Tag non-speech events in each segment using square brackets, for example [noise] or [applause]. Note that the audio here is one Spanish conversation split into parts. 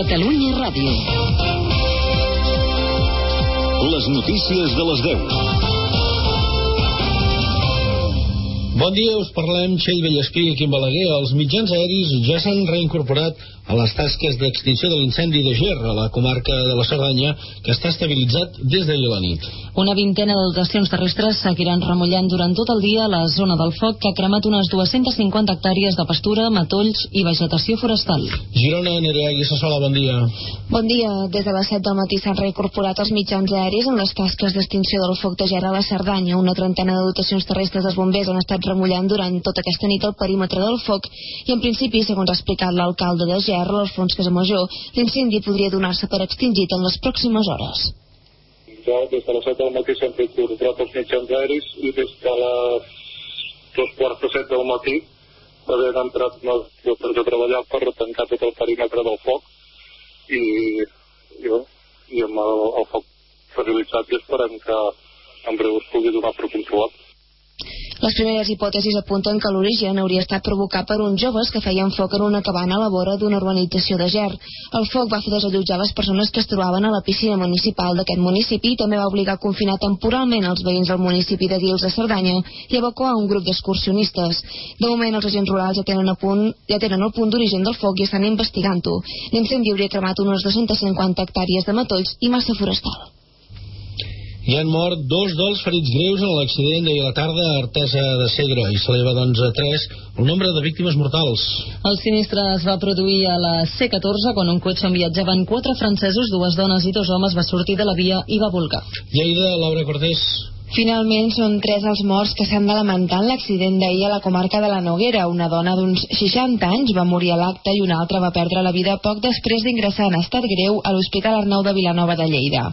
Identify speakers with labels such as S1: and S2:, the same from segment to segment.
S1: Catalunya Ràdio.
S2: Les notícies de les 10.
S3: Bon dia, us parlem Txell Vallespí i Quim Balaguer. Els mitjans aeris ja s'han reincorporat a les tasques d'extinció de l'incendi de Ger, a la comarca de la Cerdanya, que està estabilitzat des d'ahir a la nit.
S4: Una vintena de dotacions terrestres seguiran remullant durant tot el dia la zona del foc que ha cremat unes 250 hectàrees de pastura, matolls i vegetació forestal.
S3: Girona, Nerea Guissassola, bon dia.
S5: Bon dia. Des de les 7 del matí s'han reincorporat els mitjans aeris en les tasques d'extinció del foc de Ger a la Cerdanya. Una trentena de dotacions terrestres dels bombers han estat remullant durant tota aquesta nit el perímetre del foc i en principi, segons ha explicat l'alcalde de Ger, l'Alfons Casamajor, l'incendi podria donar-se per extingit en les pròximes hores.
S6: Ja des de les 7 del matí s'han incorporat els mitjans aeris i des de les dos quarts de set del matí havien entrat els a treballar per tancar tot el perímetre del foc i, i, i amb el, el foc estabilitzat i esperem que en breu es pugui donar per controlat.
S5: Les primeres hipòtesis apunten que l'origen hauria estat provocat per uns joves que feien foc en una cabana a la vora d'una urbanització de Ger. El foc va fer desallotjar les persones que es trobaven a la piscina municipal d'aquest municipi i també va obligar a confinar temporalment els veïns del municipi de Guils de Cerdanya i evacuar un grup d'excursionistes. De moment, els agents rurals ja tenen, a punt, ja tenen el punt d'origen del foc i estan investigant-ho. L'incendi hauria cremat unes 250 hectàrees de matolls i massa forestal.
S3: Hi han mort dos dels ferits greus en l'accident d'ahir a la tarda a Artesa de Segre i s'eleva doncs a 3 el nombre de víctimes mortals.
S4: El sinistre es va produir a la C14 quan un cotxe on viatjaven quatre francesos, dues dones i dos homes va sortir de la via i va volcar.
S3: Lleida, Laura Cortés.
S5: Finalment són tres els morts que s'han de lamentar en l'accident d'ahir a la comarca de la Noguera. Una dona d'uns 60 anys va morir a l'acte i una altra va perdre la vida poc després d'ingressar en estat greu a l'Hospital Arnau de Vilanova de Lleida.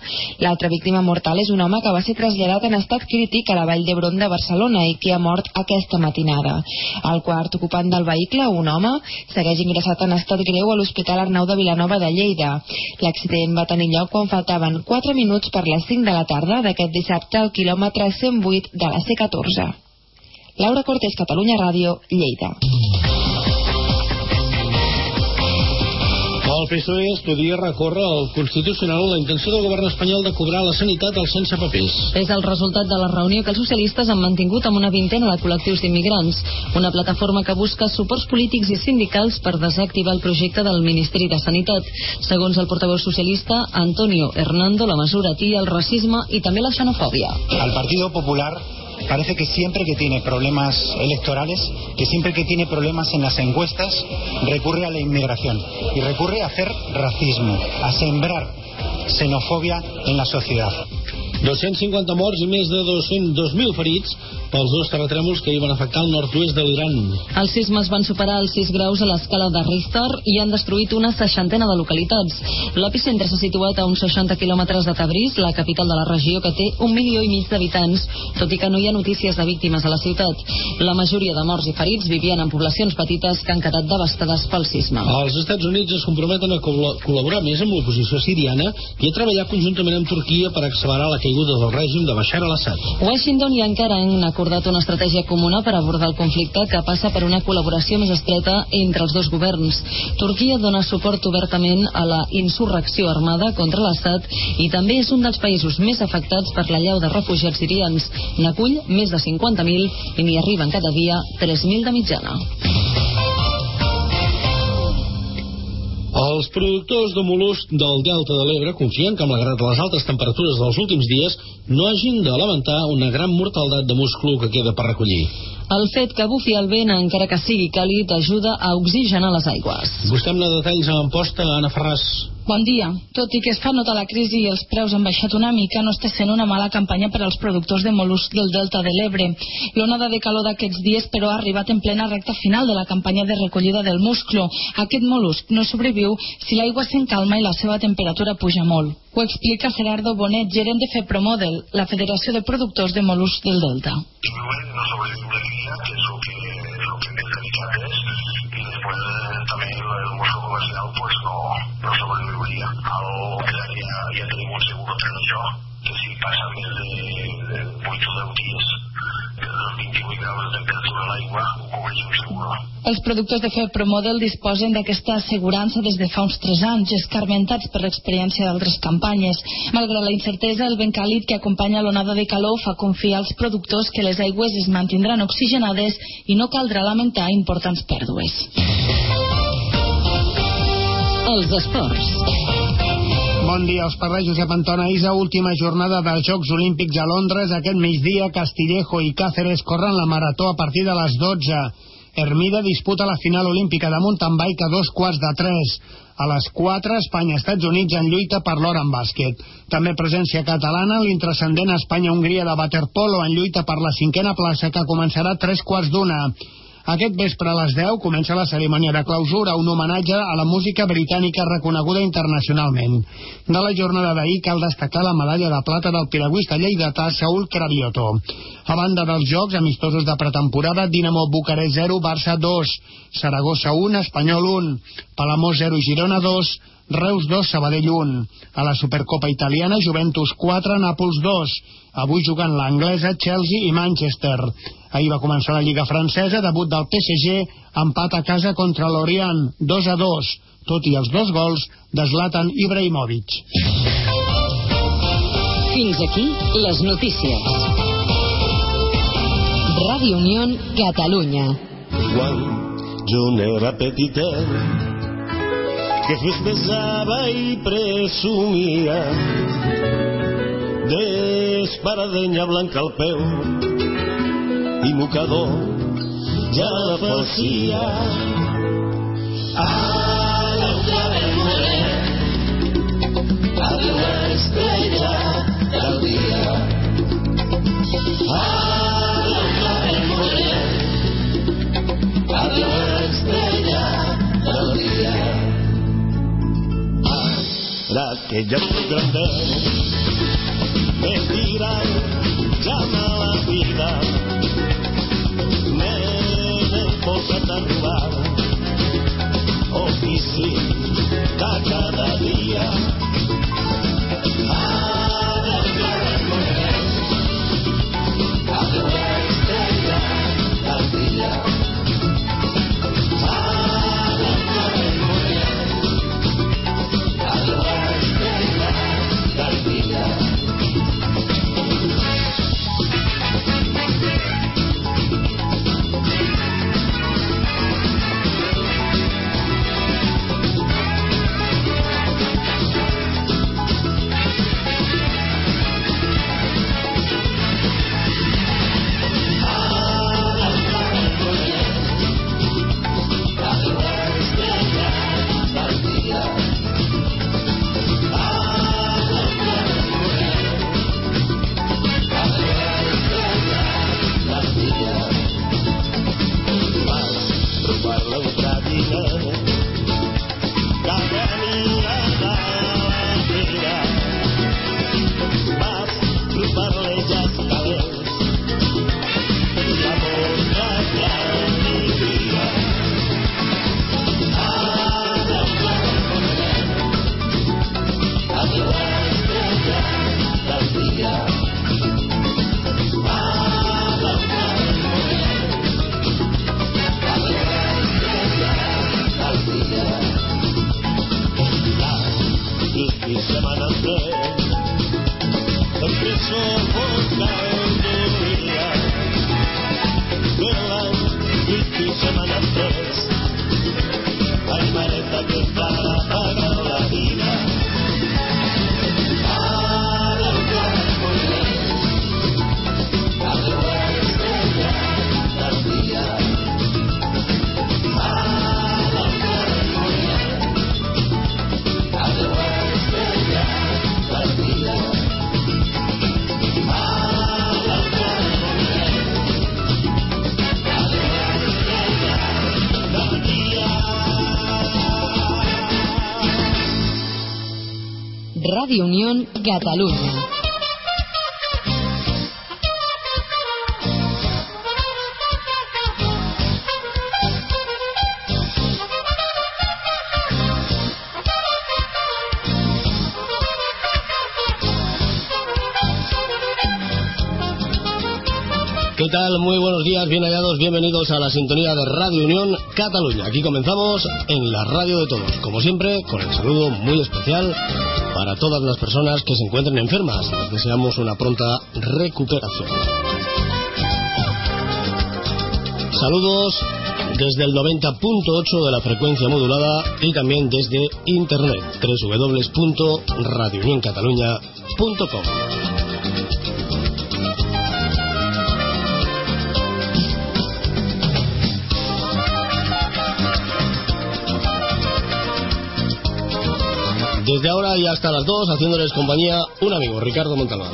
S5: L'altra víctima mortal és un home que va ser traslladat en estat crític a la Vall d'Hebron de Barcelona i que ha mort aquesta matinada. El quart ocupant del vehicle, un home, segueix ingressat en estat greu a l'Hospital Arnau de Vilanova de Lleida. L'accident va tenir lloc quan faltaven 4 minuts per les 5 de la tarda d'aquest dissabte al quilòmetre quilòmetre 108 de la C14. Laura Cortés, Catalunya Ràdio, Lleida.
S3: El PSOE estudia recórrer al Constitucional la intenció del govern espanyol de cobrar la sanitat als sense papers.
S4: És el resultat de la reunió que els socialistes han mantingut amb una vintena de col·lectius d'immigrants, una plataforma que busca suports polítics i sindicals per desactivar el projecte del Ministeri de Sanitat. Segons el portaveu socialista, Antonio Hernando, la mesura atia el racisme i també la xenofòbia.
S7: Al Partido Popular parece que siempre que tiene problemas electorales, que siempre que tiene problemas en las encuestas, recurre a la inmigración y recurre a hacer racismo, a sembrar xenofòbia en la societat.
S3: 250 morts i més de 200 2.000 ferits pels dos terratrèmols que hi van afectar el nord-oest de l'Iran.
S4: Els sismes van superar els 6 graus a l'escala de Richter i han destruït una seixantena de localitats. L'epicentre s'ha situat a uns 60 quilòmetres de Tabriz, la capital de la regió que té un milió i mig d'habitants, tot i que no hi ha notícies de víctimes a la ciutat. La majoria de morts i ferits vivien en poblacions petites que han quedat devastades pel sisme.
S3: Els Estats Units es comprometen a col·laborar més amb l'oposició siriana i a treballar conjuntament amb Turquia per accelerar la caiguda del règim de Bashar al-Assad.
S4: Washington i Ankara han acordat una estratègia comuna per abordar el conflicte que passa per una col·laboració més estreta entre els dos governs. Turquia dona suport obertament a la insurrecció armada contra l'Assad i també és un dels països més afectats per la llau de refugiats sirians. N'acull més de 50.000 i n'hi arriben cada dia 3.000 de mitjana.
S3: Els productors de mol·lusc del Delta de l'Ebre confien que, malgrat les altes temperatures dels últims dies, no hagin de lamentar una gran mortaldat de musclo que queda per recollir.
S4: El fet que bufi el vent, encara que sigui càlid, ajuda a oxigenar les aigües.
S3: Busquem-ne detalls a Amposta, Anna Ferràs.
S8: Bon dia. Tot i que es fa notar la crisi i els preus han baixat una mica, no està sent una mala campanya per als productors de mol·luscs del Delta de l'Ebre. L'onada de calor d'aquests dies, però, ha arribat en plena recta final de la campanya de recollida del musclo. Aquest mol·lusc no sobreviu si l'aigua s'encalma i la seva temperatura puja molt. Ho explica Gerardo Bonet, gerent de FEPROMODEL, la Federació de Productors de Mol·luscs del Delta.
S9: no sobrevive la cría, que es lo que, lo que es, y después también el museo comercial pues no, no sobreviviría. Algo que ya, ya tenim un seguro per això, que si passa més de, de 8 o 10 dies, els 28 graus de temperatura a l'aigua, ho cobreixo segur.
S8: Els productors de Fe Promodel disposen d'aquesta assegurança des de fa uns 3 anys, escarmentats per l'experiència d'altres campanyes. Malgrat la incertesa, el vent càlid que acompanya l'onada de calor fa confiar als productors que les aigües es mantindran oxigenades i no caldrà lamentar importants pèrdues.
S10: Els esports.
S11: Bon dia, us parla Josep Antona Isa, última jornada dels Jocs Olímpics a Londres. Aquest migdia, Castillejo i Cáceres corren la marató a partir de les 12. Hermida disputa la final olímpica de mountain bike a dos quarts de tres. A les 4, Espanya-Estats Units en lluita per l'or en bàsquet. També presència catalana en l'intrascendent Espanya-Hongria de waterpolo en lluita per la cinquena plaça que començarà tres quarts d'una. Aquest vespre a les 10 comença la cerimònia de clausura, un homenatge a la música britànica reconeguda internacionalment. De la jornada d'ahir cal destacar la medalla de plata del piragüista lleidatà Saúl Cravioto. A banda dels jocs amistosos de pretemporada, Dinamo Bucarest 0, Barça 2, Saragossa 1, Espanyol 1, Palamós 0, Girona 2, Reus 2, Sabadell 1. A la Supercopa Italiana, Juventus 4, Nàpols 2. Avui jugant l'anglesa, Chelsea i Manchester. Ahir va començar la Lliga Francesa, debut del PSG, empat a casa contra l'Orient, 2 a 2, tot i els dos gols de Zlatan Ibrahimovic.
S10: Fins aquí les notícies. Ràdio Unió Catalunya.
S12: Quan jo n'era petitet, que festejava i presumia d'esparadenya blanca al peu i mocador ja la facia. Ara un clavel morè, adiu estrella del. Ara un clavel morè, adiu estrella del dia. Ara que ja soy grande, me tiran, llama la vida, ofici de cada dia. Ara
S10: Ràdio Unió Catalunya.
S13: ¿Qué tal? Muy buenos días, bien hallados, bienvenidos a la sintonía de Radio Unión Cataluña. Aquí comenzamos en la radio de todos, como siempre, con el saludo muy especial para todas las personas que se encuentren enfermas. Deseamos una pronta recuperación. Saludos desde el 90.8 de la frecuencia modulada y también desde internet www.radiounioncataluña.com. Desde ahora y hasta las 2, haciéndoles compañía, un amigo, Ricardo Montalbán.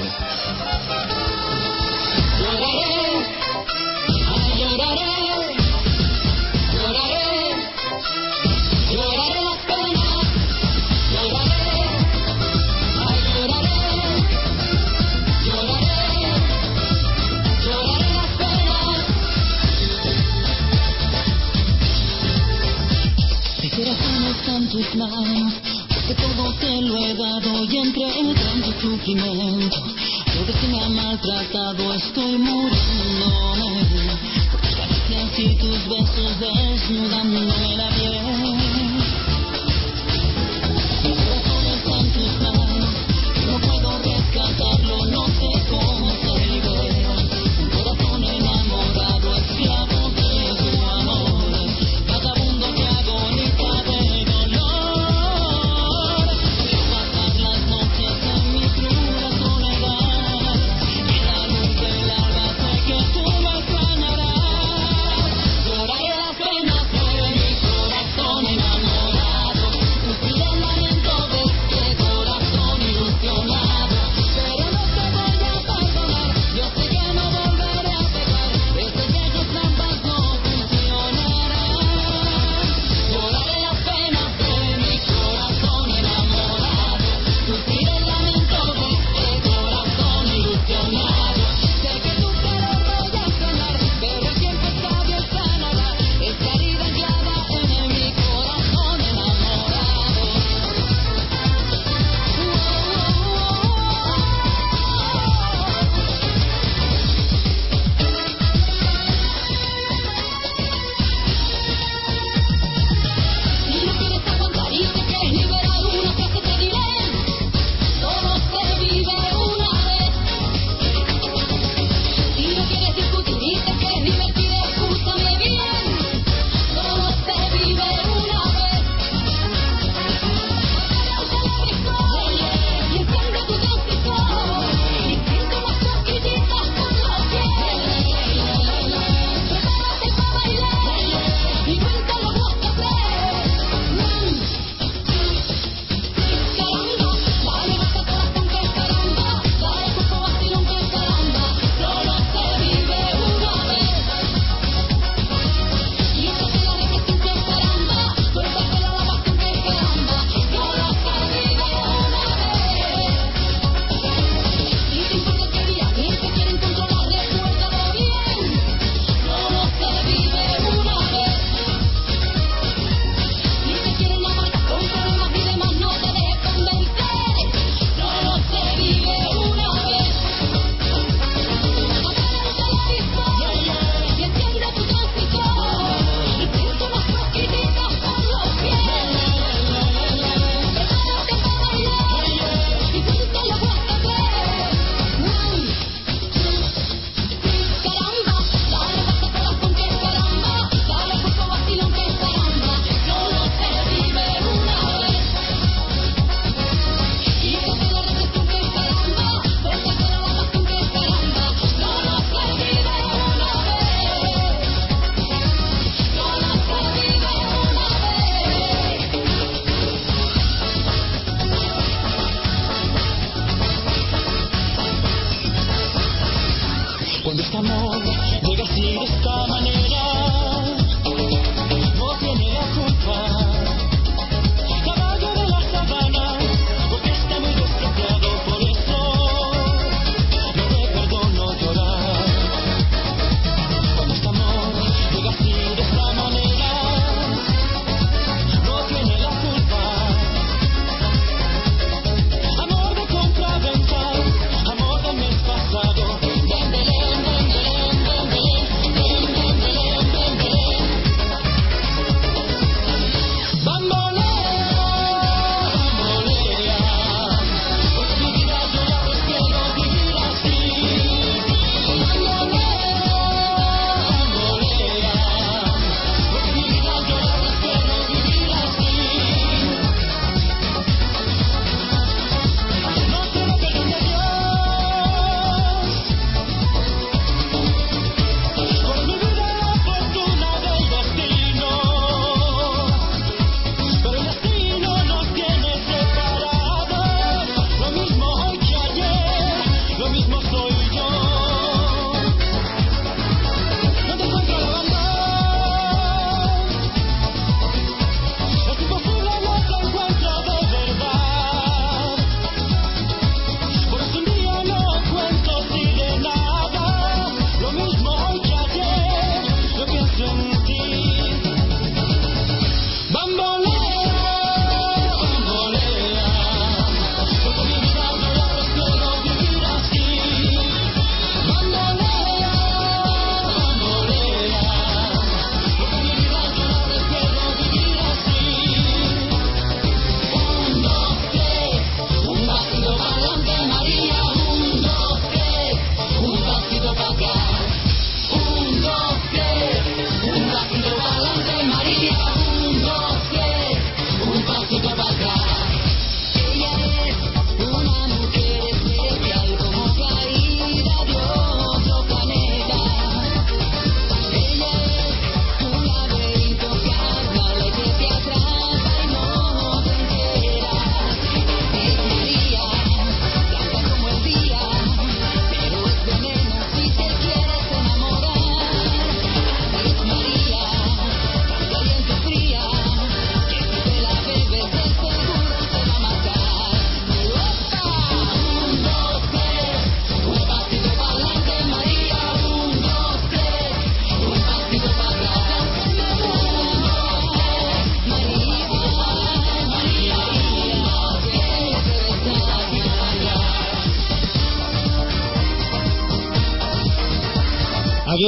S14: Tus manos, lo he dado y entre tanto sufrimiento, lo que se me ha maltratado estoy muriéndome. Tus caricias y tus besos desnudándome la piel.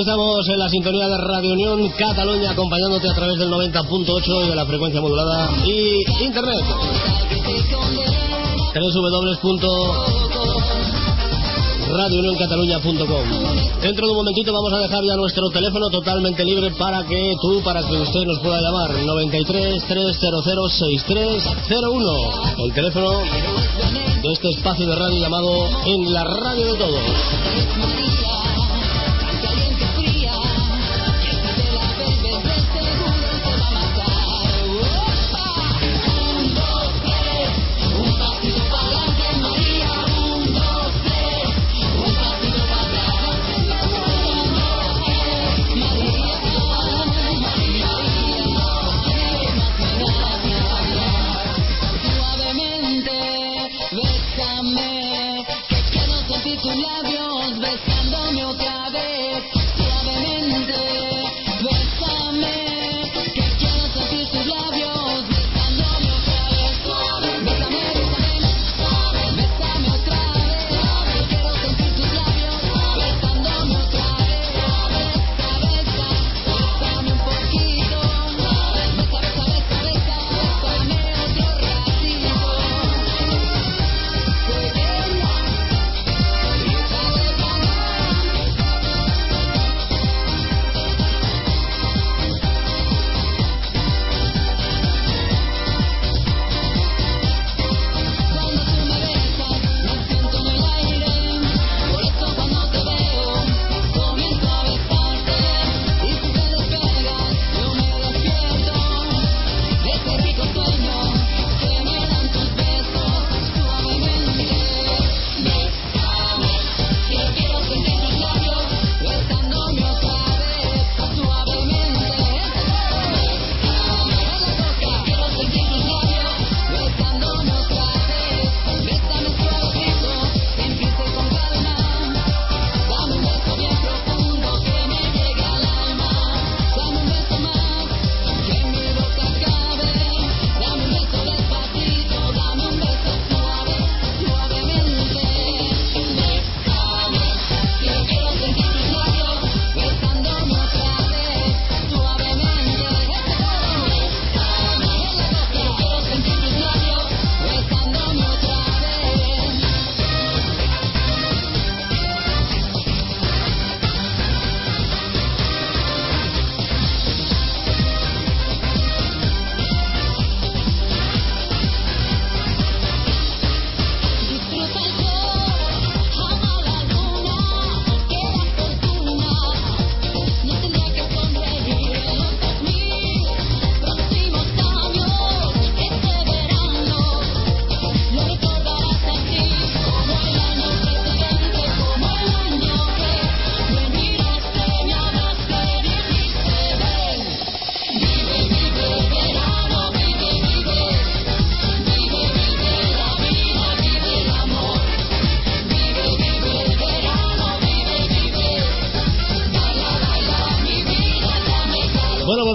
S14: estamos en la sintonía de Radio Unión Cataluña, acompañándote a través del 90.8 de la frecuencia modulada y internet. www.radiounioncataluña.com Dentro de un momentito vamos a dejar ya nuestro teléfono totalmente libre para que tú, para que usted nos pueda llamar. 93 300 6301. El teléfono de este espacio de radio llamado En la Radio de Todos.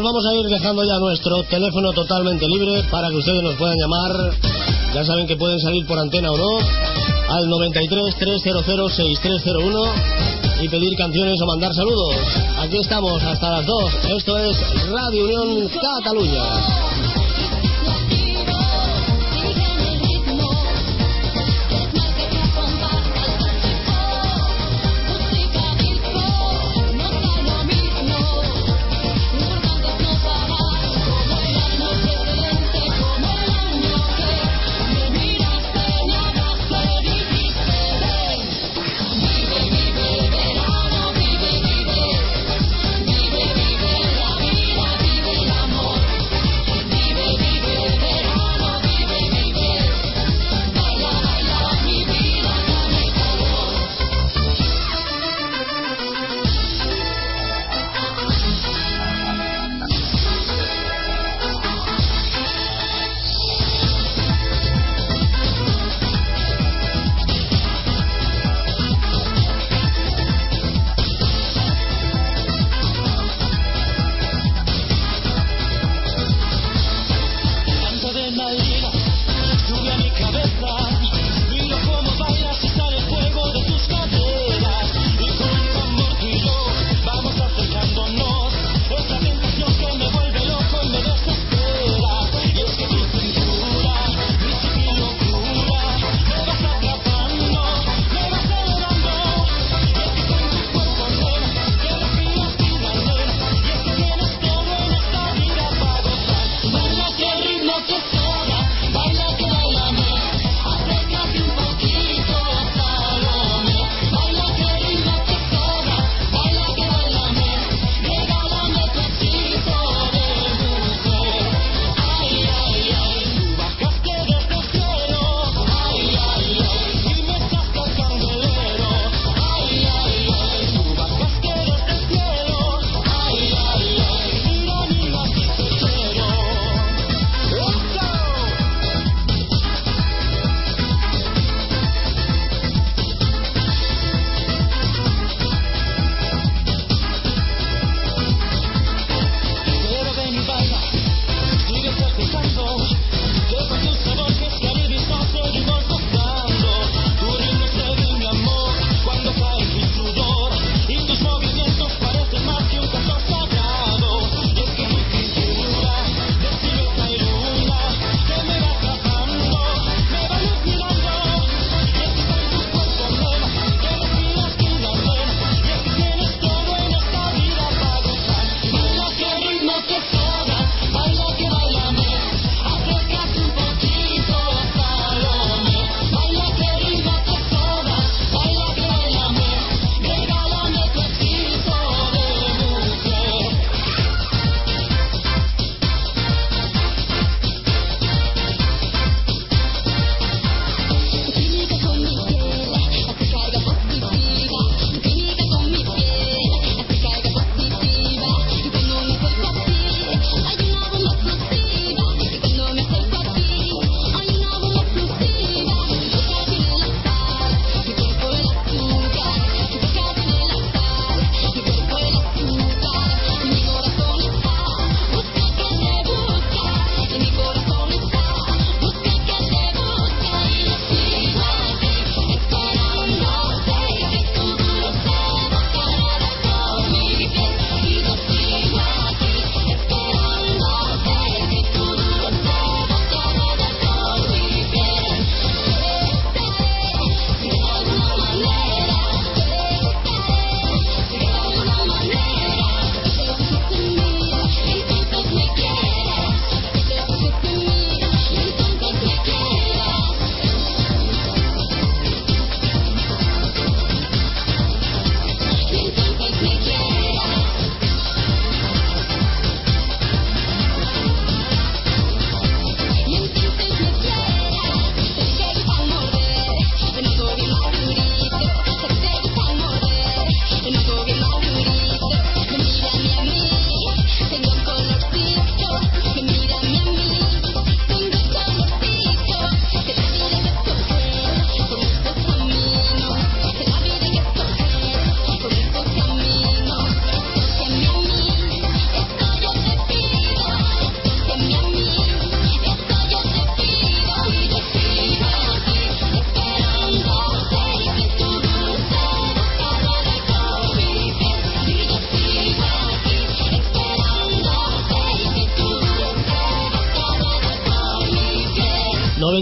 S14: vamos a ir dejando ya nuestro teléfono totalmente libre para que ustedes nos puedan llamar. Ya saben que pueden salir por antena o no al 93 300 6301 y pedir canciones o mandar saludos. Aquí estamos hasta las 2. Esto es Radio Unión Cataluña.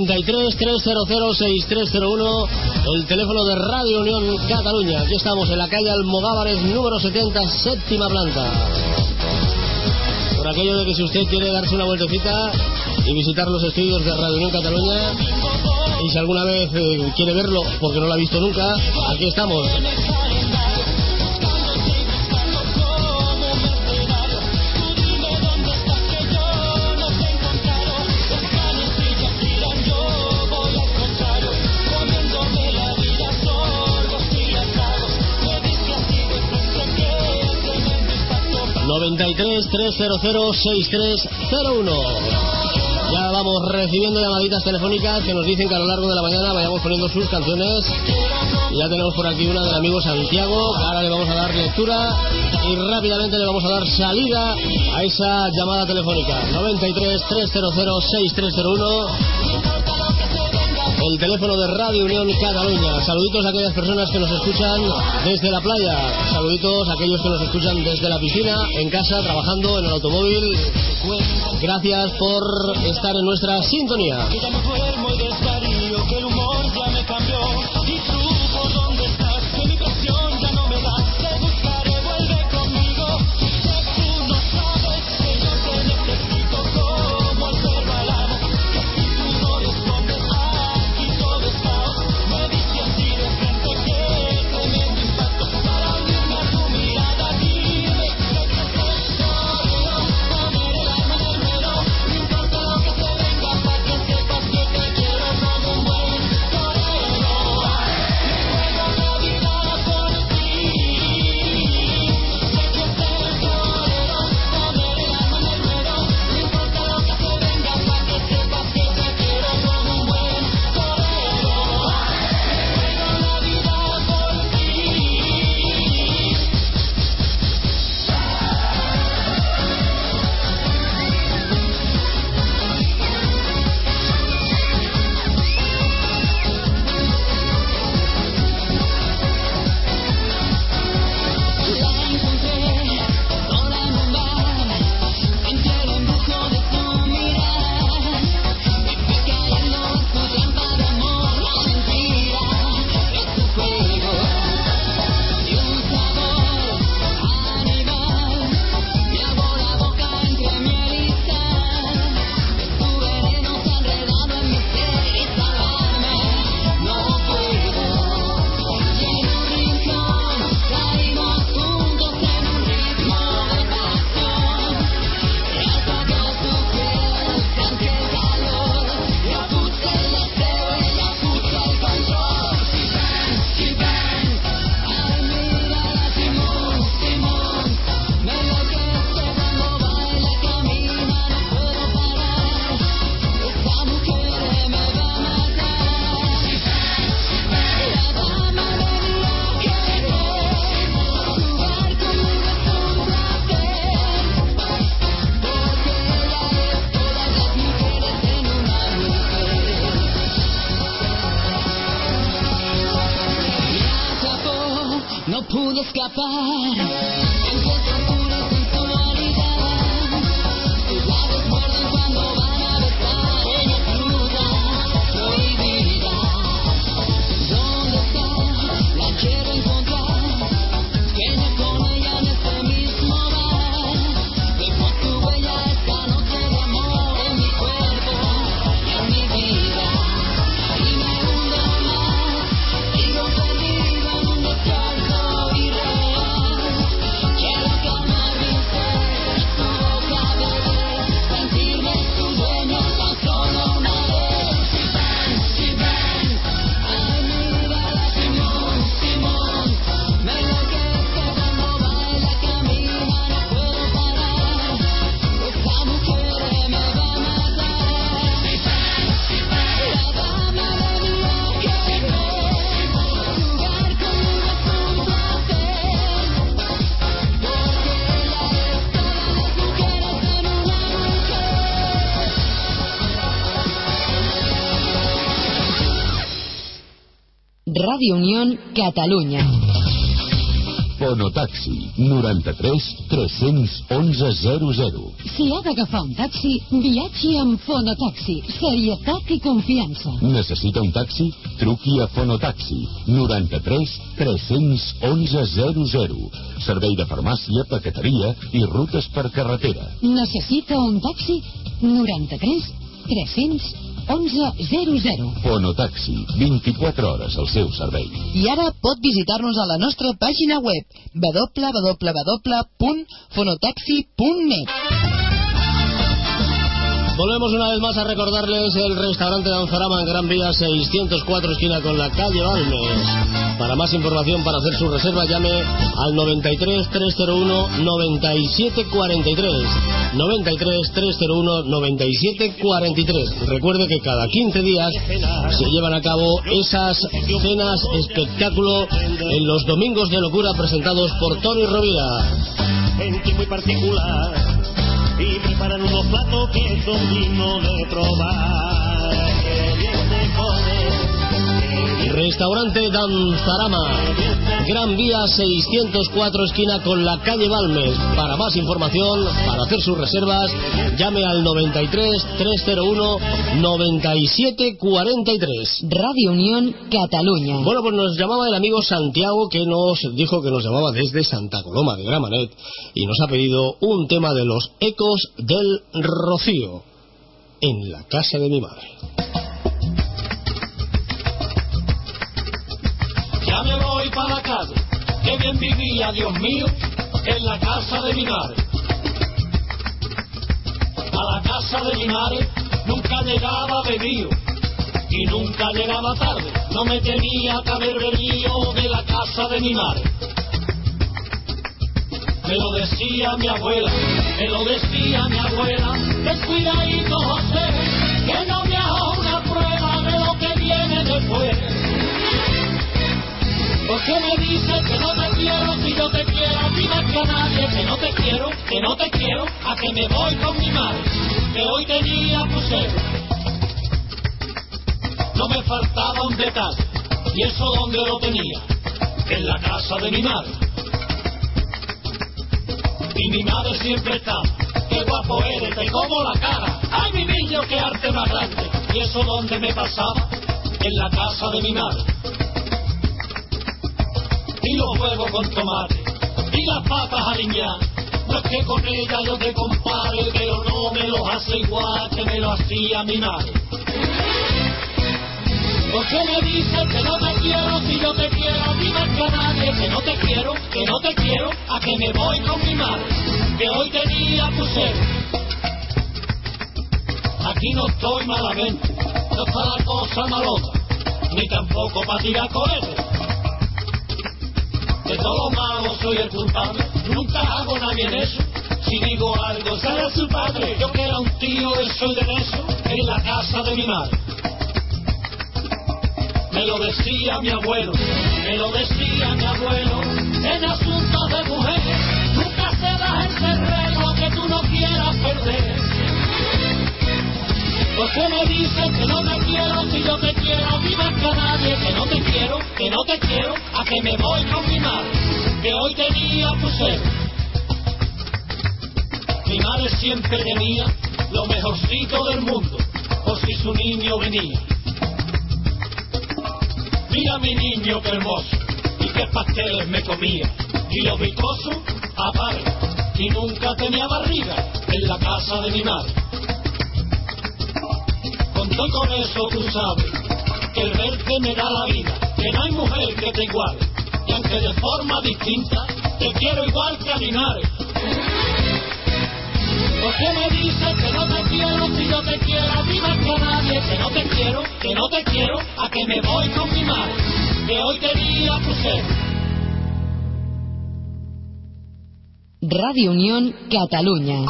S14: 93 300 6301, el teléfono de Radio Unión Cataluña. Aquí estamos en la calle Almogávares, número 70, séptima planta. Por aquello de que si usted quiere darse una vueltecita y visitar los estudios de Radio Unión Cataluña, y si alguna vez eh, quiere verlo porque no lo ha visto nunca, aquí estamos. 33 300 6301. Ya vamos recibiendo llamaditas telefónicas que nos dicen que a lo largo de la mañana vayamos poniendo sus canciones. Y ya tenemos por aquí una del amigo Santiago. Ahora le vamos a dar lectura y rápidamente le vamos a dar salida a esa llamada telefónica. 93 300 6301 el teléfono de Radio Unión Cataluña. Saluditos a aquellas personas que nos escuchan desde la playa saluditos a aquellos que nos escuchan desde la piscina, en casa, trabajando, en el automóvil. Gracias por estar en nuestra sintonía.
S10: Radio Unión Catalunya.
S15: Fonotaxi, 93 311 00.
S10: Si ha d'agafar un taxi, viatgi amb Fonotaxi. Serietat i confiança.
S15: Necessita un taxi? Truqui a Fonotaxi, 93 311 00. Servei de farmàcia, paqueteria i rutes per carretera.
S10: Necessita un taxi? 93 311 00.
S15: Fonotaxi, 24 hores al seu servei.
S16: I ara pot visitar-nos a la nostra pàgina web www.fonotaxi.net
S13: Volvemos una vez más a recordarles el restaurante Danzarama en Gran Vía 604 esquina con la calle Balmes. Para más información, para hacer su reserva, llame al 93 301 9743. 93 301 9743. Recuerde que cada 15 días se llevan a cabo esas cenas espectáculo en los domingos de locura presentados por Tony Rovira.
S17: Gente muy particular y preparan unos platos que son dignos de probar. Que bien.
S13: Restaurante Danzarama, Gran Vía 604 esquina con la calle Balmes. Para más información, para hacer sus reservas, llame al 93 301 9743.
S10: Radio Unión Cataluña.
S13: Bueno, pues nos llamaba el amigo Santiago que nos dijo que nos llamaba desde Santa Coloma de Gramanet y nos ha pedido un tema de los ecos del Rocío en la casa de mi madre.
S17: Ya me voy para la calle, que bien vivía, Dios mío, en la casa de mi madre. A la casa de mi madre nunca llegaba bebido y nunca llegaba tarde. No me tenía que haber de la casa de mi madre. Me lo decía mi abuela, me lo decía mi abuela, descuidadito José, que no me haga una prueba de lo que viene después. ¿Por qué me dices que no te quiero si yo te quiero a ti más que a nadie? Que no te quiero, que no te quiero, a que me voy con mi madre, que hoy tenía crucero. No me faltaba un detalle, y eso donde lo tenía, en la casa de mi madre. Y mi madre siempre está, qué guapo eres, te como la cara, ay mi niño, qué arte más grande. Y eso donde me pasaba, en la casa de mi madre y los huevos con tomate y las papas aliñadas. No es que con ella yo te compare, pero no me los hace igual que me lo hacía mi madre. ¿Por qué me dices que no te quiero si yo te quiero más que a nadie? Que no te quiero, que no te quiero, a que me voy con mi madre, que hoy tenía crucero. Aquí no estoy malamente, no está la cosa malota, ni tampoco para tirar cohetes. De todo malo soy el culpable, nunca hago nadie en eso. Si digo algo, será su padre. Yo que era un tío, soy de eso, en la casa de mi madre. Me lo decía mi abuelo, me lo decía mi abuelo, en asuntos de mujeres, nunca se da el terreno que tú no quieras perder. ¿Por qué me dices que no te quiero si yo te quiero ti más que nadie? Que no te quiero, que no te quiero, a que me voy con mi madre, que hoy tenía crucero. Mi madre siempre tenía lo mejorcito del mundo, por si su niño venía. Mira mi niño qué hermoso, y qué pasteles me comía, y los bicosos aparte, y nunca tenía barriga en la casa de mi madre. Con todo con eso tú sabes que el verte me da la vida, que no hay mujer que te iguale, y aunque de forma distinta, te quiero igual que a madre. ¿Por qué me dices que no te quiero si yo te quiero a ti más que a nadie? Que no te quiero, que no te quiero, a que me voy con mi madre, que hoy tenía crucero.
S10: Radio Unión Cataluña.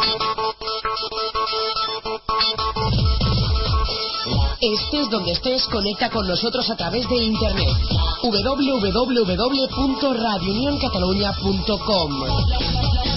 S18: Estés donde estés, conecta con nosotros a través de internet. www.radiounioncataluña.com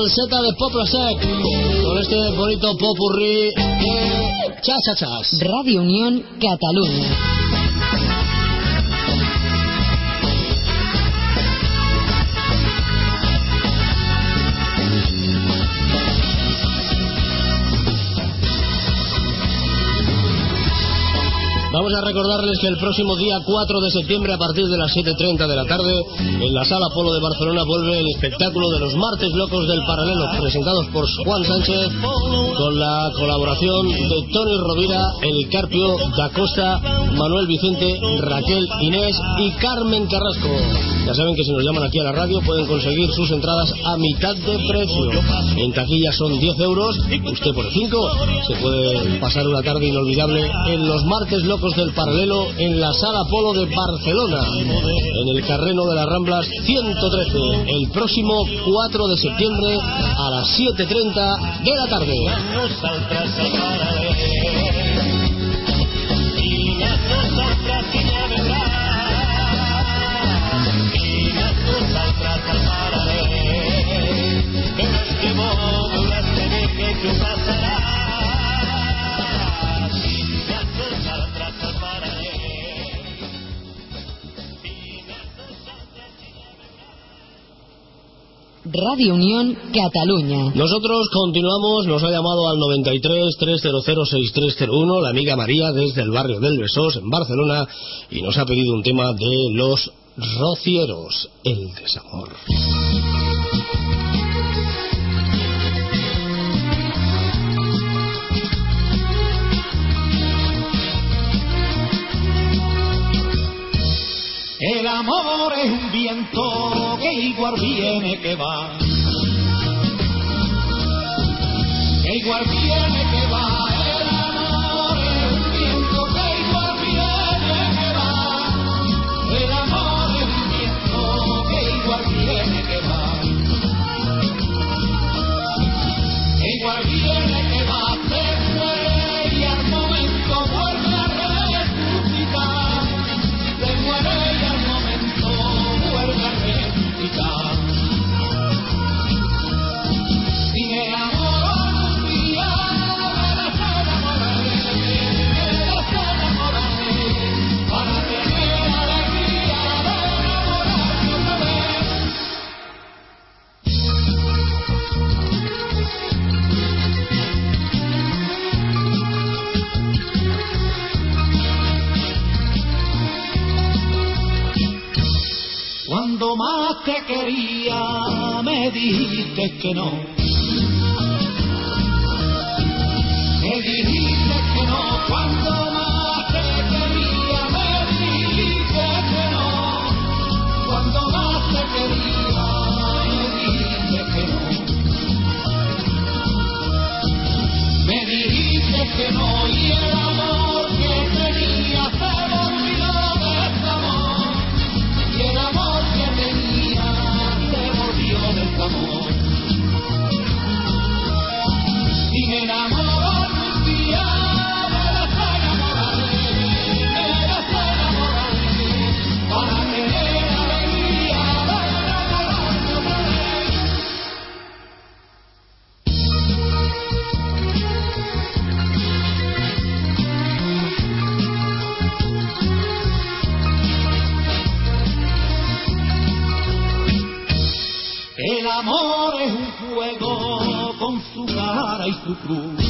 S13: salseta de Pop Sec con este bonito popurrí. Chas, chas, chas.
S10: Radio Unión Cataluña.
S13: Pasamos a recordarles que el próximo día 4 de septiembre, a partir de las 7.30 de la tarde, en la Sala Polo de Barcelona vuelve el espectáculo de los Martes Locos del Paralelo, presentados por Juan Sánchez, con la colaboración de Tony Rovira, El Carpio, Da Costa, Manuel Vicente, Raquel Inés y Carmen Carrasco. Ya saben que si nos llaman aquí a la radio pueden conseguir sus entradas a mitad de precio. En taquilla son 10 euros, usted por 5 se puede pasar una tarde inolvidable en los Martes Locos del Paralelo en la Sala Polo de Barcelona, en el Carreno de las Ramblas 113, el próximo 4 de septiembre a las 7.30 de la tarde.
S10: Radio Unión Cataluña.
S13: Nosotros continuamos, nos ha llamado al 93 300 6301 la amiga María desde el barrio del Besós en Barcelona y nos ha pedido un tema de los rocieros, el desamor.
S12: El amor es un viento igual viene que va. Igual viene que Cuando más te quería, me dijiste que no. Me dijiste que no. Cuando más te quería, me dijiste que no. Cuando más te quería, me dijiste que no. Me dijiste que no cara y su cruz.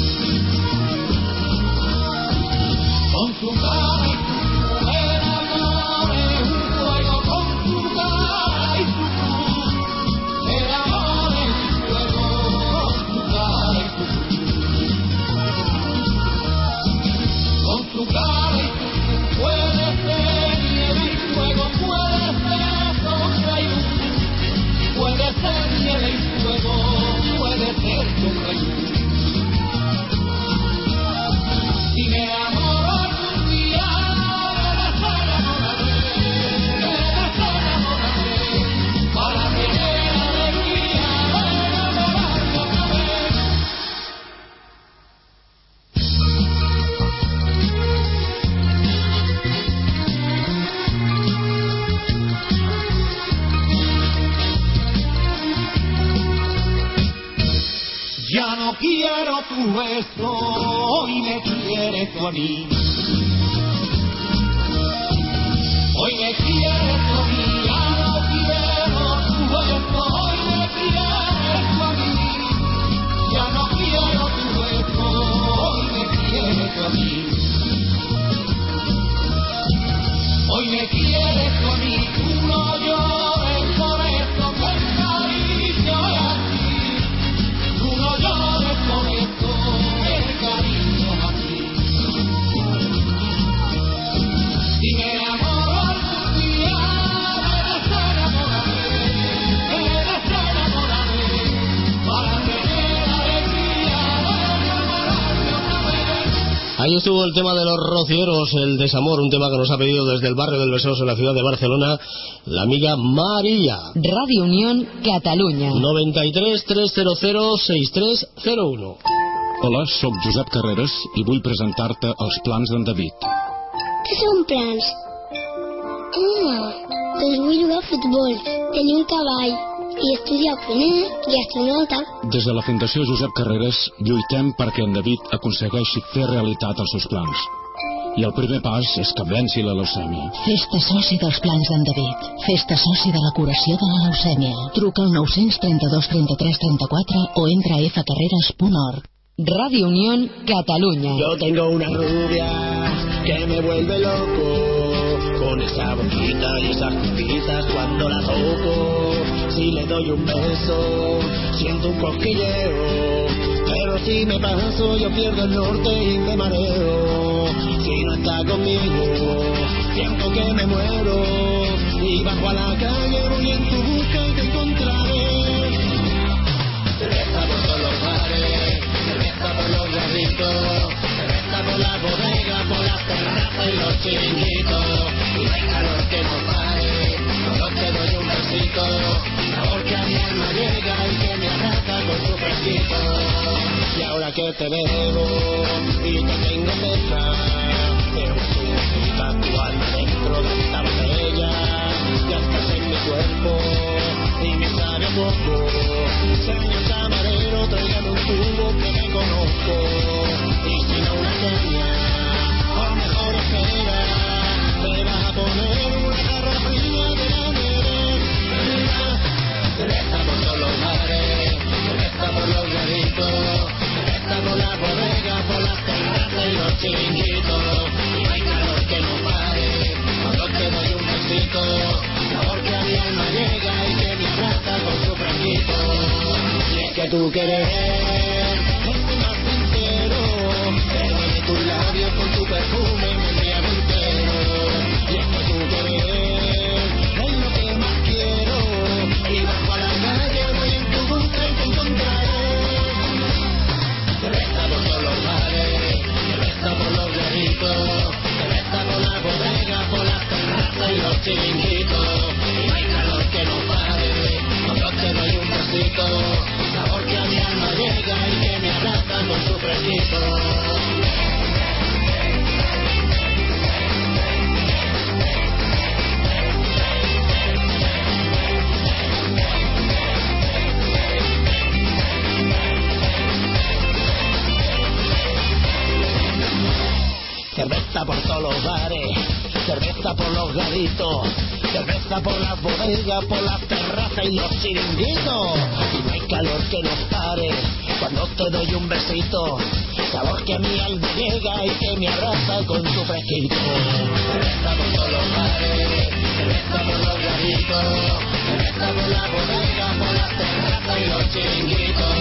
S12: Quieres
S13: el tema de los rocieros, el desamor, un tema que nos ha pedido desde el barrio del Besos en la ciudad de Barcelona, la amiga María.
S10: Radio Unión Catalunya.
S13: 93 300 6301.
S19: Hola, sóc Josep Carreras i vull presentar-te els plans d'en David.
S20: Què són plans? Home, doncs vull jugar a futbol, tenir un cavall i estudiar cuiner i astronauta.
S19: Des de la Fundació Josep Carreras lluitem perquè en David aconsegueixi fer realitat els seus plans. I el primer pas és que venci la leucèmia.
S21: Festa soci dels plans d'en David. Festa soci de la curació de la leucèmia. Truca al 932 33 34 o entra a fcarreras.org.
S10: Radio Unión Catalunya.
S22: Yo tengo una rubia que me vuelve loco con esa boquita y esas cositas cuando la toco. Si le doy un beso, siento un cosquilleo. Pero si me paso, yo pierdo el norte y me mareo. Si no está conmigo, siento que me muero. Y bajo a la calle, voy en tu busca y te encontraré. Cerveza por todos los bares, cerveza por los garritos, cerveza por la bodega, por las terrazas y los chiringuitos. Y que me con su fresquito. Y ahora que te veo y te tengo cerca, veo necesitas tu alma dentro de esta botella, ya estás en mi cuerpo y me sabe a poco. Señor camarero, tráigame un tubo que me conozco. Y si no una caña, o mejor espera, me vas a poner una jarra fría de la nevera. Cerveza por todos los bares, cerveza por los garitos, cerveza por la bodega, por las terrazas y los chiringuitos. No hay calor que no pare, cuando te doy un besito, sabor que a mi alma llega y que me abraza con su fresquito. Y es que tú quieres es más sincero, pero de tus labios con tu perfume Y no hay calor que no pare, cuando te doy un besito, sabor que a mi alma llega y que me abraza con su fresquito. Cerveza por todos los bares, cerveza por los garitos, cerveza por las bodegas, por las terrazas y los chiringuitos. Y no hay calor que nos pare cuando te doy un besito, sabor que a mi alma llega y que me abraza con su fresquito. Cerveza por los bares, cerveza por los garitos, cerveza por la bodega, por las terrazas y los chiringuitos.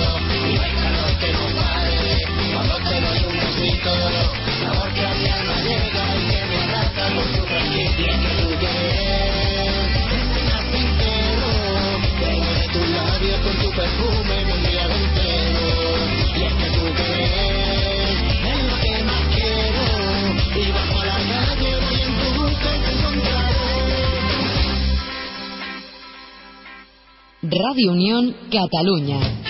S22: Y no hay calor que nos pare cuando te doy un besito, sabor que a mi alma llega
S10: Radio Unión Catalunya.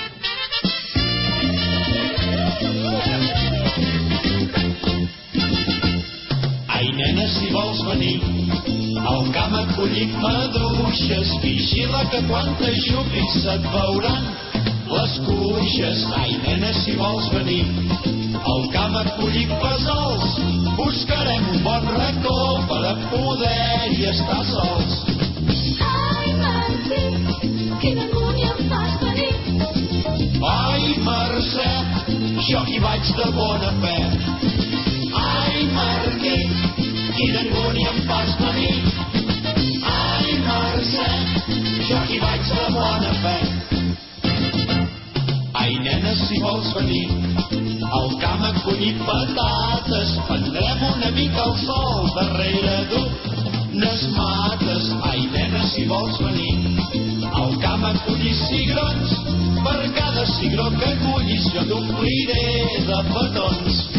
S23: Venir al camp et collim maduixes, vigila que quan t'ajupis se't veuran les cuixes. Ai, nena, si vols venir al camp et collim fesols, buscarem un bon racó per a poder-hi estar sols.
S24: Ai, Martí, quina angúnia em fas venir.
S23: Ai, Mercè, jo hi vaig de bona fe. Ai, Martí, quina angúnia em fas. Ai, Mercè, jo hi vaig de bona fe. Ai, nena, si vols venir al camp a collir una mica el sol darrere d'unes mates. Ai, nena, si vols venir al camp a collir cigrons, per cada cigró que cullis jo t'ompliré de petons.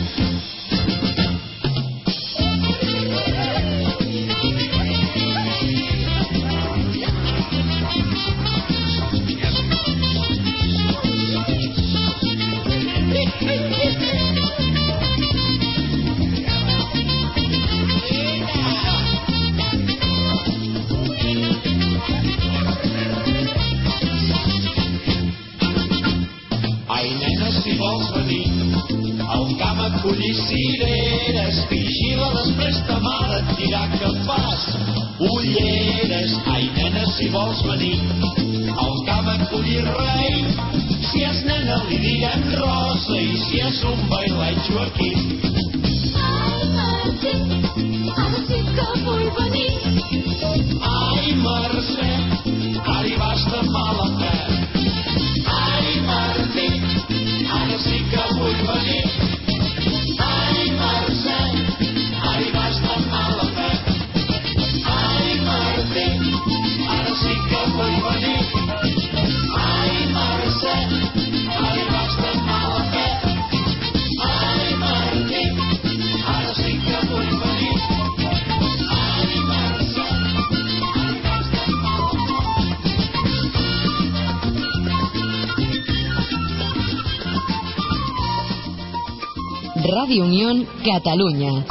S12: collir cireres, vigila després ta mare et dirà que fas ulleres. Ai, nena, si vols venir al camp a collir rei, si és nena li direm Rosa i si és un bailet Joaquim. Ai, Mercè, ara hi vas de mala fe. Ai, Martí, ara sí que vull venir.
S16: Radio Unión Cataluña.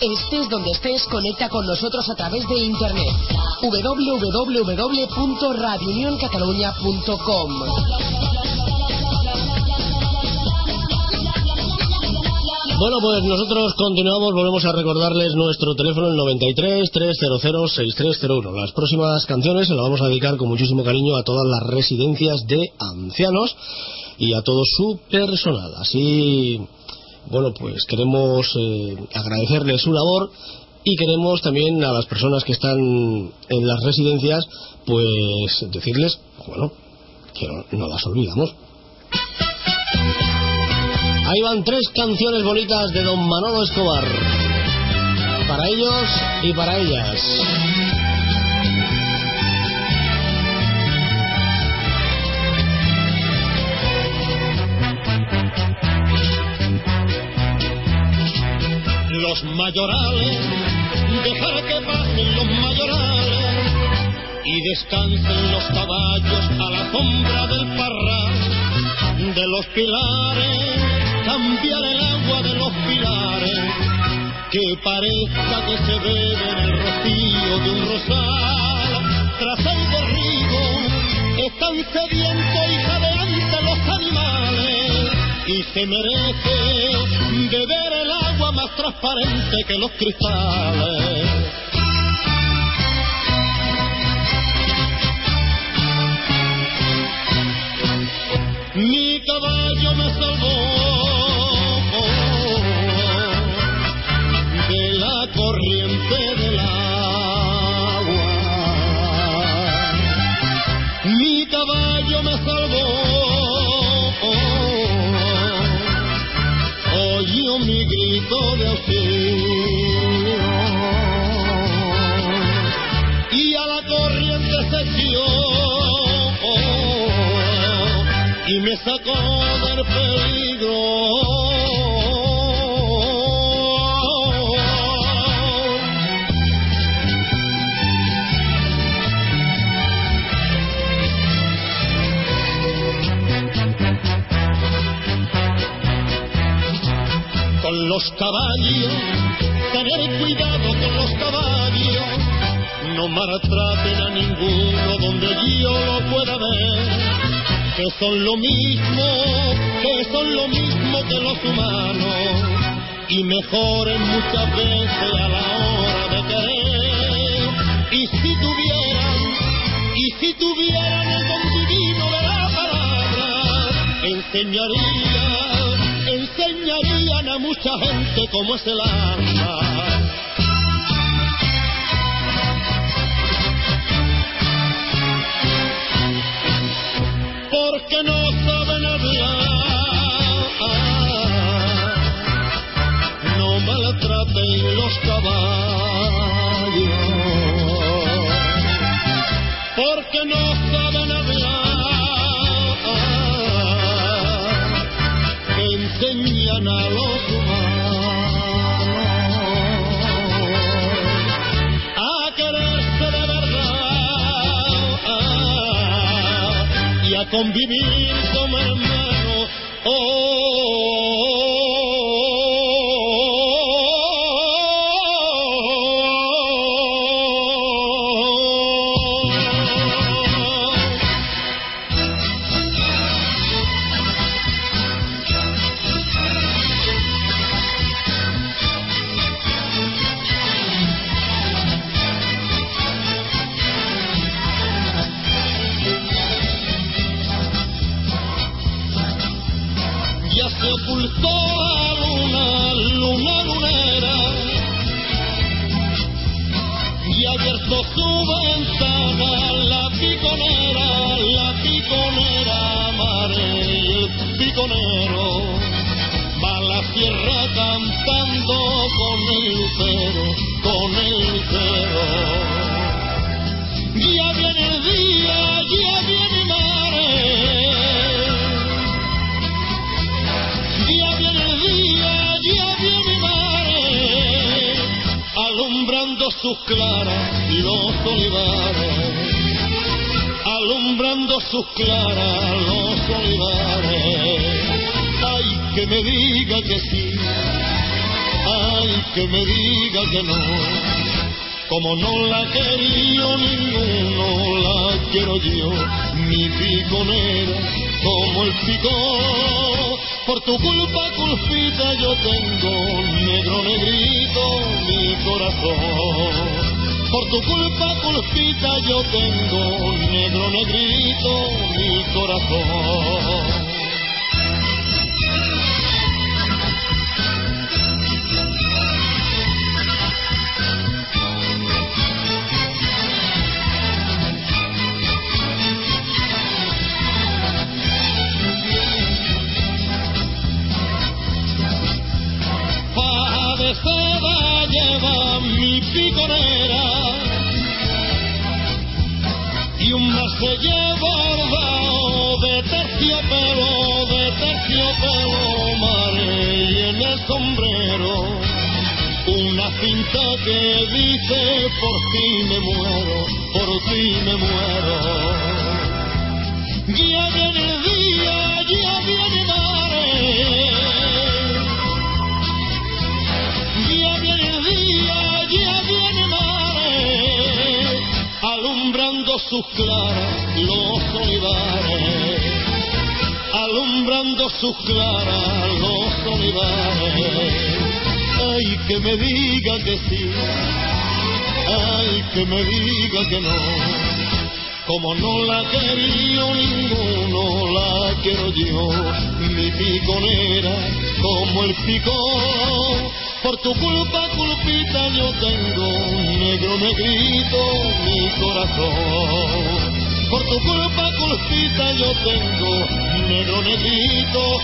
S18: Estés donde estés, conecta con nosotros a través de internet. www.radiounioncataluña.com
S13: Bueno, pues nosotros continuamos, volvemos a recordarles nuestro teléfono el 93 300 6301. Las próximas canciones se las vamos a dedicar con muchísimo cariño a todas las residencias de ancianos y a todo su personal. Así, bueno, pues queremos eh, agradecerles su labor y queremos también a las personas que están en las residencias, pues decirles, bueno, que no, no las olvidamos. Ahí van tres canciones bonitas de don Manolo Escobar. Para ellos y para ellas.
S12: Los mayorales, dejar que pasen los mayorales y descansen los caballos a la sombra del parral de los pilares, cambiar el agua de los pilares, que parezca que se bebe en el rocío de un rosal, tras el derribo, están sedientos y jadeantes los animales, y se merece beber el agua más transparente que los cristales. Mi caballo me salvó la corriente del agua. Mi caballo me salvó. Oyó mi grito de auxilio y a la corriente se dio y me sacó del peligro. Con los caballos, tener cuidado con los caballos, no maltraten a ninguno donde yo lo pueda ver. Que son lo mismo, que son lo mismo que los humanos. Y mejoren muchas veces a la hora de querer. Y si tuvieran, y si tuvieran el don divino de la palabra, enseñarían, enseñarían a mucha gente cómo es el alma. Porque no saben hablar, no maltraten los caballos. Porque no saben hablar. tenían a los humanos. A quererse de verdad y a convivir como hermanos. Oh, Por tu culpa, culpita, yo tengo negro, negrito mi corazón. Por tu culpa, culpita, yo tengo negro, negrito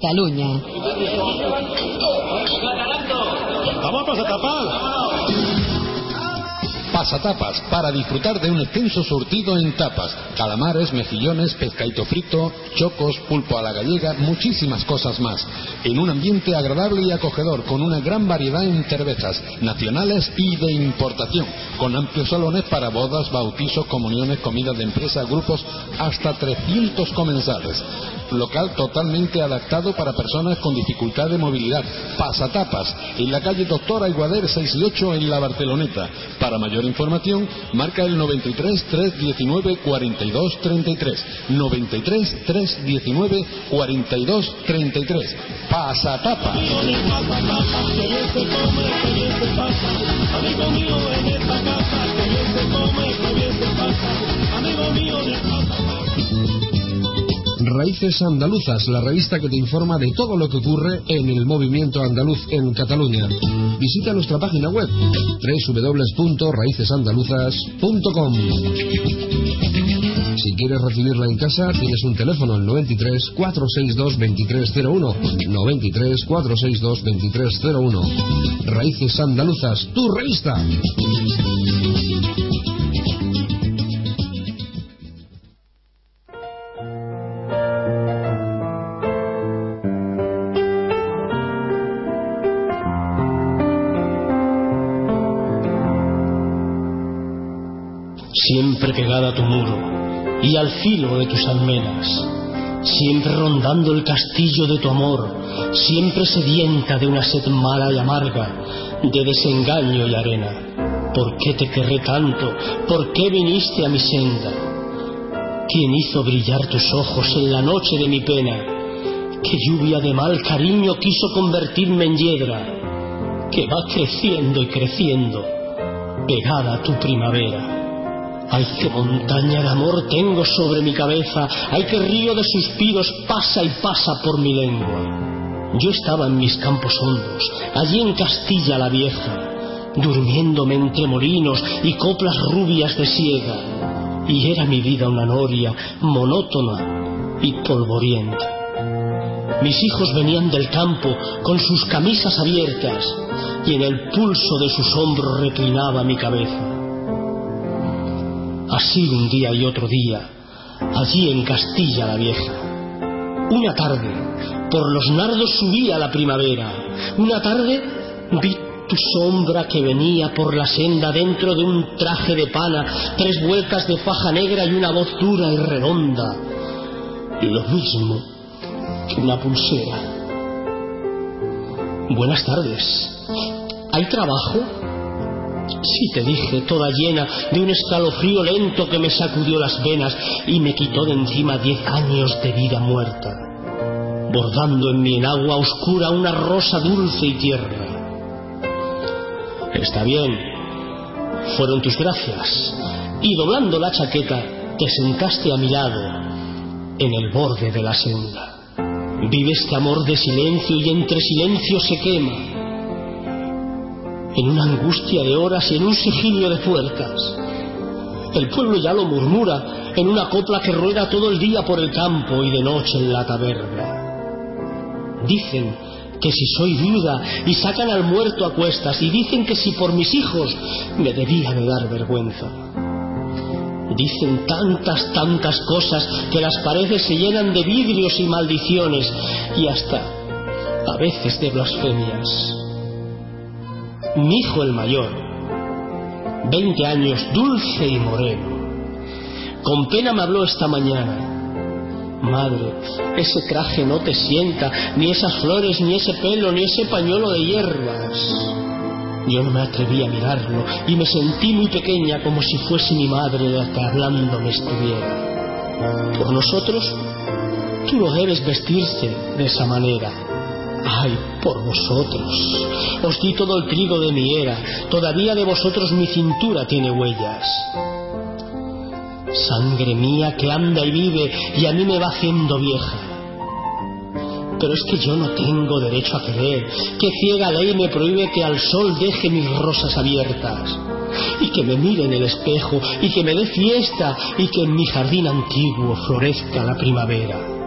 S10: Cataluña.
S19: Vamos a pasatapar. Pasatapas, para disfrutar de un extenso surtido en tapas, calamares, mejillones, pescadito frito, chocos, pulpo a la gallega, muchísimas cosas más. En un ambiente agradable y acogedor, con una gran variedad en cervezas, nacionales y de importación, con amplios salones para bodas, bautizos, comuniones, comidas de empresa, grupos, hasta 300 comensales. Local totalmente adaptado para personas con dificultad de movilidad. Pasatapas, en la calle Doctor Aiguader 6 y 8 en la Barceloneta. Para mayor información, marca el 93 319 42 33. 93 319 42 33. Pasatapas.
S25: Amigo mío de
S26: Raíces Andaluzas, la revista que te informa de todo lo que ocurre en el movimiento andaluz en Cataluña. Visita nuestra página web www.raicesandaluzas.com. Si quieres recibirla en casa, tienes un teléfono al 93 462 2301. 93 462 2301. Raíces Andaluzas, tu revista.
S13: Pegada a tu muro y al filo de tus almenas, siempre rondando el castillo de tu amor, siempre sedienta de una sed mala y amarga, de desengaño y arena. ¿Por qué te querré tanto? ¿Por qué viniste a mi senda? ¿Quién hizo brillar tus ojos en la noche de mi pena? ¿Qué lluvia de mal cariño quiso convertirme en hiedra? Que va creciendo y creciendo, pegada a tu primavera. Ay, qué montaña de amor tengo sobre mi cabeza. Ay, qué río de suspiros pasa y pasa por mi lengua. Yo estaba en mis campos hondos, allí en Castilla la Vieja, durmiéndome entre molinos y coplas rubias de siega. Y era mi vida una noria monótona y polvorienta. Mis hijos venían del campo con sus camisas abiertas y en el pulso de sus hombros reclinaba mi cabeza. Así un día y otro día, allí en Castilla la Vieja. Una tarde, por los nardos subía la primavera. Una tarde vi tu sombra que venía por la senda dentro de un traje de pana, tres vueltas de faja negra y una voz dura y redonda. Lo mismo que una pulsera. Buenas tardes. ¿Hay trabajo? Sí te dije, toda llena de un escalofrío lento que me sacudió las venas y me quitó de encima diez años de vida muerta, bordando en mi enagua oscura una rosa dulce y tierna. Está bien, fueron tus gracias, y doblando la chaqueta te sentaste a mi lado en el borde de la senda. Vive este amor de silencio y entre silencio se quema. En una angustia de horas y en un sigilio de puertas. El pueblo ya lo murmura en una copla que rueda todo el día por el campo y de noche en la taberna. Dicen que si soy viuda y sacan al muerto a cuestas y dicen que si por mis hijos me debía de dar vergüenza. Dicen tantas, tantas cosas que las paredes se llenan de vidrios y maldiciones y hasta a veces de blasfemias. Mi hijo el mayor, 20 años, dulce y moreno, con pena me habló esta mañana. Madre, ese traje no te sienta, ni esas flores, ni ese pelo, ni ese pañuelo de hierbas. Yo no me atreví a mirarlo y me sentí muy pequeña como si fuese mi madre la que hablando me estuviera. Por nosotros, tú no debes vestirse de esa manera. Ay, por vosotros. Os di todo el trigo de mi era. Todavía de vosotros mi cintura tiene huellas. Sangre mía que anda y vive y a mí me va haciendo vieja. Pero es que yo no tengo derecho a querer, que ciega ley me prohíbe que al sol deje mis rosas abiertas, y que me mire en el espejo, y que me dé fiesta, y que en mi jardín antiguo florezca la primavera.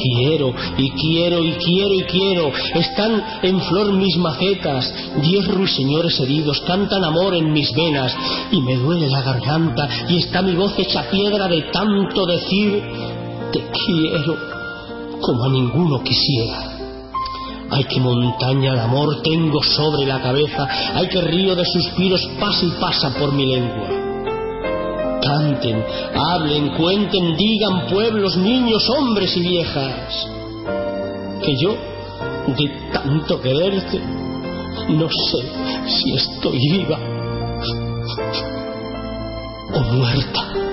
S13: Quiero y quiero y quiero y quiero. Están en flor mis macetas. Diez ruiseñores heridos cantan amor en mis venas. Y me duele la garganta y está mi voz hecha piedra de tanto decir te quiero como a ninguno quisiera. Ay, qué montaña de amor tengo sobre la cabeza. Ay, qué río de suspiros pasa y pasa por mi lengua. Canten, hablen, cuenten, digan pueblos, niños, hombres y viejas. Que yo, de tanto quererte, no sé si estoy viva o muerta.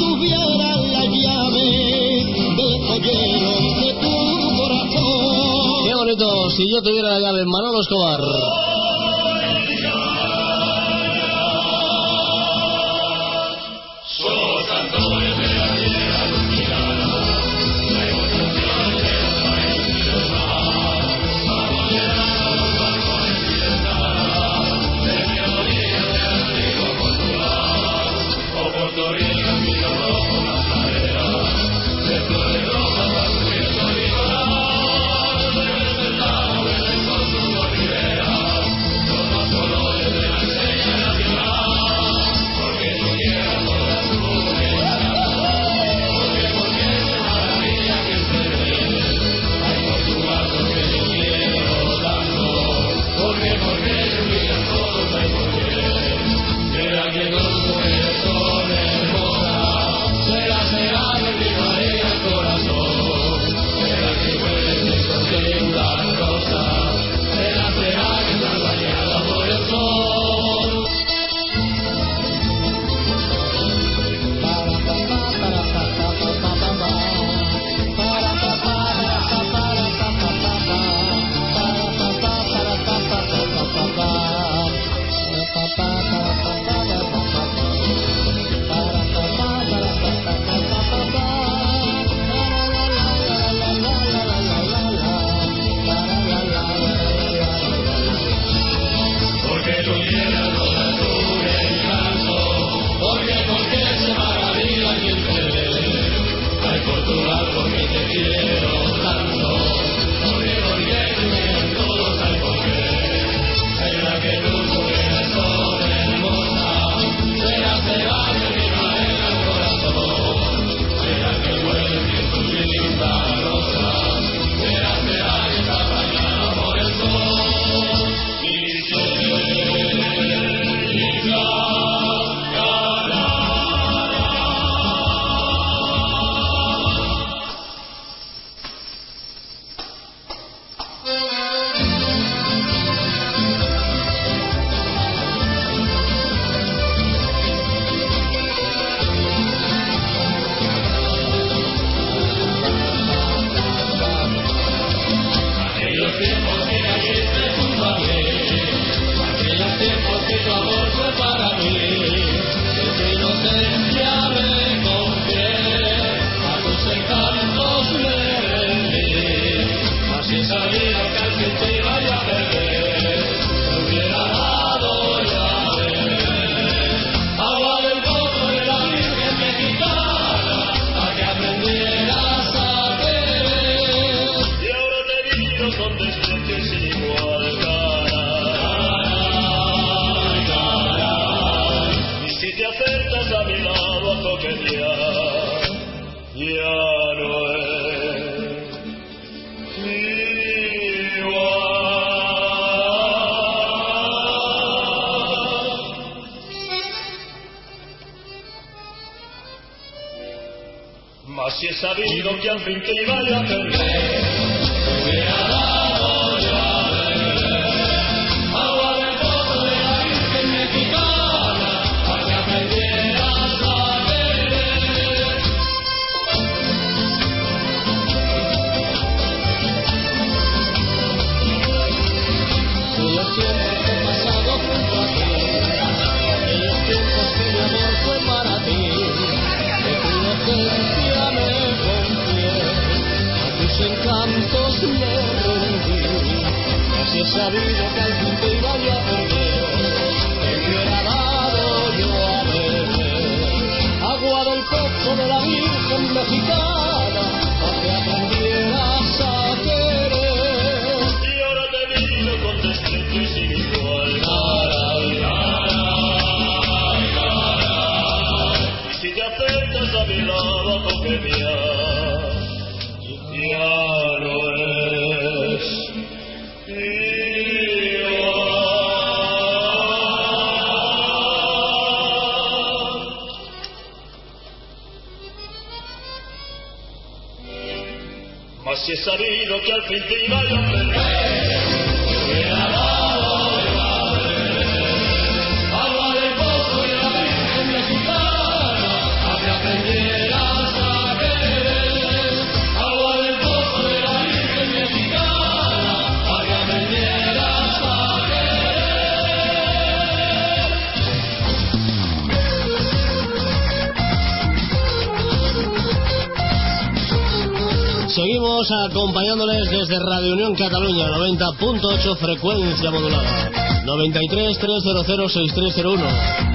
S27: tuvieras la llave del joyero de tu corazón. Qué bonito, si yo tuviera la llave,
S28: Manolo Escobar.
S29: twinkle acompañándoles desde Radio Unión Cataluña, 90.8 frecuencia modulada, 93 300 6301.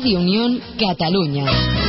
S30: Radio Unión Cataluña.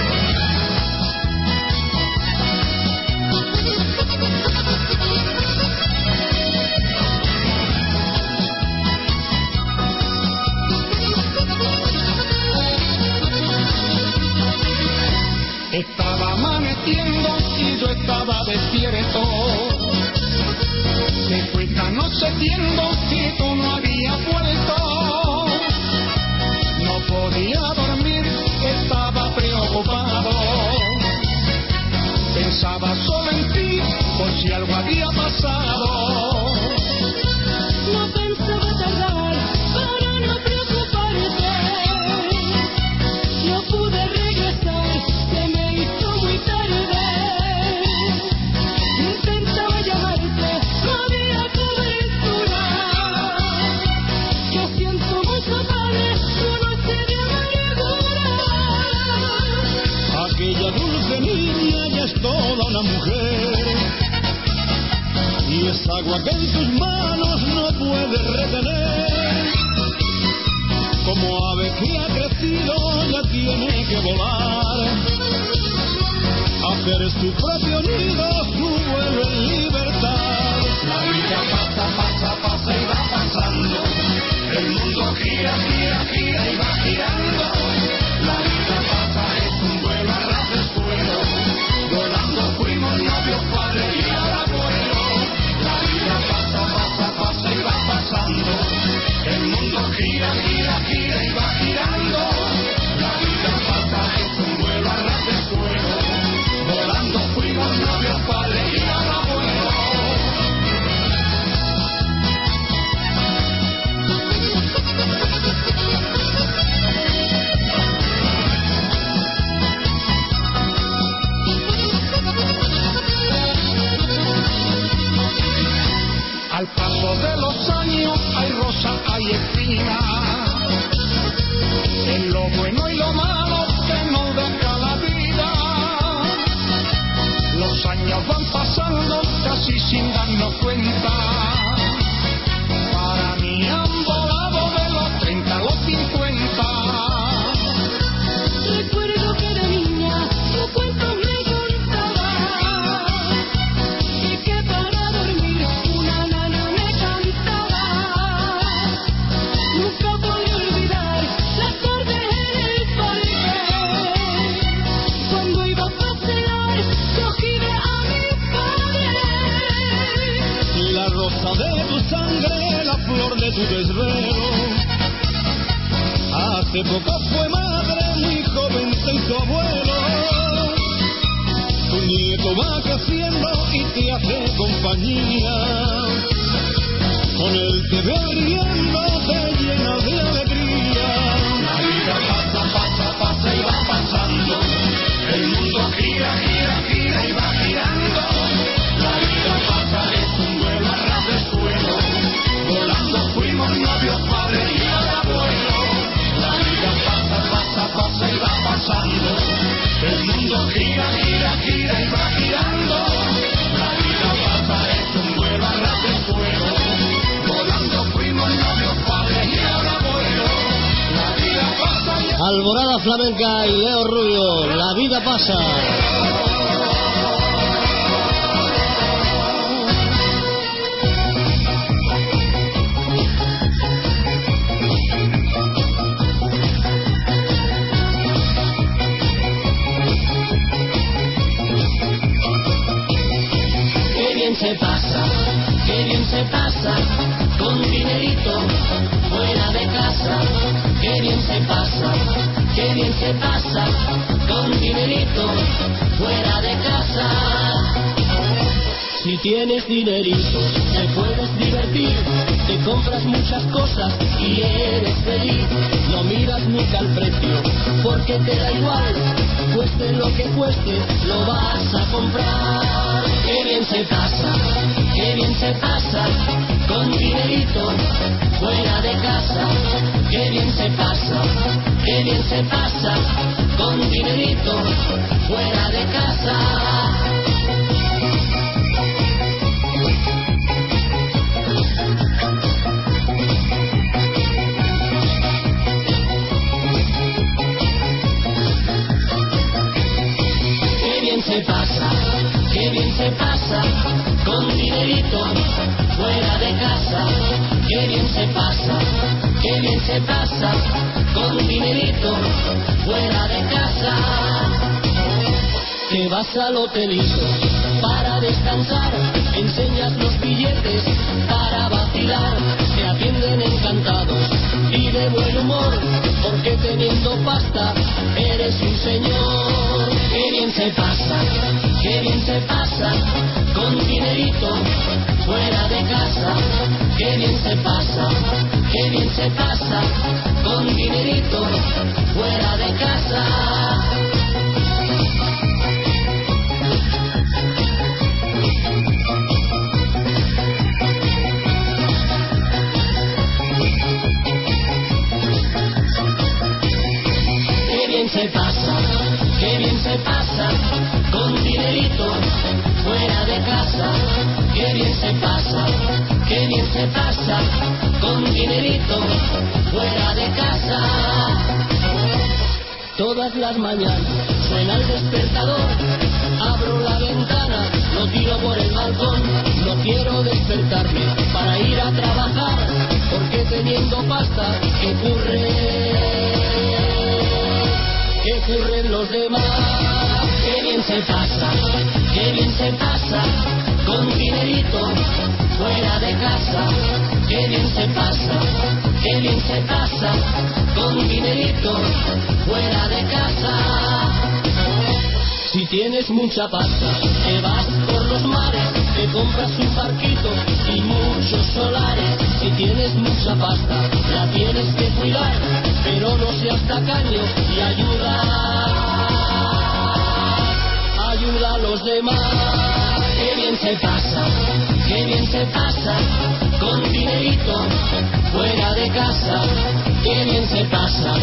S31: se pasa,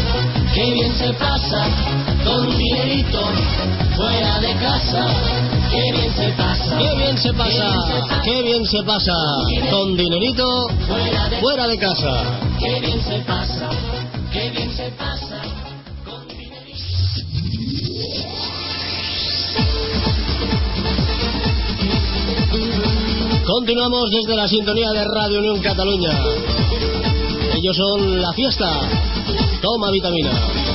S29: qué bien se pasa, con dinerito fuera de casa. Qué bien se pasa, qué bien se pasa, qué bien se pasa, con dinerito fuera de casa. Qué bien se pasa, qué bien se pasa. con dinerito
S13: Continuamos desde la sintonía de Radio Unión Cataluña. Ellos son la fiesta. Toma vitamina.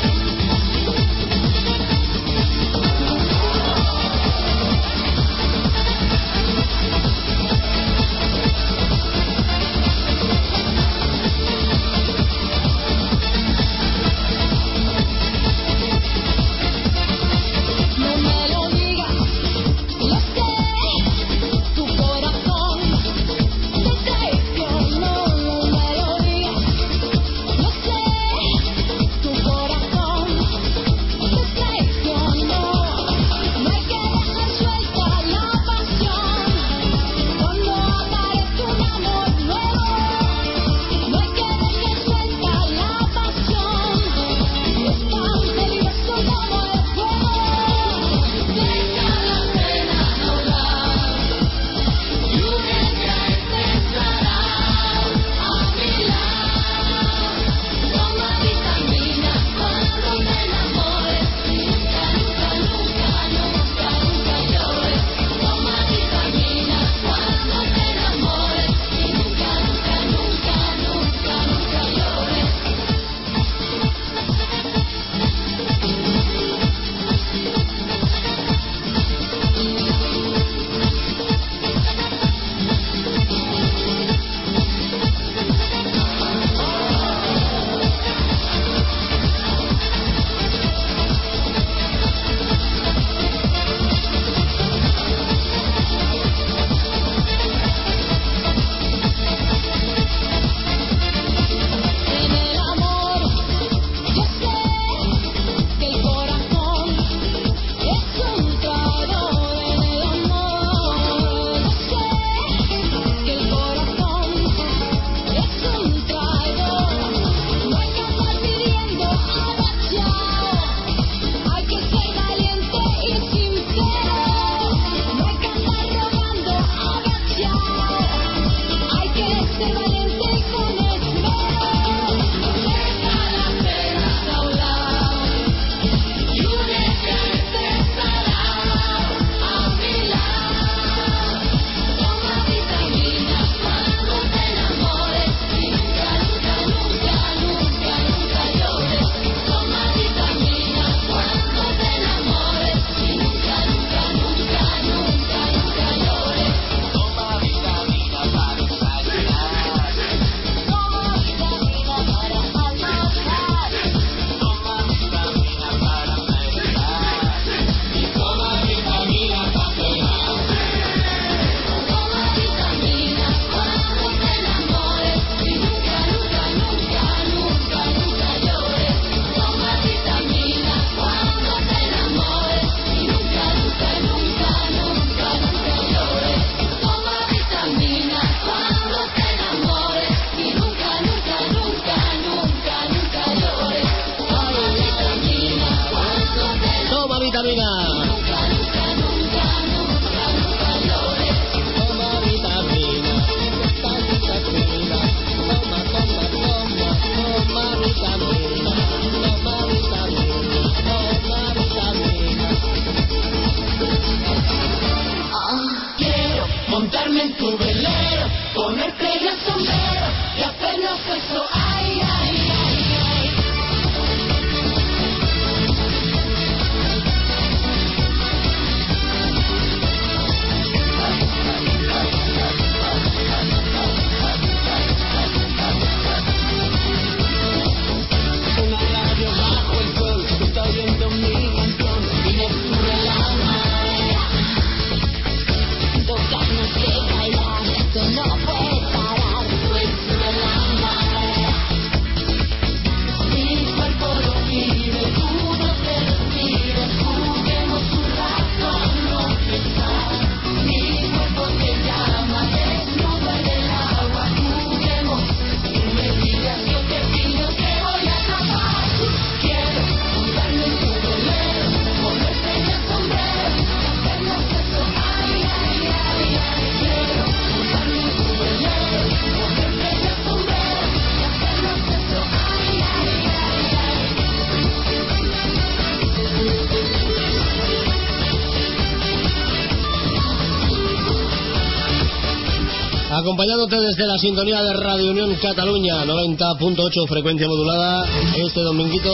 S32: Acompañándote desde la sintonía de Radio Unión Cataluña, 90.8 frecuencia modulada, este dominguito.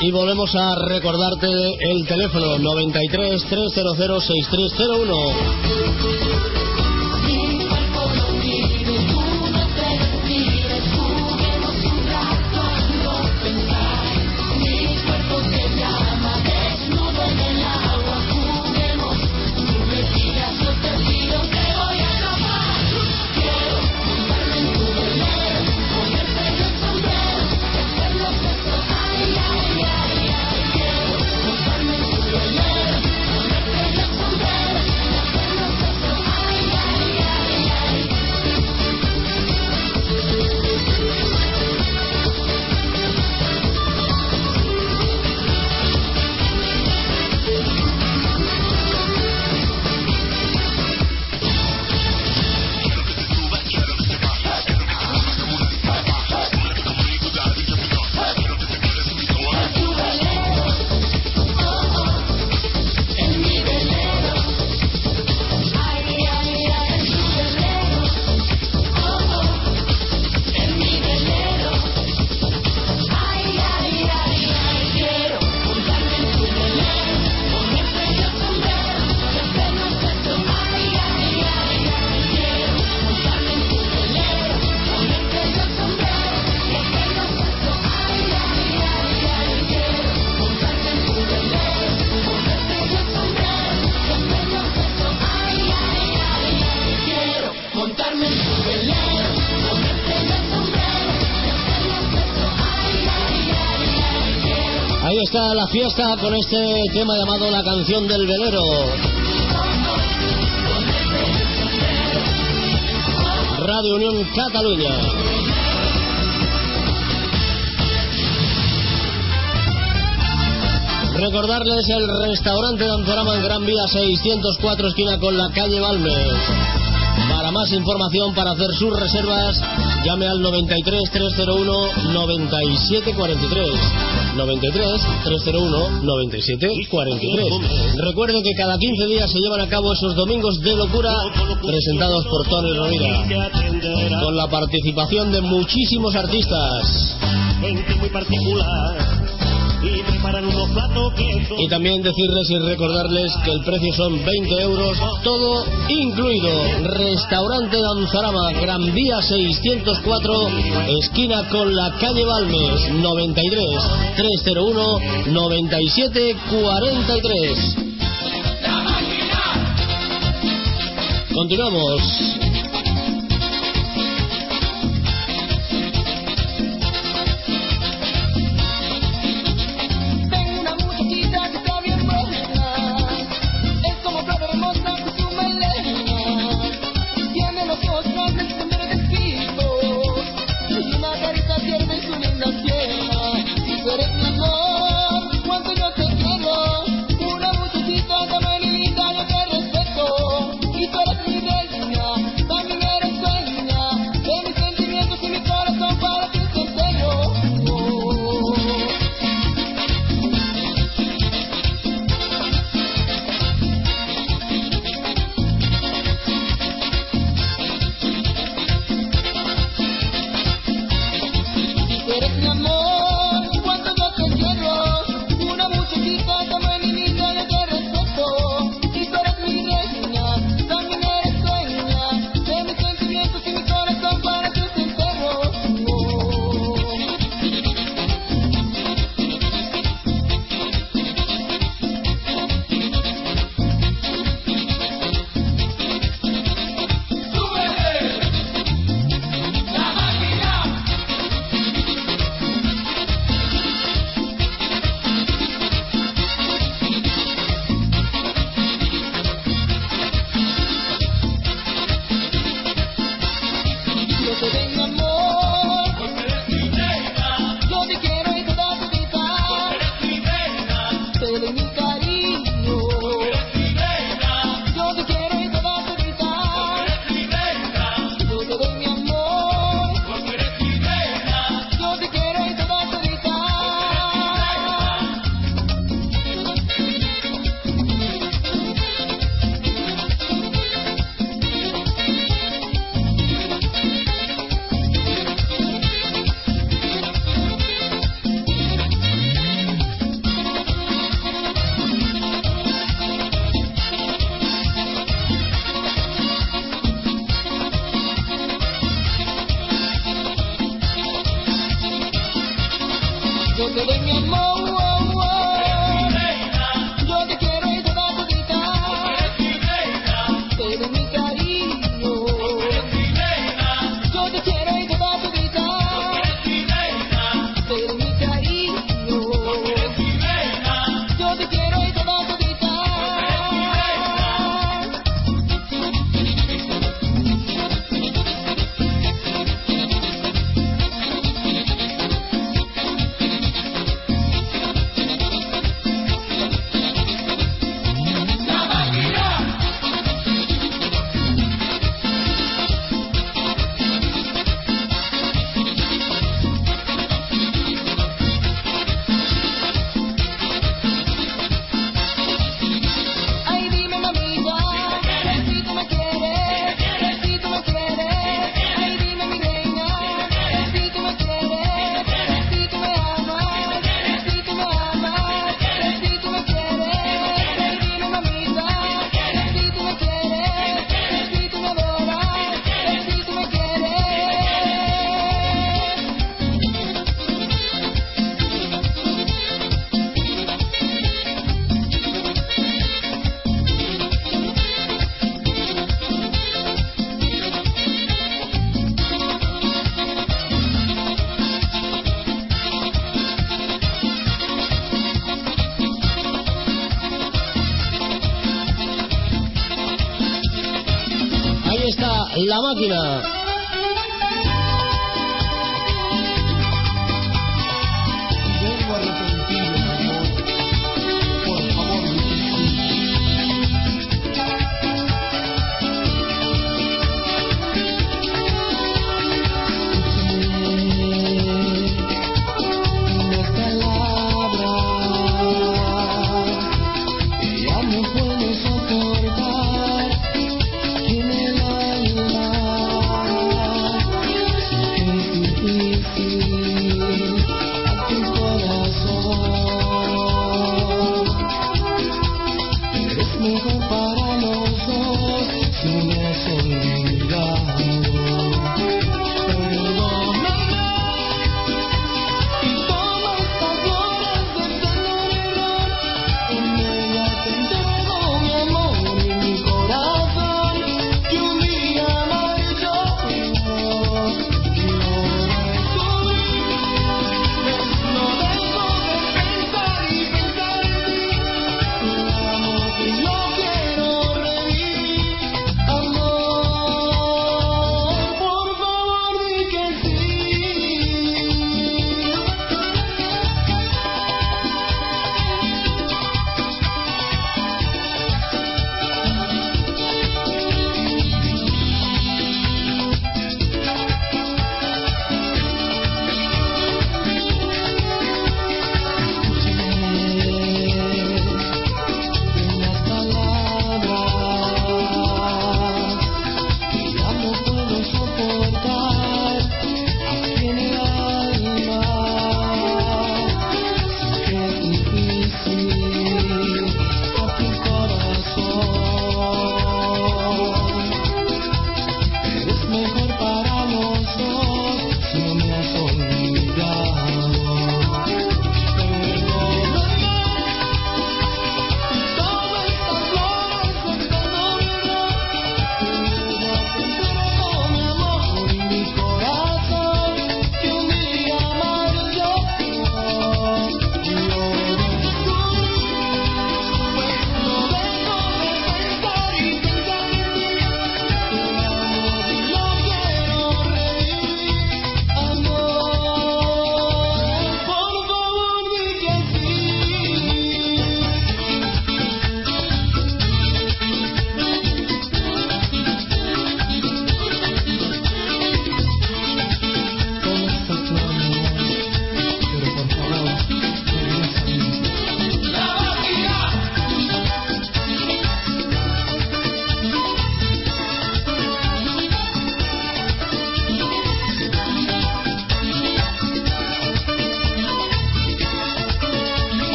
S32: Y volvemos a recordarte el teléfono 93 300 6301. Fiesta con este tema llamado La canción del velero. Radio Unión Cataluña. Recordarles el restaurante de Anzorama en Gran Vía 604 esquina con la calle Balmes. Para más información, para hacer sus reservas, llame al 93 301 9743. 93 301 9743. Recuerde que cada 15 días se llevan a cabo esos domingos de locura presentados por Tony Rovira. Con la participación de muchísimos artistas.
S12: Gente muy particular y
S32: también decirles y recordarles que el precio son 20 euros, todo incluido. Restaurante Danzarama, Gran Vía 604, esquina con la calle Balmes, 93 301 97 43. Continuamos.
S33: La máquina.
S34: Vengo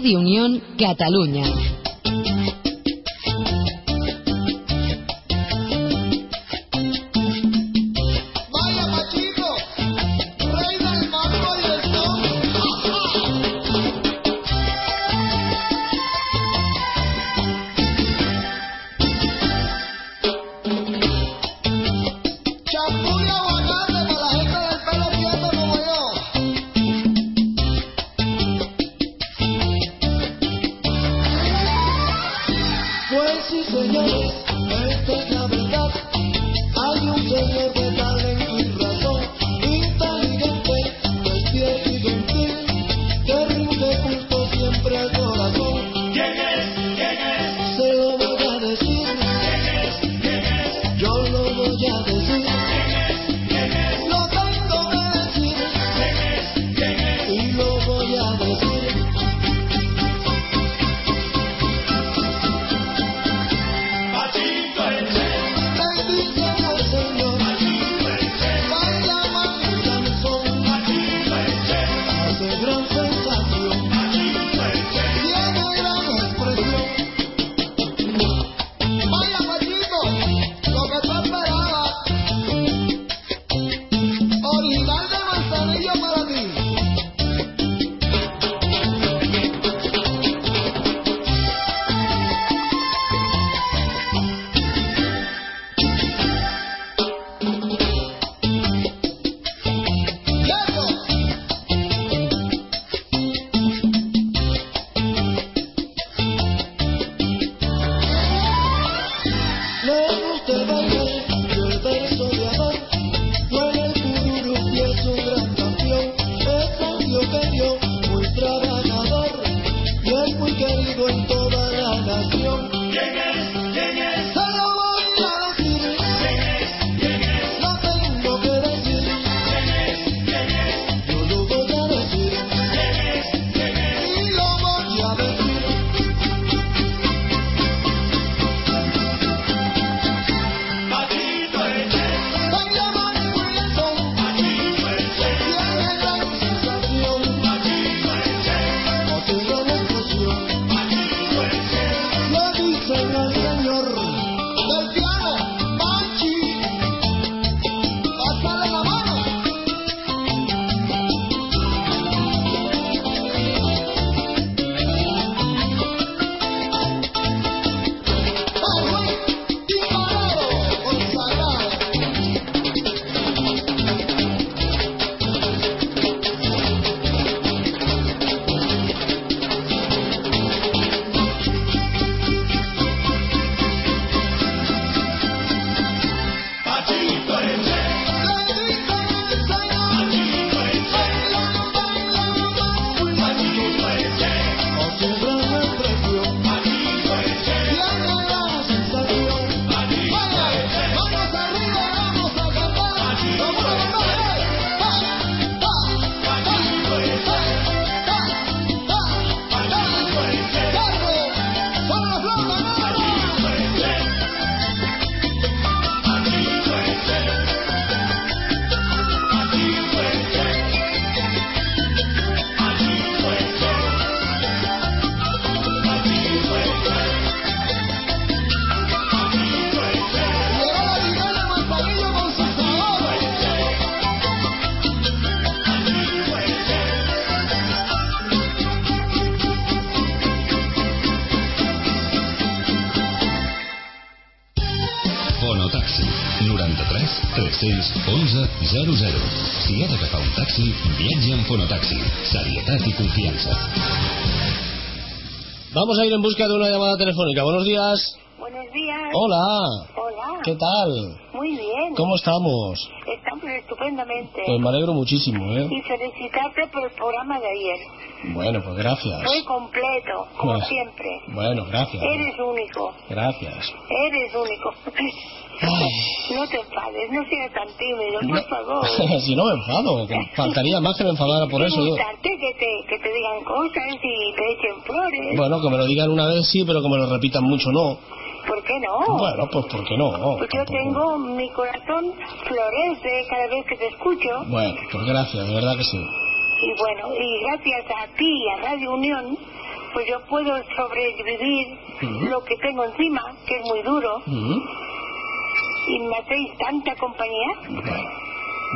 S35: Radio Unión Cataluña.
S13: Vamos a ir en busca de una llamada telefónica. Buenos días.
S36: Buenos días.
S13: Hola.
S36: Hola.
S13: ¿Qué tal?
S36: Muy bien.
S13: ¿Cómo estamos?
S36: Estamos estupendamente.
S13: Pues me alegro muchísimo, ¿eh?
S36: Y felicitarte por el programa de ayer.
S13: Bueno, pues gracias.
S36: Muy completo, como
S13: Bueno.
S36: siempre.
S13: Bueno, gracias.
S36: Eres único.
S13: Gracias.
S36: Eres único. [laughs] [laughs] No te enfades, no seas tan tímido, por favor. [laughs]
S13: si no me enfado, que [laughs] faltaría más que me enfadara por eso.
S36: Gustarte que te, que te digan cosas y te echen flores.
S13: Bueno, que me lo digan una vez sí, pero que me lo repitan mucho no.
S36: ¿Por qué no?
S13: Bueno, pues ¿por qué no?
S36: Pues yo tengo mi corazón florece cada vez que te escucho.
S13: Bueno, pues gracias, de verdad que sí.
S36: Y bueno, y gracias a ti y a Radio Unión, pues yo puedo sobrevivir
S13: Ujú.
S36: lo que tengo encima, que es muy duro,
S13: Ujú.
S36: Y me hacéis tanta compañía.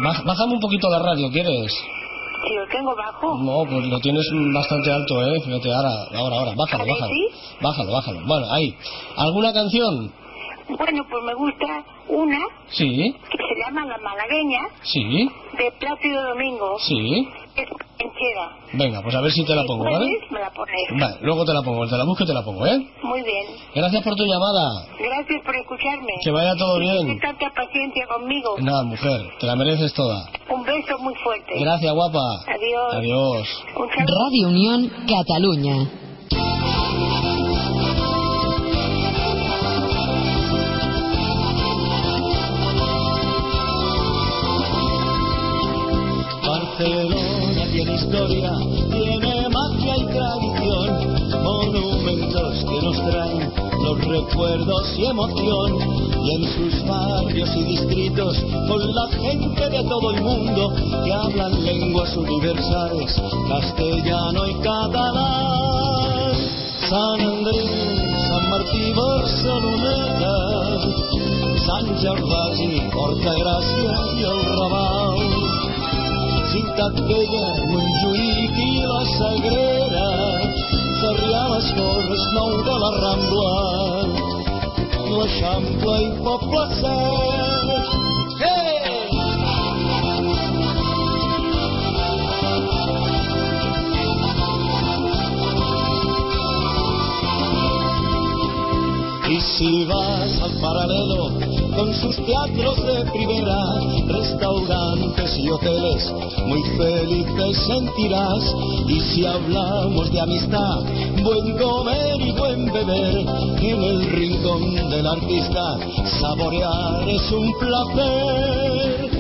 S13: Baj- Bájame un poquito la radio, ¿quieres?
S36: Si lo tengo bajo,
S13: No, pues lo tienes bastante alto, ¿eh? Fíjate, ahora, ahora, ahora, bájalo,
S36: ¿A ver,
S13: bájalo.
S36: sí?
S13: Bájalo, bájalo. Bueno, ahí. ¿Alguna canción?
S36: bueno, pues me gusta una
S13: Sí,
S36: que se llama La Malagueña,
S13: sí,
S36: de Plácido Domingo,
S13: sí.
S36: es enchera.
S13: Venga, pues a ver si te la pongo, ¿vale?
S36: me la pones.
S13: Vale, luego te la pongo, te la busco y te la pongo, ¿eh?
S36: Muy bien.
S13: Gracias por tu llamada.
S36: Gracias por escucharme.
S13: Que vaya todo
S36: Y
S13: bien.
S36: tener tanta paciencia conmigo.
S13: Nada, mujer, te la mereces toda.
S36: Un beso muy fuerte.
S13: Gracias, guapa.
S36: Adiós.
S13: Adiós.
S10: Radio Unión Catalunya.
S12: Recuerdos y emoción. Y en sus barrios y distritos, con la gente de todo el mundo que hablan lenguas universales, castellano y catalán. San Andrés, San Martí, Barceloneta, Sant Gervasi, Porta Gràcia i el Raval. Ciutat Vella, Montjuïc i la Sagrera, Sarrià, les Torres, Nou de la Rambla, l'Eixample i Poble Sec. Y si vas al paralelo con sus teatros de primera, restaurantes y hoteles, muy feliz te sentirás. Y si hablamos de amistad, buen comer y buen beber, en el rincón del artista, saborear es un placer.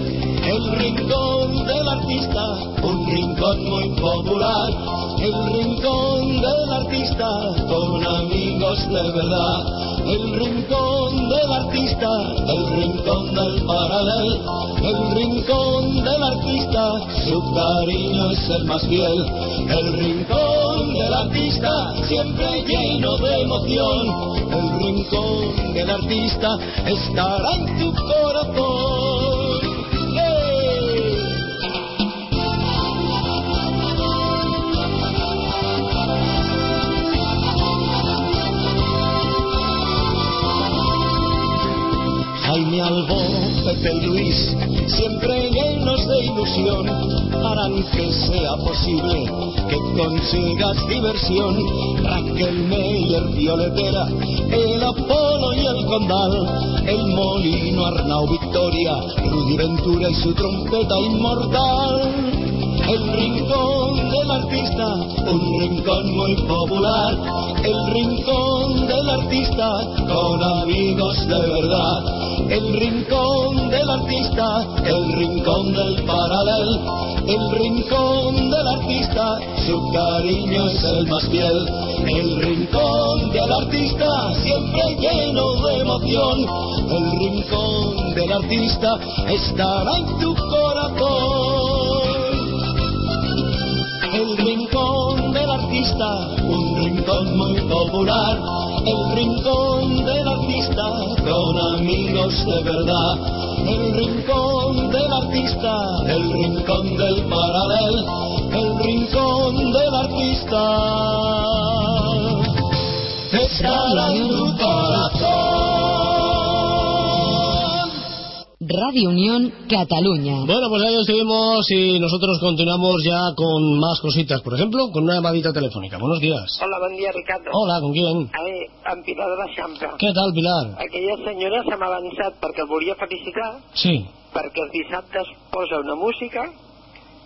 S12: El rincón del artista, un rincón muy popular. El rincón del artista, con amigos de verdad. El rincón del artista, el rincón del paralel. El rincón del artista, su cariño es el más fiel. El rincón del artista, siempre lleno de emoción. El rincón del artista estará en tu corazón. Albó, Pepe y Luis, siempre llenos de ilusión, harán que sea posible que consigas diversión. Raquel Meyer, Violetera, el Apolo y el Condal, el Molino, Arnau Victoria, Rudy Ventura y su trompeta inmortal. El rincón del artista, un rincón muy popular. El rincón del artista, con amigos de verdad. El rincón del artista, el rincón del paralel. El rincón del artista, su cariño es el más fiel. El rincón del artista, siempre lleno de emoción. El rincón del artista estará en tu corazón. El rincón del artista, un rincón muy popular. El rincón del artista, con amigos de verdad. El rincón del artista, el rincón del paralel. El rincón del artista estará en tu.
S10: Radio Unión, Cataluña.
S13: Bueno, pues ahí estuvimos y nosotros continuamos ya con más cositas. Por ejemplo, con una llamadita telefónica. Buenos días.
S36: Hola, bon dia, Ricardo.
S13: Hola, ¿con quién?
S36: A en Pilar de l'Eixample.
S13: ¿Qué tal, Pilar?
S36: Aquella senyora se m'ha avançat perquè el volia felicitar,
S13: Sí.
S36: perquè els dissabtes posa una música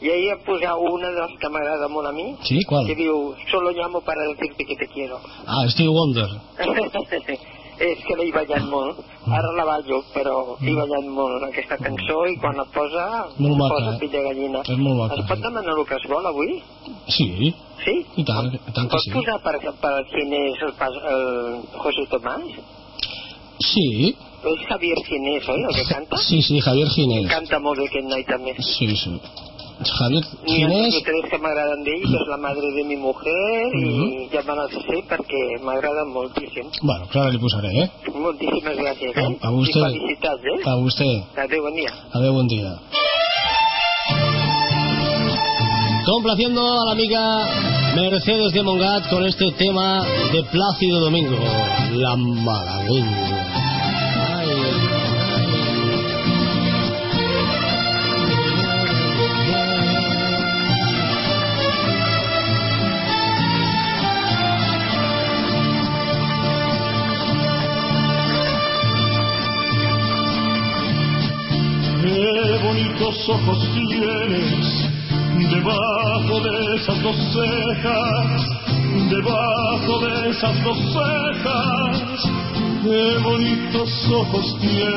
S36: i ahir ha posat una de les que m'agrada molt a mi,
S13: Sí, ¿cuál?
S36: que diu Solo llamo para decirte que te quiero.
S13: Ah, Steve Wonder. [laughs]
S36: És que l'he ballat molt. Ara la ballo, però he ballat molt aquesta cançó i quan la posa,
S13: Molt maca,
S36: posa
S13: eh?
S36: pell de gallina.
S13: És molt maca,
S36: Es pot demanar el que es vol avui?
S13: Sí.
S36: Sí?
S13: I tant, i tant que
S36: Pots
S13: sí.
S36: posar per, per Ginés el, pas, el José Tomás?
S13: Sí.
S36: És Javier Ginés, oi, el que canta?
S13: Sí, sí, Javier Ginés.
S36: Canta molt bé aquest noi també.
S13: Sí, sí. Javier Ginés...
S36: o tres que m'agraden d'ell, que és la madre de mi mujer, i ja me les sé perquè m'agraden moltíssim.
S13: Bueno, claro, le posaré, ¿eh?
S36: Moltíssimes gràcies, eh?
S13: A, a usted.
S36: I felicitats, eh?
S13: A usted.
S36: Adéu, bon dia.
S13: Adeu, buen día. Complaciendo a la amiga Mercedes de Mongat con este tema de Plácido Domingo, la malagueña.
S28: Qué bonitos ojos tienes debajo de esas dos cejas, debajo de esas dos cejas. Qué bonitos ojos tienes.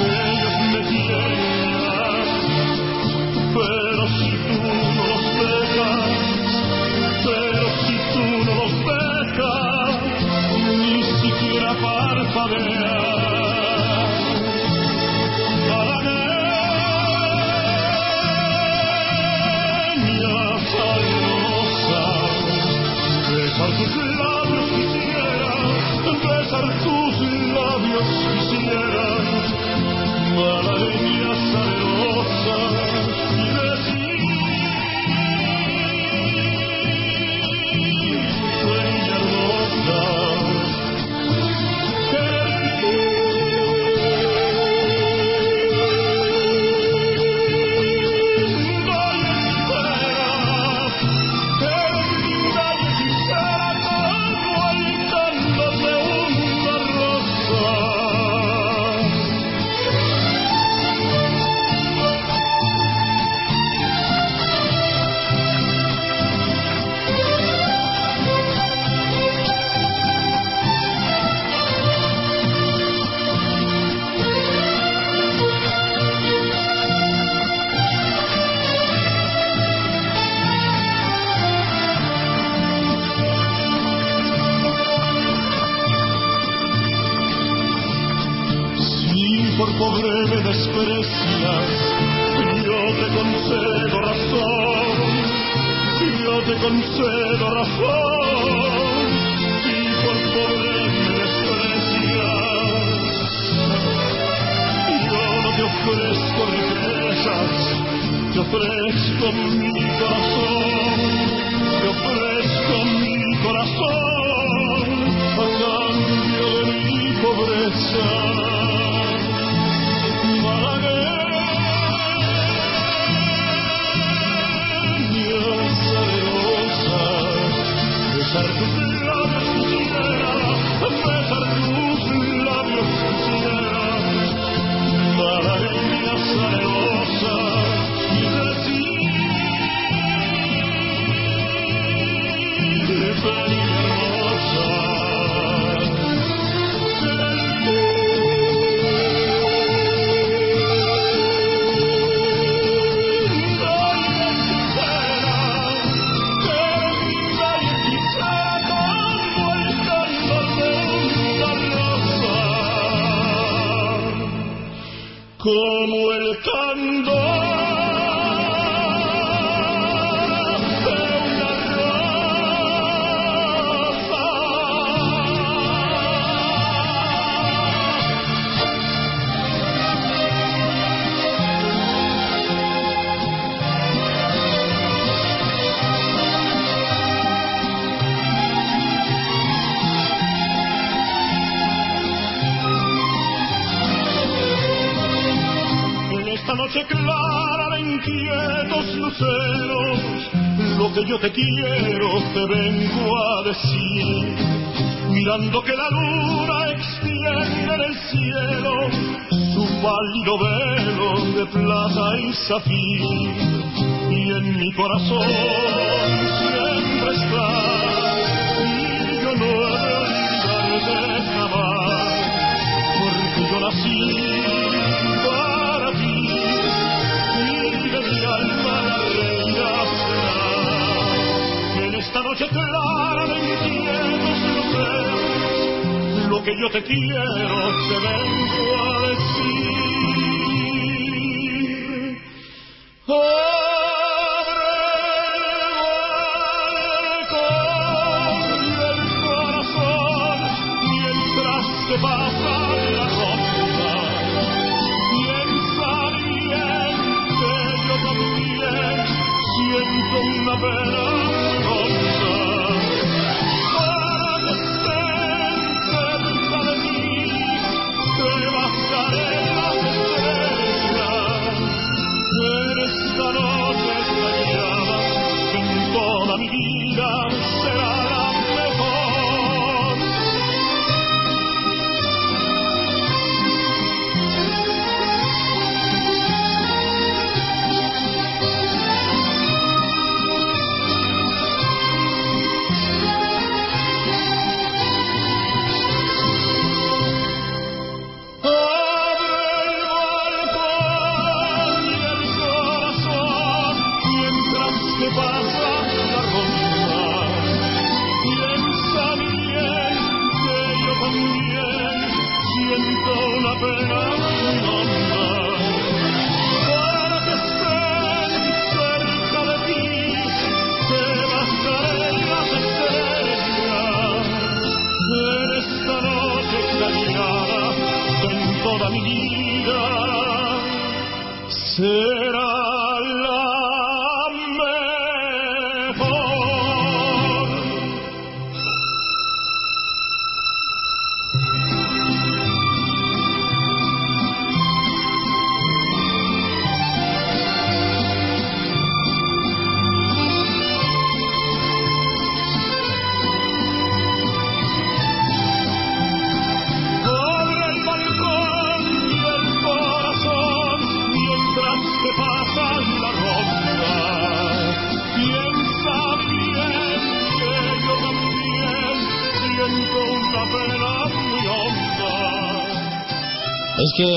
S28: Ellos me quieren pero si tú no los dejas, pero si tú no los dejas, ni siquiera parpadear. Besar tus labios quisiera, malagueña salerosa, y decir, decir, ven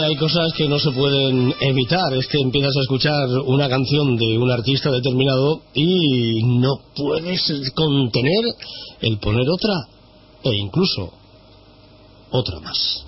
S28: hay cosas que no se pueden evitar. Es que empiezas a escuchar una canción de un artista determinado y no puedes contener el poner otra e incluso otra más.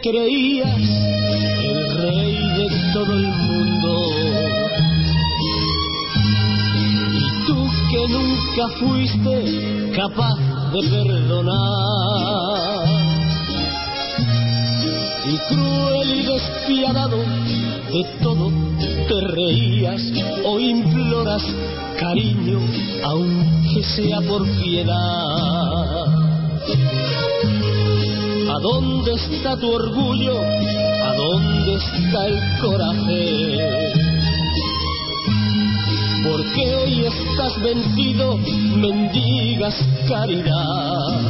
S13: Creías el rey de todo el mundo. Y tú que nunca fuiste capaz de perdonar. Y cruel y despiadado de todo te reías o imploras cariño, aunque sea por piedad. ¿A dónde está tu orgullo? ¿A dónde está el coraje? Porque hoy estás vencido, mendigas caridad.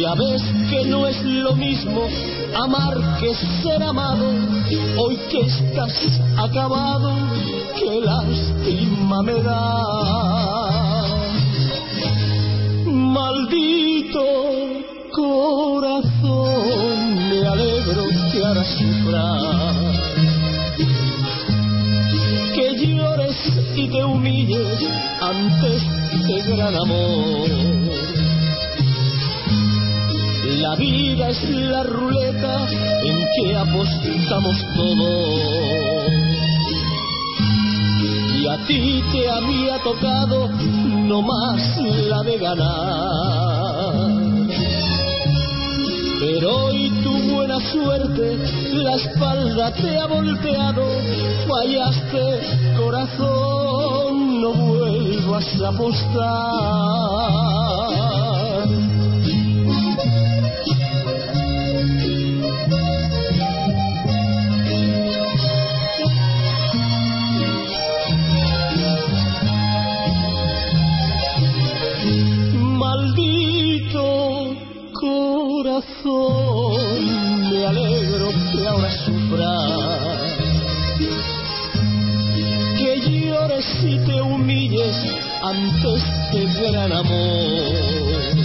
S13: Ya ves que no es lo mismo amar que ser amado. Hoy que estás acabado, qué lástima me da. Maldito corazón, me alegro que ahora sufras. Que llores y te humilles ante este gran amor. La vida es la ruleta en que apostamos todos. Y a ti te había tocado no más la de ganar. Pero hoy tu buena suerte la espalda te ha volteado, fallaste corazón, no vuelvas a apostar. Ante este gran amor.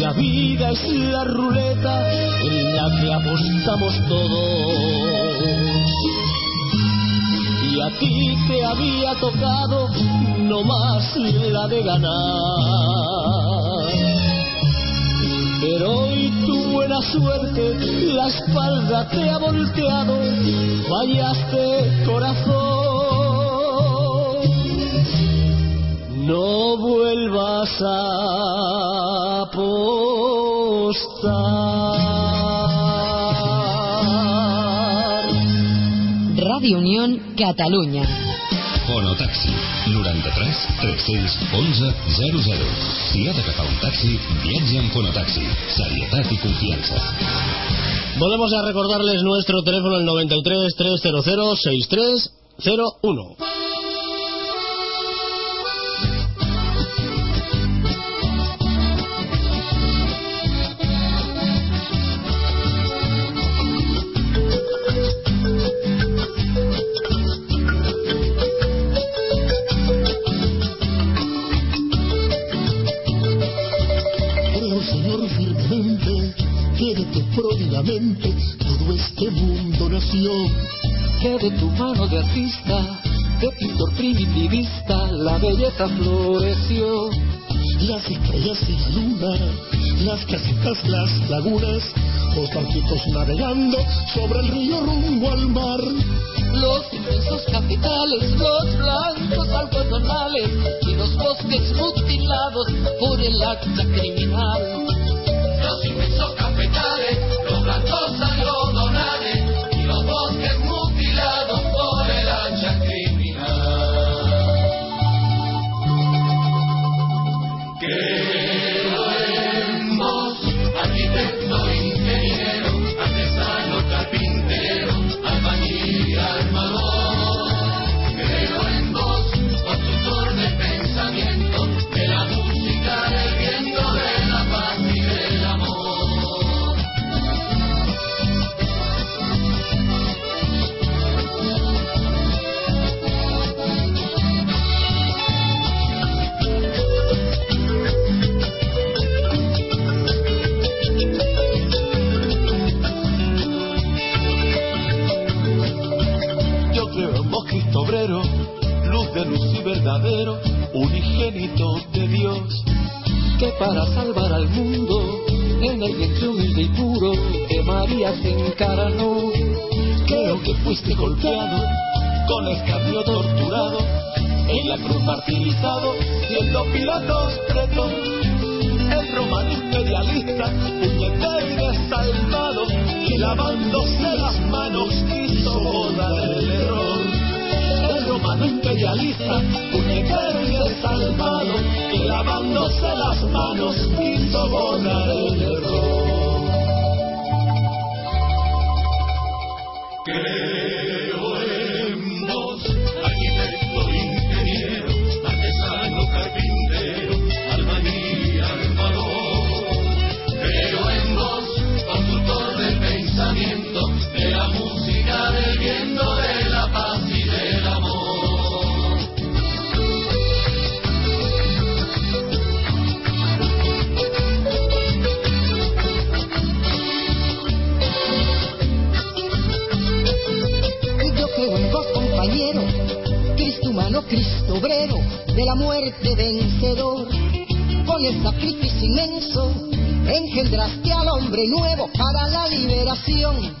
S13: La vida es la ruleta en la que apostamos todos. Y a ti te había tocado no más la de ganar. Pero hoy tu buena suerte la espalda te ha volteado, fallaste corazón. No vuelvas a apostar.
S10: Radio Unión, Catalunya.
S15: Fonotaxi 93 311 00. Si ha d'agafar un taxi, viatge amb Fonotaxi. Serietat i confiança.
S37: Volvemos a recordarles nuestro teléfono el 93 300 6301.
S38: Belleza floreció.
S39: Las estrellas y la luna, las casitas, las lagunas, los barquitos navegando sobre el río rumbo al mar.
S38: Los inmensos capitales, los blancos algodonales y los bosques mutilados por el acta criminal.
S40: Los inmensos capitales, los blancos
S39: verdadero, unigénito de Dios.
S38: que para salvar al mundo, en el vientre humilde y puro de María se encarnó.
S39: Creo que fuiste golpeado, con escarnio torturado, en la cruz martirizado, siendo Pilatos preto. El romano imperialista, puñetero y desalmado, y lavándose las manos quiso borrar el error. El romano imperialista, y desalmado, y lavándose las manos quiso borrar el error.
S38: Obrero, de la muerte vencedor. Con el sacrificio inmenso, engendraste al hombre nuevo para la liberación.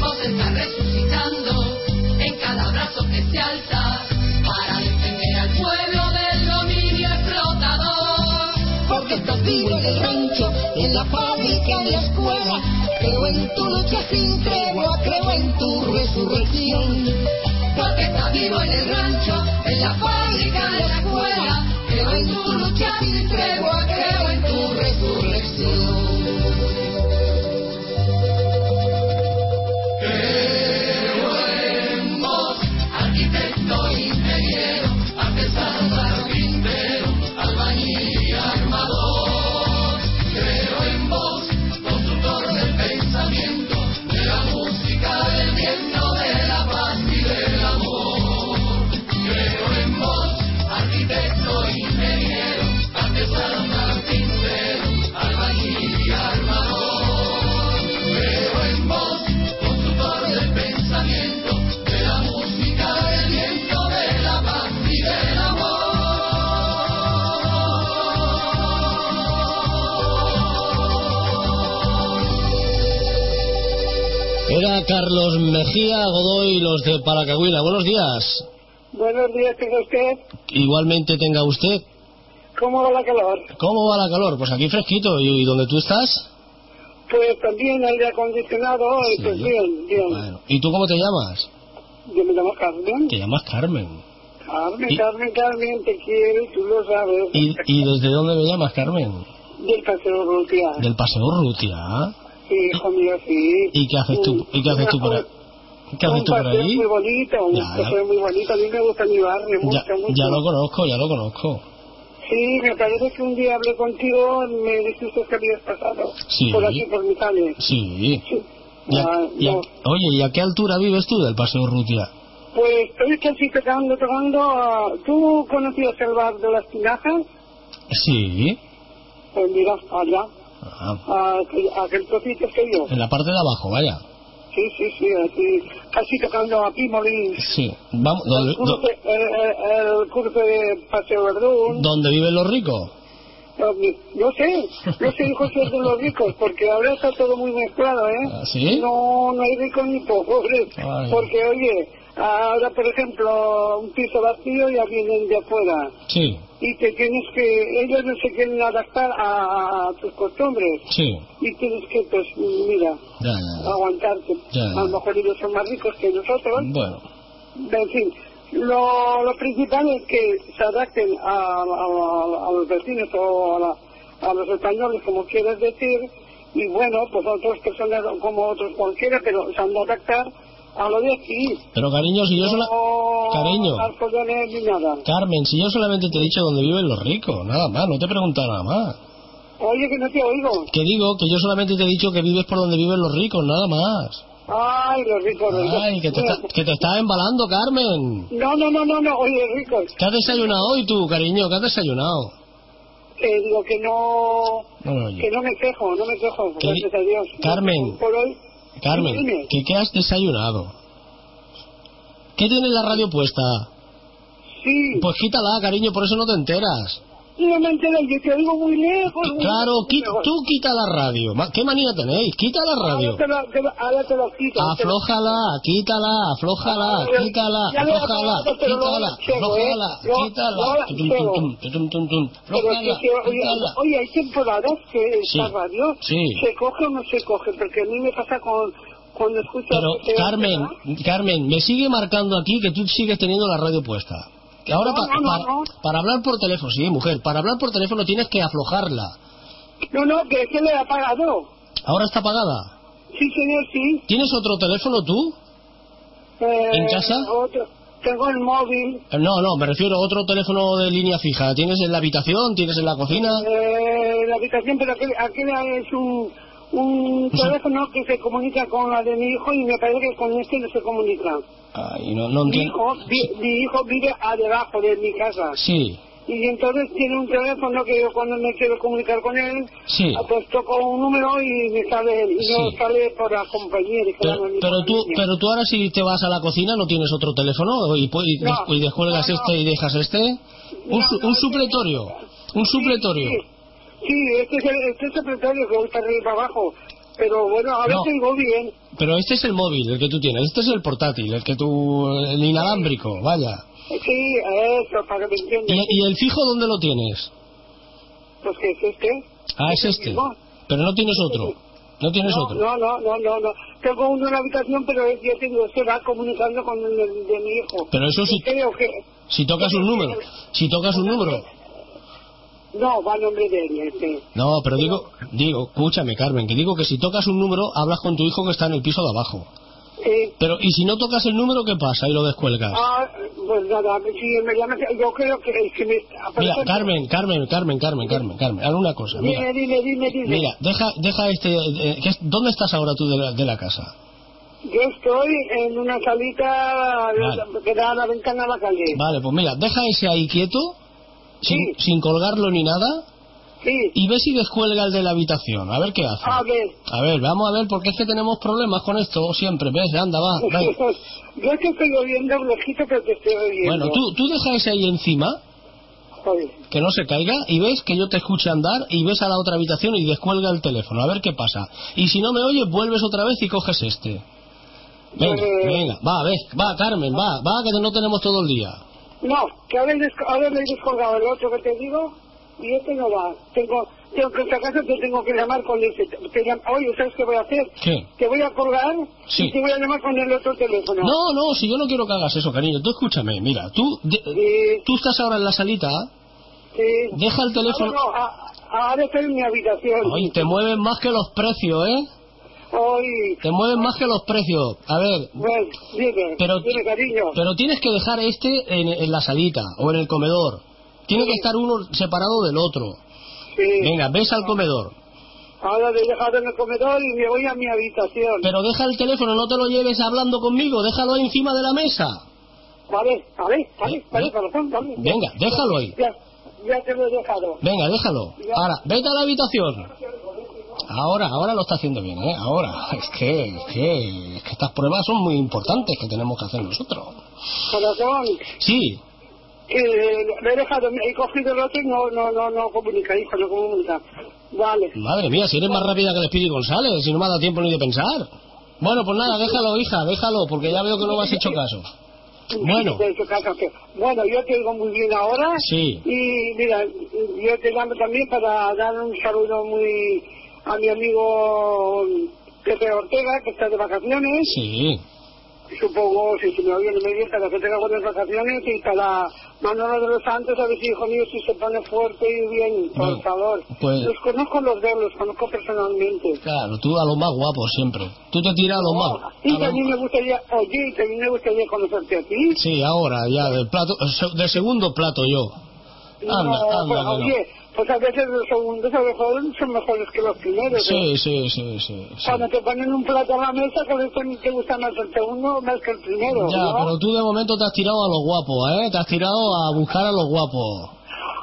S40: Vos estás resucitando en cada brazo que se alza para defender al pueblo del dominio explotador.
S38: Porque estás vivo en el rancho, en la fábrica, en la escuela. Creo en tu lucha sin tregua, creo en tu resurrección.
S40: Porque está vivo en el rancho, en la fábrica, en la escuela. Creo en tu lucha sin tregua, creo en tu resurrección.
S13: Carlos Mejía Godoy, los de Palacagüina. Buenos días.
S41: Buenos días, tenga usted.
S13: Igualmente tenga usted.
S41: ¿Cómo va la calor?
S13: ¿Cómo va la calor? Pues aquí fresquito. ¿Y, y dónde tú estás?
S41: Pues también aire acondicionado hoy, pues bien, bien.
S13: ¿Y tú cómo te llamas?
S41: Yo me llamo Carmen.
S13: Te llamas Carmen.
S41: Carmen, Carmen, Carmen, te quiero y tú lo sabes.
S13: ¿Y, y desde dónde me llamas, Carmen?
S41: Del paseo Rutia.
S13: Del Paseo Rutia.
S41: Sí, hijo mío, sí.
S13: ¿Y qué haces tú, y qué haces tú por ahí? ¿Qué haces tú por ahí?
S41: muy bonito, un
S13: Ya,
S41: paseo muy bonito. A mí me gusta mi barrio
S13: Ya,
S41: mucho, mucho.
S13: ya lo conozco, ya lo conozco.
S41: Sí, me parece que un día hablé contigo, me dijiste que habías pasado
S13: Sí.
S41: por aquí, por mi calle.
S13: Sí. ¿Y a-
S41: Ah,
S13: y a-
S41: no.
S13: oye, ¿y a qué altura vives tú del Paseo Rutia?
S41: Pues estoy casi tocando, tocando. ¿Tú conocías el bar de las tinajas?
S13: Sí.
S41: Pues mira, allá.
S13: Ah,
S41: a aquel, a aquel trocito estoy yo.
S13: en la parte de abajo, vaya.
S41: Sí, sí, sí, aquí, casi tocando aquí Molins.
S13: Sí. Vamos,
S41: El cruce, el, el- el de Paseo Verdún.
S13: donde viven los ricos.
S41: No sé, no sé hijos de los ricos, porque ahora está todo muy mezclado, ¿eh?
S13: ¿Ah, sí?
S41: No, no hay ricos ni pobres. Porque, oye, ahora, por ejemplo, un piso vacío ya vienen de afuera.
S13: Sí,
S41: Y te tienes que, ellos no se quieren adaptar a, a tus costumbres.
S13: sí.
S41: Y tienes que, pues, mira,
S13: Ya, ya, ya.
S41: aguantarte. A lo mejor ellos son más ricos que nosotros.
S13: Bueno,
S41: En fin, lo, lo principal es que se adapten a, a- a los vecinos o a, la- a los españoles, como quieras decir, y bueno, pues otras personas como otros cualquiera, pero se han de adaptar a lo de aquí.
S13: pero cariño, si yo sola... Cariño.
S41: ni nada.
S13: Carmen, si yo solamente te he dicho dónde viven los ricos, nada más, no te he preguntado nada más.
S41: Oye, que no te oigo.
S13: Que digo que yo solamente te he dicho que vives por donde viven los ricos, nada más.
S41: Ay, los ricos, los ricos.
S13: Ay, que te, está, que te estás embalando, Carmen.
S41: No, no, no, no, no, oye, ricos.
S13: ¿Qué has desayunado hoy tú, cariño? ¿Qué has desayunado?
S41: Que digo que no,
S13: No
S41: que no me quejo, no me quejo, gracias a Dios.
S13: Carmen.
S41: Por hoy,
S13: Carmen,
S41: Dime.
S13: ¿qué, qué has desayunado? ¿Qué tienes la radio puesta?
S41: Sí.
S13: Pues quítala, cariño, por eso no te enteras.
S41: No me entero, yo te oigo muy lejos. muy
S13: Claro,
S41: lejos,
S13: quita-
S41: mejor.
S13: tú quita la radio. ¿Qué manía tenéis? Quita la radio.
S41: Ahora te lo- ahora te lo quito.
S13: Aflójala, quítala, aflójala,
S41: Ah,
S13: quítala, aflójala, quítala,
S41: ¿eh?
S13: aflójala, quítala, aflójala,
S41: que, oye, hay temporadas que
S13: Sí,
S41: esta radio
S13: sí.
S41: se coge o no se coge, porque a mí me pasa con cuando escucho...
S13: Pero, Carmen, Carmen, me sigue marcando aquí que tú sigues teniendo la radio puesta. Que ahora
S41: No,
S13: pa-
S41: no, no,
S13: para,
S41: no.
S13: para hablar por teléfono, sí, mujer, para hablar por teléfono tienes que aflojarla.
S41: No, no, que que le he apagado.
S13: ¿Ahora está apagada?
S41: Sí, señor, sí.
S13: ¿Tienes otro teléfono tú?
S41: Eh,
S13: ¿En casa?
S41: Otro. Tengo el móvil.
S13: Eh, No, no, me refiero a otro teléfono de línea fija. ¿Tienes en la habitación? ¿Tienes en la cocina?
S41: Eh, la aplicación, pero aquel, aquel es un, un teléfono que se comunica con la de mi hijo y me parece que con este no se comunica.
S13: Ay, no, no
S41: Mi hijo, vi- mi hijo vive a debajo de mi casa.
S13: Sí,
S41: Y entonces tiene un teléfono que yo cuando me quiero comunicar con él,
S13: sí.
S41: pues toco un número y me sale. Y no
S13: Sí.
S41: sale por la compañía.
S13: Pero, pero tú, pero tú ahora si te vas a la cocina no tienes otro teléfono y, y,
S41: No,
S13: y descuelgas
S41: no,
S13: este y dejas este. Un, un supletorio, un supletorio.
S41: Sí, este es el, este es el secretario que voy para arriba abajo. Pero bueno, ahora
S13: No.
S41: tengo bien.
S13: Pero este es el móvil, el que tú tienes. Este es el portátil, el que tú, el inalámbrico, vaya.
S41: Sí, eso, para que me entiendan.
S13: ¿Y, y el fijo dónde lo tienes?
S41: Pues que es este.
S13: Ah, es este. Pero no tienes otro. No tienes
S41: no,
S13: otro.
S41: No, no, no, no, no. Tengo uno en la habitación, pero es, ya te digo, se va comunicando con el de, de mi hijo.
S13: Pero eso sí,
S41: que...
S13: si tocas un número. Si tocas un número.
S41: No, va a nombre de él, este.
S13: No, pero digo, digo, escúchame, Carmen, que digo que si tocas un número, hablas con tu hijo que está en el piso de abajo.
S41: Sí.
S13: Pero, ¿y si no tocas el número, qué pasa? Y lo descuelgas.
S41: Ah, pues nada, si me llama, yo creo que el que me...
S13: Mira, Carmen, Carmen, Carmen, Carmen, Carmen, Carmen, haz una cosa, mira.
S41: Dime, dime, dime, dime.
S13: Mira, deja, deja este, eh, ¿qué es- ¿dónde estás ahora tú de la, de la casa?
S41: Yo estoy en una salita que da a la ventana a la calle.
S13: Vale, pues mira, deja ese ahí quieto, sin, sin colgarlo ni nada, y ve si descuelga el de la habitación, a ver qué hace.
S41: A ver.
S13: A ver, vamos a ver, porque es que tenemos problemas con esto siempre, ¿ves? Anda, va. [laughs]
S41: Yo que estoy oyendo lejito, pero te estoy oyendo.
S13: Bueno, tú, tú deja ese ahí encima,
S41: Joder.
S13: que no se caiga, y ves que yo te escuche andar, y ves a la otra habitación y descuelga el teléfono, a ver qué pasa. Y si no me oyes, vuelves otra vez y coges este. Venga,
S41: Eh.
S13: venga, va, ves, va, Carmen, va, va, que no tenemos todo el día.
S41: No, que le he descolgado el otro que te digo y este no va. Tengo, tengo que esta casa te tengo que llamar con ese. te llam- Oye, ¿sabes qué voy a hacer?
S13: ¿Qué?
S41: Te voy a colgar
S13: Sí.
S41: y te voy a llamar con el otro teléfono.
S13: No, no, si yo no quiero que hagas eso, cariño. Tú escúchame, mira, tú, de- tú estás ahora en la salita,
S41: Sí.
S13: deja el teléfono.
S41: No, no, ahora estoy en mi habitación.
S13: Oye, te mueven más que los precios, ¿eh?
S41: Oye,
S13: Te mueven más que los precios. A ver,
S41: bueno, dime,
S13: Pero-
S41: dime, cariño.
S13: pero tienes que dejar este en, en la salita o en el comedor. Tiene que estar uno separado del otro.
S41: Sí.
S13: Venga, ves al comedor.
S41: Ahora le he dejado en el comedor y me voy a mi habitación.
S13: Pero deja el teléfono, no te lo lleves hablando conmigo, déjalo ahí encima de la mesa.
S41: Vale, vale, vale, vale, corazón, vale.
S13: Venga, déjalo ahí.
S41: Ya, ya te lo he dejado.
S13: Venga, déjalo. Ahora, vete a la habitación. Ahora, ahora lo está haciendo bien, ¿eh? Ahora. [laughs] Es que, es que, es que estas pruebas son muy importantes que tenemos que hacer nosotros.
S41: Corazón,
S13: Sí,
S41: lo he dejado, he cogido el otro y no, no, no, no comunica, hijo, no comunica. Vale.
S13: madre mía, si eres más rápida que el Speedy González, si no me ha dado tiempo ni de pensar. Bueno, pues nada, déjalo, hija, déjalo, porque ya veo que no me has hecho caso. Bueno.
S41: Bueno, yo te digo muy bien ahora.
S13: Sí.
S41: Y mira, yo te llamo también para dar un saludo muy a mi amigo Pepe Ortega, que está de vacaciones.
S13: Sí.
S41: Supongo, si se me oye, no me para que tenga buenas vacaciones y para Manolo de los Santos, a ver si hijo mío si se pone fuerte y bien, por
S13: Bueno,
S41: favor.
S13: pues-
S41: Los conozco los dos, los conozco personalmente.
S13: Claro, tú a los más guapos siempre. Tú te tiras a los más.
S41: Y también me gustaría, oye, y también me gustaría conocerte a ti.
S13: Sí, ahora, ya, del plato, de segundo plato yo. Anda,
S41: no,
S13: anda,
S41: pues,
S13: que no.
S41: oye, pues a veces los segundos a lo mejor son mejores que los primeros. ¿eh?
S13: Sí, sí, sí, sí. sí.
S41: Cuando te ponen un plato a la mesa, con esto te gusta más el segundo más que el primero.
S13: Ya,
S41: ¿no?
S13: pero tú de momento te has tirado a los guapos, ¿eh? Te has tirado a buscar a los guapos.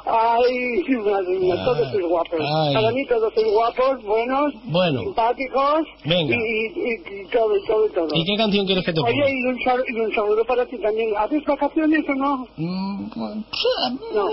S41: Ay, madre mía,
S13: Ay,
S41: todos sois guapos.
S13: ay.
S41: Para mí todos sois guapos, buenos,
S13: Bueno.
S41: simpáticos
S13: Venga.
S41: Y, y- y todo, y todo, y todo.
S13: ¿Y qué canción quieres que te ponga?
S41: Oye, y un, sal- y un saludo para ti también. ¿Haces vacaciones o no?
S13: Mm, No,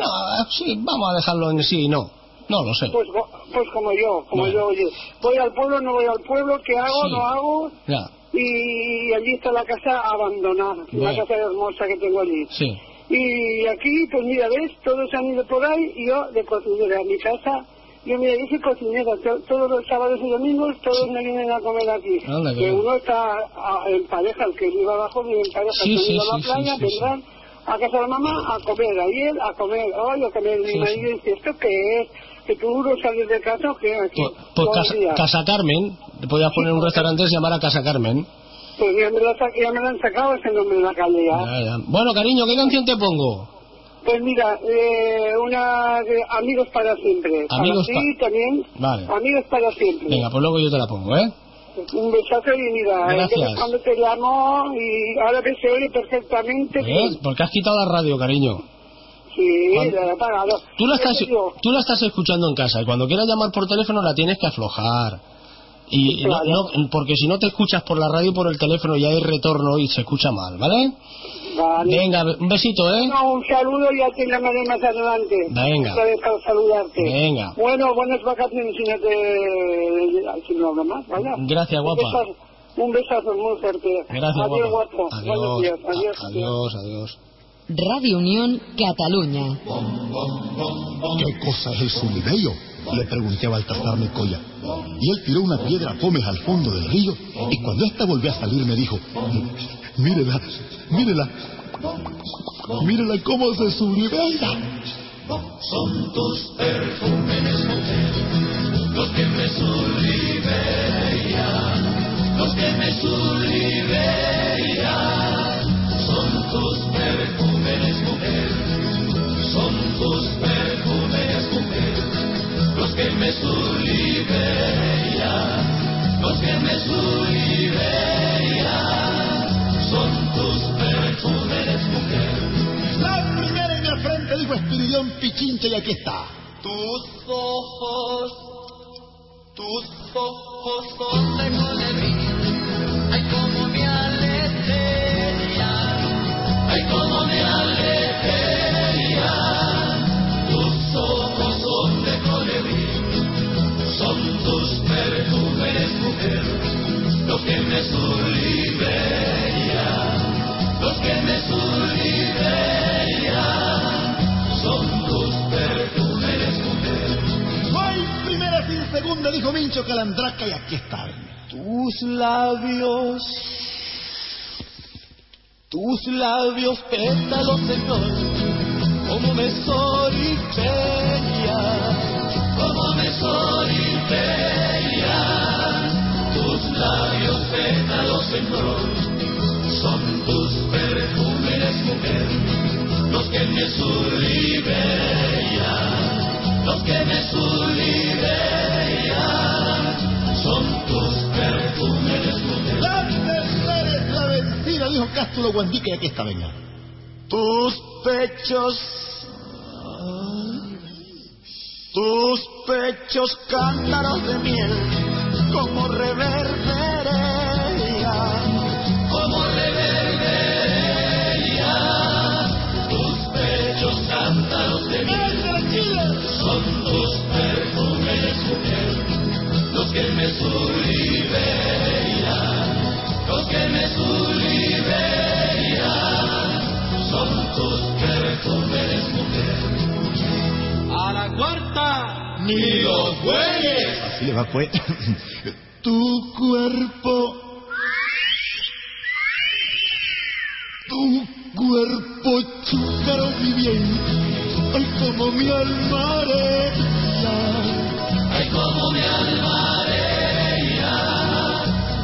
S13: sí, vamos a dejarlo en sí, no. No lo sé.
S41: Pues, pues como yo, como
S13: Bueno.
S41: yo, oye. Voy al pueblo, no voy al pueblo, ¿qué hago?
S13: Sí.
S41: No hago.
S13: Ya,
S41: Y allí está la casa abandonada, la
S13: Bueno.
S41: casa hermosa que tengo allí.
S13: sí.
S41: Y aquí, pues mira, ves, todos han ido por ahí y yo de cocinera. Mi casa, yo mira, soy cocinera. to- todos los sábados y domingos todos me vienen a comer aquí.
S13: Qué
S41: que uno está ah, en pareja, el que vive abajo vive en pareja.
S13: Sí,
S41: que
S13: sí,
S41: vive a la playa vendrán a casa de la mamá a comer, ayer a comer, hoy a comer. Mi marido dice, ¿esto qué es? ¿Que tú no sales de casa o qué? Aquí,
S13: Pues, pues Casa. Casa Carmen, te podías poner un restaurante que se llamara Casa Carmen.
S41: Pues ya me, lo, sa- ya me lo han sacado ese nombre en la calle ya.
S13: Ya, ya. Bueno, cariño, ¿qué canción te pongo?
S41: Pues mira, eh, una de Amigos para siempre.
S13: Amigos
S41: para ti también.
S13: Vale.
S41: Amigos para siempre.
S13: Venga, pues luego yo te la pongo, ¿eh?
S41: Un besazo y mira,
S13: Gracias.
S41: eh, cuando te llamo y ahora que se oye perfectamente.
S13: ¿Ves? Porque has quitado la radio, cariño.
S41: Sí,
S13: Cuando-
S41: la he apagado.
S13: Tú la,
S41: ¿Qué
S13: estás, tú la estás escuchando en casa y cuando quieras llamar por teléfono la tienes que aflojar. Y no- no- porque si no te escuchas por la radio y por el teléfono ya hay retorno y se escucha mal, ¿vale?
S41: Vale.
S13: Venga, un besito, ¿eh?
S41: No, un saludo y ya te llamaré más adelante.
S13: Venga.
S41: Para saludarte.
S13: Venga.
S41: Bueno, buenas vacaciones si no te... si no hablo más, ¿vale?
S13: Gracias, guapa.
S41: Un besazo, un besazo muy fuerte.
S13: Gracias,
S41: Adiós,
S13: guapa.
S41: guapo. Buenos
S13: Adiós,
S41: días. Adiós.
S13: a- adiós, adiós.
S10: Radio Unión Cataluña.
S42: ¿Qué cosa es el sumideyo? Le pregunté a Baltasar Mecoya. Y él tiró una piedra a al fondo del río y cuando ésta volvió a salir me dijo, mírela, mírela, mírela cómo se sublivella.
S12: Son tus perfúmenes, mujer, los que me sublivean, los que me sublivean. Son tus perfúmenes, mujer, son tus perfúmenes, los que me sublivean, los que me sublivean. Son tus perfúmenes, mujer.
S42: La primera en el frente dijo Espiridión Pichincha y aquí está.
S12: Tus ojos, tus ojos son de colibrí. Ay, como me aletean. Ay, como me aletean. Los que me sublivean. Los que me sublivean. Son tus perfumes, mujer.
S42: No hay primera sin segunda, dijo Mincho Calandraca y aquí está.
S12: Tus labios, tus labios pétalos, Señor, como me soliteria, como me soliteria. Labios pétalos, son tus perfumes, mujer, los que me sublivean, los que me sublivean. Son tus perfumes, mujer.
S42: La es la vencida, dijo Cástulo Guandica y aquí está, venga.
S12: Tus pechos, Tus pechos cántaros de miel, como reverberea, como reverberea. Tus pechos cántaros de miel, son tus perfumes, mujer, los que me sublimean, los que me sublimean, son tus perfumes, mujer. A la cuarta, ni los bueyes.
S42: Así le va, pues. [laughs] tu cuerpo. Tu cuerpo chúcaro mi bien. Ay, como mi alma.
S12: Ay, como mi alma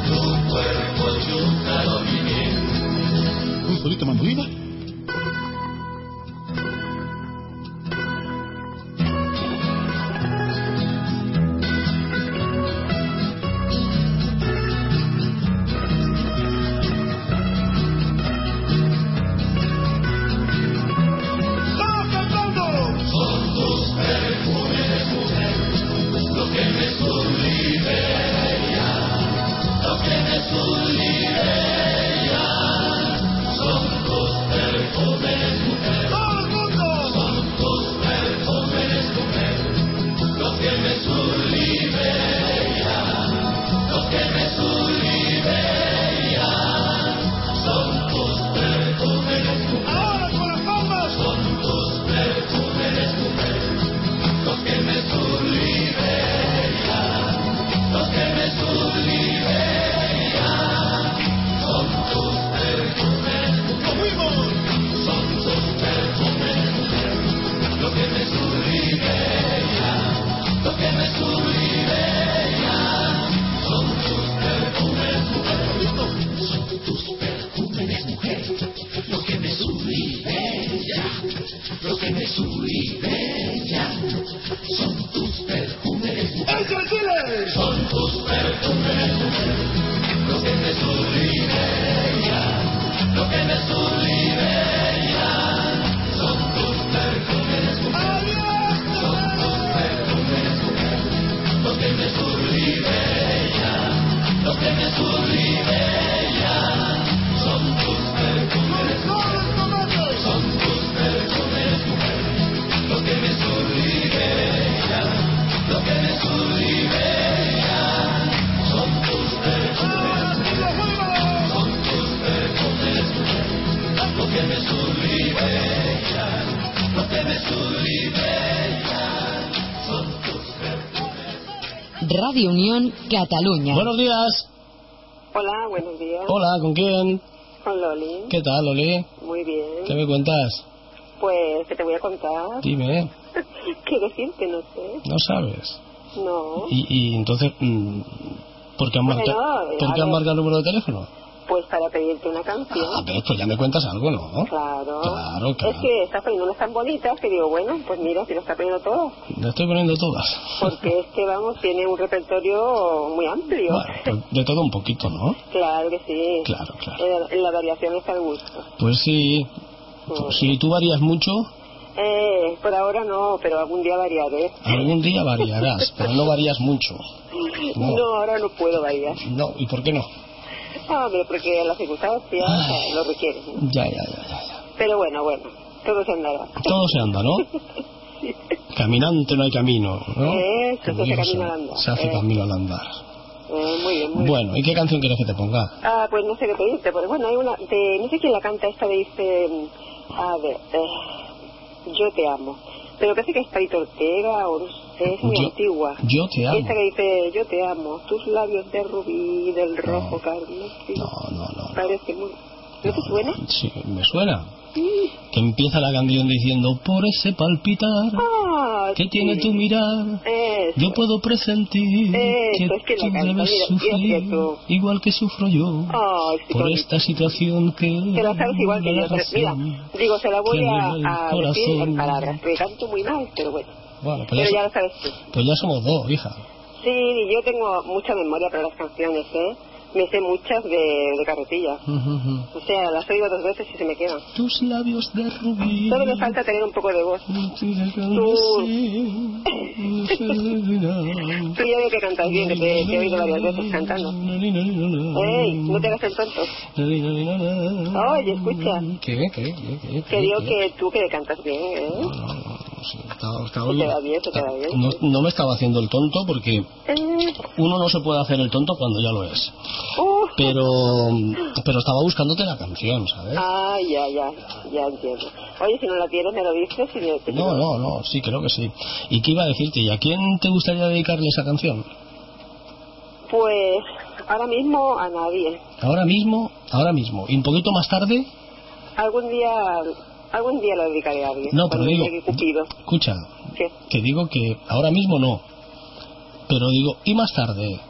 S12: tu cuerpo chúcaro mi bien.
S42: Un solito mandolina.
S12: Me sublimean. Son
S5: Radio Unión Cataluña.
S13: Buenos días.
S43: Hola, buenos días.
S13: Hola, ¿con quién?
S43: Con Loli.
S13: ¿Qué tal, Loli?
S43: Muy bien.
S13: ¿Qué me cuentas?
S43: Pues, ¿qué te voy a contar?
S13: Dime, [laughs]
S43: ¿Qué decirte? No sé.
S13: no sabes.
S43: No.
S13: Y, y entonces, mm, ¿por qué han marcado,
S43: eh,
S13: ¿por qué han marcado el número de teléfono?
S43: Pues para pedirte una canción.
S13: A ver, pues ya me cuentas algo, ¿no?
S43: Claro.
S13: Claro,
S43: Es
S13: claro.
S43: que estás poniendo unas tan bonitas que digo, bueno, pues mira, si lo está poniendo todo.
S13: Le estoy poniendo todas.
S43: Porque es que, vamos, tiene un repertorio muy amplio.
S13: Bueno, de todo un poquito, ¿no?
S43: Claro que sí.
S13: Claro, claro.
S43: En la, variación está al gusto.
S13: Pues sí. Pues si tú varías mucho,
S43: Eh, por ahora no, pero algún día variaré.
S13: algún día variarás, pero no varías mucho.
S43: No, [laughs]
S13: No.
S43: ahora no puedo variar.
S13: No, ¿y por qué no?
S43: Ah, pero porque las circunstancias eh, lo requieren. ¿no?
S13: Ya, ya, ya, ya.
S43: Pero bueno, bueno, todo se andará.
S13: Todo se anda, ¿no? [laughs] Caminante no hay camino, ¿no? Como
S43: se
S13: digo,
S43: camino al andar.
S13: Se hace
S43: Eh.
S13: camino al andar.
S43: Eh, muy bien, muy bien.
S13: Bueno, ¿y qué canción quieres que te ponga?
S43: Ah, pues no sé qué pedirte, porque bueno, hay una, de, no sé quién la canta, esta dice, a ver, eh, yo te amo. Pero parece que es Parito Ortega, o no sé, es muy
S13: Yo-
S43: antigua.
S13: Yo te amo.
S43: Esta que dice, yo te amo, tus labios de rubí, del rojo carmesí.
S13: No, no, no.
S43: Parece muy... ¿No te suena?
S13: Sí, me suena. Que empieza la canción diciendo, por ese palpitar
S43: Ah,
S13: que
S43: sí.
S13: tiene tu mirar,
S43: Eso.
S13: yo puedo presentir
S43: Eso, es que
S13: tú debes
S43: mira,
S13: sufrir
S43: que
S13: igual que sufro yo
S43: Ay, sí,
S13: por esta situación que
S43: Que la sabes igual que yo. Mira, digo, se la voy
S13: que
S43: a, a decir en palabras, porque canto muy mal, pero bueno.
S13: Bueno, pues
S43: Pero
S13: ya,
S43: ya lo sabes tú.
S13: pues ya somos dos, hija.
S43: Sí, yo tengo mucha memoria para las canciones, ¿eh? me sé muchas de, de carretilla. O sea, las oigo dos veces y se me quedan.
S13: Tus labios de rubí.
S43: Solo me falta tener un poco de voz. [laughs] Tú ya veo que cantas bien, que te, te he oído varias veces cantando. ¡Ey! No te hagas el tonto. Oye, escucha.
S13: ¿Qué? ¿Qué? ¿Qué? ¿Qué?
S43: Que digo que tú que cantas bien, ¿eh?
S13: Estaba- estaba-
S43: bien, bien.
S13: no, no me estaba haciendo el tonto porque
S43: Eh,
S13: uno no se puede hacer el tonto cuando ya lo es.
S43: uh,
S13: Pero, pero estaba buscándote la canción, ¿sabes?
S43: Ah, ya, ya, ya entiendo. Oye, si no la tienes, me lo dices me...
S13: No, no, no, sí, creo que sí. ¿Y qué iba a decirte? ¿Y a quién te gustaría dedicarle esa canción?
S43: Pues ahora mismo a nadie.
S13: Ahora mismo, ahora mismo. ¿Y un poquito más tarde?
S43: Algún día, algún día lo dedicaré a alguien.
S13: No, pero digo-
S43: Cupido.
S13: Escucha,
S43: ¿Qué?
S13: que digo que ahora mismo no. Pero digo, ¿y más tarde?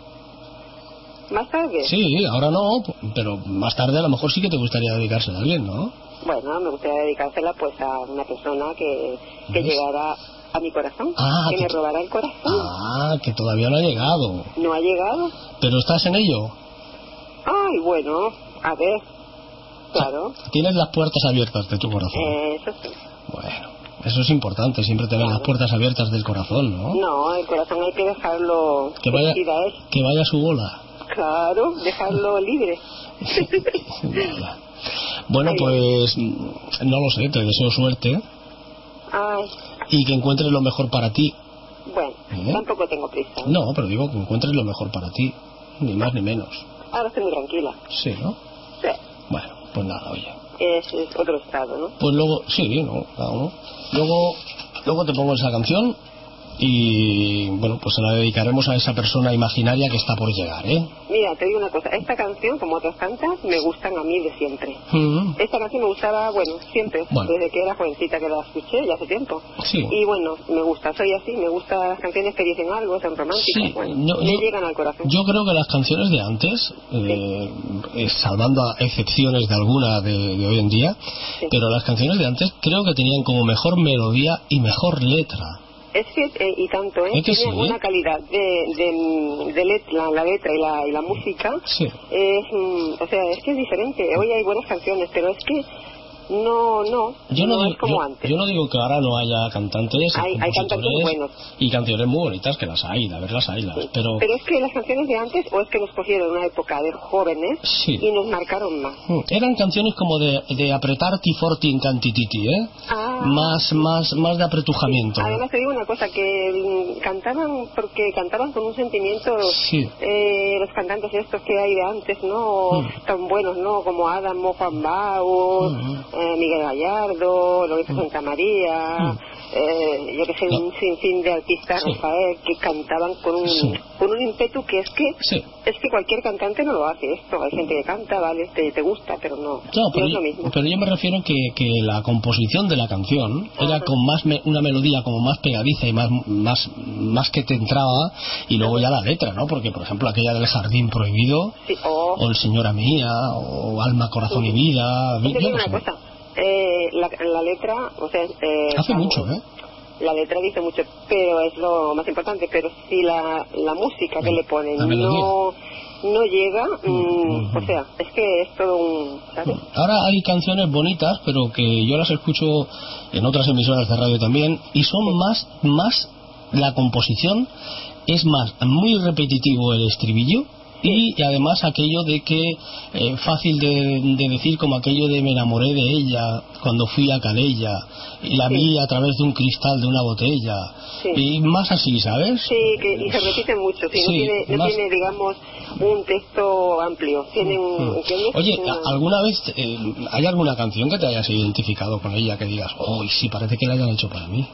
S43: ¿Más tarde?
S13: Sí, ahora no, pero más tarde a lo mejor sí que te gustaría dedicarse a alguien, ¿no?
S43: Bueno, me gustaría dedicársela pues a una persona que, que llegara a mi corazón,
S13: Ah,
S43: que
S13: que-
S43: me robara el corazón.
S13: Ah, que todavía no ha llegado.
S43: ¿No ha llegado?
S13: ¿Pero estás en ello?
S43: Ay, bueno, a ver, claro,
S13: Tienes las puertas abiertas de tu corazón.
S43: eso sí.
S13: Bueno, eso es importante, siempre tener las puertas abiertas del corazón, ¿no?
S43: No, el corazón hay que dejarlo
S13: Que vaya, que vaya a su bola.
S43: Claro, dejarlo [laughs] libre.
S13: Bueno, pues no lo sé, te deseo suerte
S43: Ay,
S13: y que encuentres lo mejor para ti.
S43: bueno,
S13: ¿Eh?
S43: tampoco tengo prisa.
S13: No, pero digo que encuentres lo mejor para ti, ni más ni menos.
S43: Ahora estoy muy tranquila.
S13: Sí, ¿no? Pues nada, oye.
S43: es, otro estado, ¿no?
S13: Pues luego, sí, ¿no? Cada uno. Luego, luego te pongo esa canción y, bueno, pues se la dedicaremos a esa persona imaginaria que está por llegar, ¿eh?
S43: Mira, te digo una cosa, esta canción, como otras tantas, me gustan a mí de siempre.
S13: Mm,
S43: Esta canción me gustaba, bueno, siempre,
S13: Bueno.
S43: desde que era jovencita que la escuché, ya hace tiempo.
S13: Sí.
S43: Y bueno, me gusta, soy así, me gustan las canciones que dicen algo, son románticas,
S13: Sí,
S43: bueno,
S13: yo-
S43: me
S13: yo-
S43: llegan al corazón.
S13: Yo creo que las canciones de antes, eh, eh, salvando a excepciones de alguna de, de hoy en día, pero las canciones de antes creo que tenían como mejor melodía y mejor letra.
S43: Es que, eh, y tanto, ¿eh?
S13: ¿Es que
S43: Tiene
S13: sí?
S43: una calidad de, de, de let- la, letra y la, y la música.
S13: Sí.
S43: Mm, o sea, es que es diferente. Hoy hay buenas canciones, pero es que no, no,
S13: Yo no,
S43: no
S13: digo,
S43: es como
S13: yo-
S43: antes.
S13: yo no digo que ahora no haya cantantes, y
S43: Hay- hay cantantes buenos.
S13: y canciones muy bonitas que las hay, la verdad las hay, las, pero
S43: Pero es que las canciones de antes, o es que nos cogieron en una época de jóvenes
S13: Sí.
S43: y nos marcaron más.
S13: Mm, eran canciones como de, de apretarti forti in cantititi, ¿eh?
S43: Ah.
S13: Más, más, más de apretujamiento.
S43: Además te digo una cosa, que mm, cantaban, porque cantaban con un sentimiento,
S13: Sí.
S43: eh, los cantantes estos que hay de antes, ¿no?
S13: Mm.
S43: Tan buenos, ¿no? Como Adamo, Juan Bau, eh, Miguel Gallardo, Lorenzo Santa María, eh, yo que sé, un sinfín de artistas,
S13: Sí.
S43: Rafael, que cantaban con un,
S13: Sí.
S43: con un ímpetu que es que,
S13: Sí.
S43: es que cualquier cantante no lo hace esto. Hay gente que canta, vale, te, te gusta, pero no,
S13: No,
S43: no
S13: pero,
S43: es
S13: yo,
S43: lo mismo.
S13: pero yo me refiero que, que la composición de la canción era con más me- una melodía como más pegadiza y más, más, más que te entraba y luego ya la letra, ¿no? Porque, por ejemplo, aquella del jardín prohibido o el señora mía o alma, corazón y vida. Yo
S43: una cosa, eh, la, la letra, o sea, eh,
S13: Hace
S43: vamos,
S13: mucho, ¿eh?
S43: La letra dice mucho, pero es lo más importante. Pero si la, la música que le ponen
S13: la
S43: no, no llega, mm, o sea, es que es todo un. ¿Sabes?
S13: Ahora hay canciones bonitas, pero que yo las escucho en otras emisoras de radio también, y son más, más la composición es más muy repetitivo el estribillo y, y además aquello de que eh, fácil de, de decir como aquello de me enamoré de ella cuando fui a Calella y la vi a través de un cristal de una botella y más así, ¿sabes?
S43: Sí, que, y se repite mucho. Sí, no, tiene, no
S13: más-
S43: tiene, digamos, un texto amplio. Tiene un. ¿entiendes?
S13: Oye,
S43: Una-
S13: ¿a- ¿alguna vez eh, hay alguna canción que te hayas identificado con ella que digas, oh, sí, parece que la hayan hecho para mí?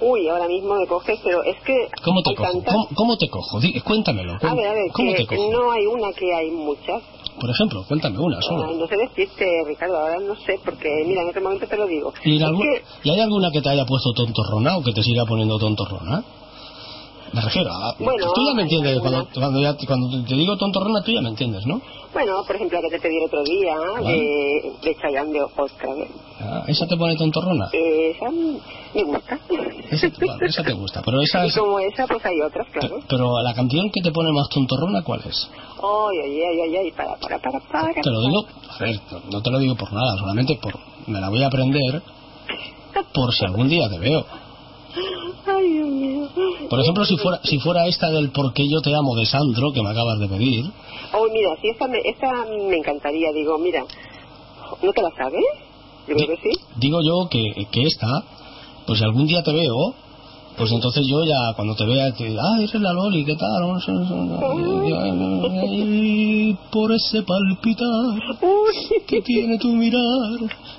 S43: Uy, ahora mismo me coges, pero es que.
S13: ¿Cómo te cojo?
S43: tantas-
S13: ¿Cómo, cómo te cojo? Di- cuéntamelo.
S43: A ver, a ver,
S13: ¿Cómo te cojo?
S43: no hay una que hay muchas.
S13: Por ejemplo, cuéntame una solo.
S43: Ay, no sé decirte, Ricardo, ahora no sé, porque mira, en este momento te lo digo.
S13: ¿Y, algún-
S43: que-
S13: ¿Y hay alguna que te haya puesto tontorrona o que te siga poniendo tontorrona? Me refiero a...
S43: Bueno,
S13: tú ya me entiendes, cuando, cuando, ya, cuando te digo tontorrona, tú ya me entiendes, ¿no?
S43: Bueno, por ejemplo, la que te pedí el otro día, de, de Chayanne de otra vez.
S13: Ah, ¿Esa te pone tontorrona?
S43: Esa me gusta.
S13: Esa, vale, esa te gusta, pero esa
S43: Y
S13: es...
S43: como esa, pues hay otras, claro.
S13: Pero la canción que te pone más tontorrona, ¿cuál es?
S43: Ay, ay, ay, ay, ay, para, para, para, para.
S13: Te lo digo, a ver, no te lo digo por nada, solamente por... Me la voy a aprender por si algún día te veo.
S43: Ay, Dios mío.
S13: Por ejemplo, si fuera, si fuera esta del Por qué yo te amo de Sandro, que me acabas de pedir,
S43: Oh, mira, si esta me, esta me encantaría, digo, mira, ¿no te la sabes? Yo creo que sí.
S13: digo yo que, que esta, pues si algún día te veo, pues entonces yo ya cuando te vea, te ah, eres la Loli, ¿qué tal? Por ese palpitar que tiene tu mirar,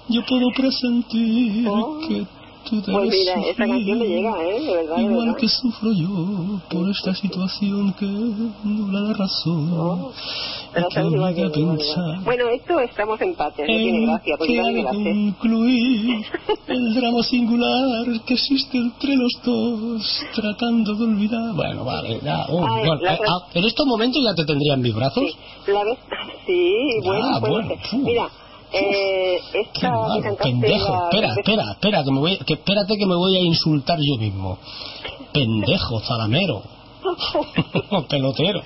S13: yo puedo presentir que tú
S43: Pues mira, esta canción me llega, ¿eh? De verdad, de
S13: Igual
S43: verdad.
S13: que sufro yo por esta situación que nubla la razón.
S43: Pero
S13: y que obliga a
S43: que
S13: pensar
S43: Bueno, esto estamos empates, no tiene gracia, porque me
S13: concluir [laughs] el drama singular que existe entre los dos tratando de olvidar. Bueno vale ya oh,
S43: Ay,
S13: bueno, eh, ah, en estos momentos ya te tendría en mis brazos
S43: La vez, [laughs] sí, bueno,
S13: Ah, bueno, fu.
S43: Mira, eh, esta cantaste
S13: pendejo.
S43: la-
S13: espera espera espera que me voy que espérate que me voy a insultar yo mismo. Pendejo zalamero. [laughs] Pelotero.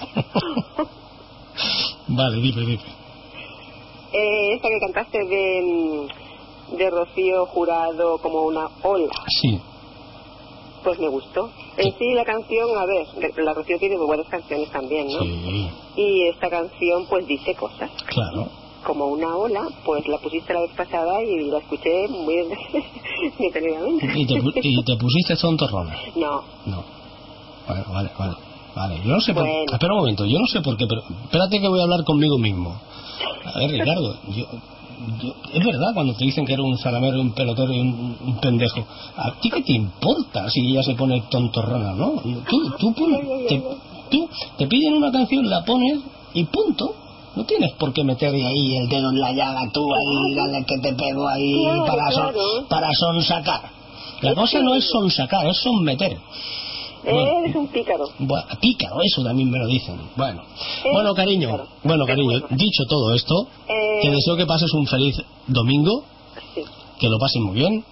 S13: Vale dime dime.
S43: Eh, esta que cantaste de, de Rocío Jurado como una ola,
S13: sí.
S43: Pues me gustó. En sí la canción, a ver, la Rocío tiene muy buenas canciones también, ¿no?
S13: sí.
S43: Y esta canción pues dice cosas.
S13: claro
S43: Como una ola, pues la pusiste la vez pasada y la escuché muy [laughs] detenidamente.
S13: y te, y te pusiste tontorrona
S43: No,
S13: No. Vale, vale, vale. Vale, yo no sé por
S43: Bueno.
S13: Espera un momento, yo no sé por qué, pero espérate que voy a hablar conmigo mismo. A ver, Ricardo, yo, yo- es verdad cuando te dicen que eres un salamero, un pelotero y un, un pendejo. ¿A ti qué te importa si ella se pone tontorrona, no? Tú, tú, pon- te, tú te piden una canción, la pones y punto. No tienes por qué meter ahí el dedo en la llaga tú ahí, dale que te pego ahí
S43: Claro,
S13: para, son-
S43: claro.
S13: para sonsacar. La cosa no es sonsacar, es sonmeter. Bueno.
S43: eres un pícaro.
S13: Bueno, pícaro, eso también me lo dicen. Bueno, bueno cariño, bueno cariño, dicho todo esto,
S43: Eh,
S13: te deseo que pases un feliz domingo, que lo pases muy bien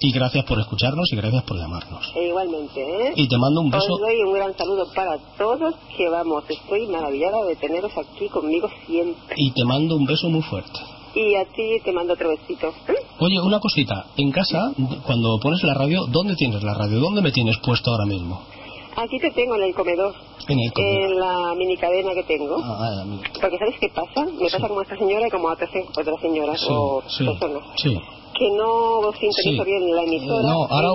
S13: y gracias por escucharnos y gracias por llamarnos.
S43: E igualmente, ¿eh?
S13: Y te mando un beso.
S43: Os doy un gran saludo para todos, que vamos, estoy maravillada de teneros aquí conmigo siempre.
S13: Y te mando un beso muy fuerte.
S43: Y a ti te mando otro besito.
S13: Oye, una cosita, en casa, cuando pones la radio, ¿dónde tienes la radio? ¿Dónde me tienes puesto ahora mismo?
S43: Aquí te tengo en el comedor,
S13: En el comedor.
S43: en la mini cadena que tengo.
S13: Ah, amigo.
S43: Porque ¿sabes qué pasa? Me pasa como a esta señora y como a otras, señoras
S13: Sí,
S43: o
S13: sí,
S43: personas.
S13: sí.
S43: Que no sintonizo
S13: Sí.
S43: bien la emisora.
S13: No, ahora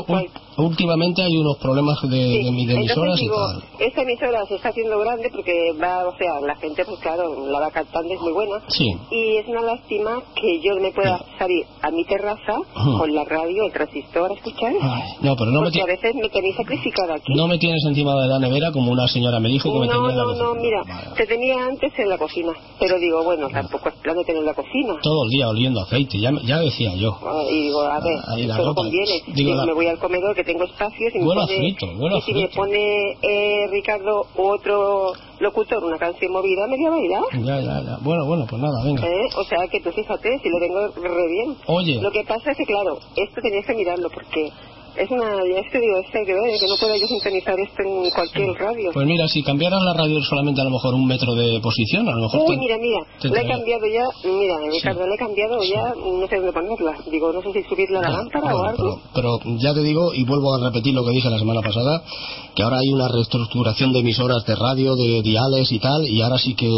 S13: últimamente hay unos problemas de, de, mi- de emisoras
S43: Entonces
S13: y
S43: digo,
S13: tal.
S43: esta emisora se está haciendo grande porque va, o sea, la gente, pues claro, la va captando, es muy buena.
S13: Sí.
S43: Y es una lástima que yo me pueda salir a mi terraza con la radio, el transistor a escuchar.
S13: No, pero no me,
S43: porque
S13: ti-
S43: a veces me tenéis sacrificada aquí.
S13: no me tienes encima de la nevera como una señora me dijo que me
S43: no,
S13: tenía en la
S43: no,
S13: cocina.
S43: no, mira, te tenía antes en la cocina. Pero digo, bueno, tampoco es plan de tener la cocina.
S13: Todo el día oliendo aceite, ya, me- ya decía yo.
S43: Ah, Y digo, a ver, no
S13: ropa.
S43: conviene.
S13: Digo,
S43: Digo,
S13: la-
S43: me voy al comedor que tengo espacios y me
S13: Huele a
S43: pone,
S13: frito, a
S43: y si me
S13: frito.
S43: pone eh, Ricardo u otro locutor una canción movida, me voy a bailar.
S13: Ya, ya, ya. Bueno, bueno, pues nada, venga.
S43: ¿Eh? O sea que tú fíjate, si lo tengo re bien.
S13: Oye.
S43: Lo que pasa es que, claro, esto tenías que mirarlo porque es una. Ya que digo, es que hay que no pueda yo sintonizar esto en cualquier radio.
S13: Pues mira, si cambiaras la radio solamente a lo mejor un metro de posición, a lo mejor
S43: Uy,
S13: te-
S43: mira, mira,
S13: te
S43: la he cambiado ya, mira, Ricardo, la he cambiado ya, no sé dónde ponerla. Digo, no sé si subirla a la lámpara o
S13: Bueno,
S43: algo.
S13: pero, pero ya te digo, y vuelvo a repetir lo que dije la semana pasada, que ahora hay una reestructuración de emisoras de radio, de diales y tal, y ahora sí que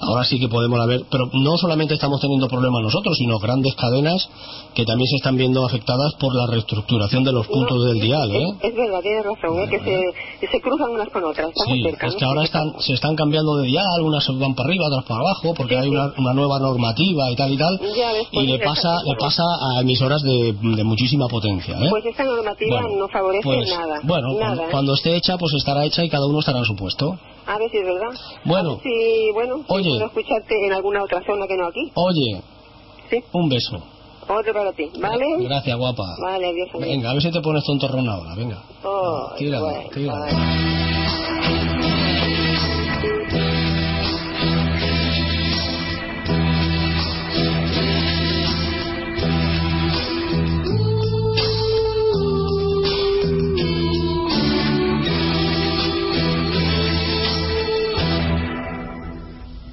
S13: ahora sí que podemos ver, pero no solamente estamos teniendo problemas nosotros, sino grandes cadenas que también se están viendo afectadas por la reestructuración de los puntos del dial, ¿eh?
S43: Es, es verdad, tienes razón, ¿eh? que se, se cruzan unas con otras,
S13: Sí,
S43: cerca.
S13: es que ahora están, se están cambiando de dial, unas van para arriba, otras para abajo, porque hay una, una nueva normativa y tal y tal,
S43: ves, pues
S13: y le pasa, le pasa a emisoras de, de muchísima potencia, ¿eh?
S43: Pues esta normativa
S13: Bueno,
S43: no favorece
S13: Pues,
S43: nada.
S13: Bueno,
S43: nada.
S13: cuando,
S43: ¿eh?
S13: cuando esté hecha, pues estará hecha y cada uno estará en su puesto.
S43: A ver si es verdad.
S13: Bueno,
S43: Sí, bueno, si
S13: Oye.
S43: puedo escucharte en alguna otra zona que no aquí.
S13: oye,
S43: Sí.
S13: un beso.
S43: Otro para ti, ¿vale?
S13: Gracias, guapa.
S43: Vale, adiós.
S13: Venga, a ver si te pones tontorrón ahora, venga.
S43: Ay,
S13: Tira,
S43: bueno,
S13: tira.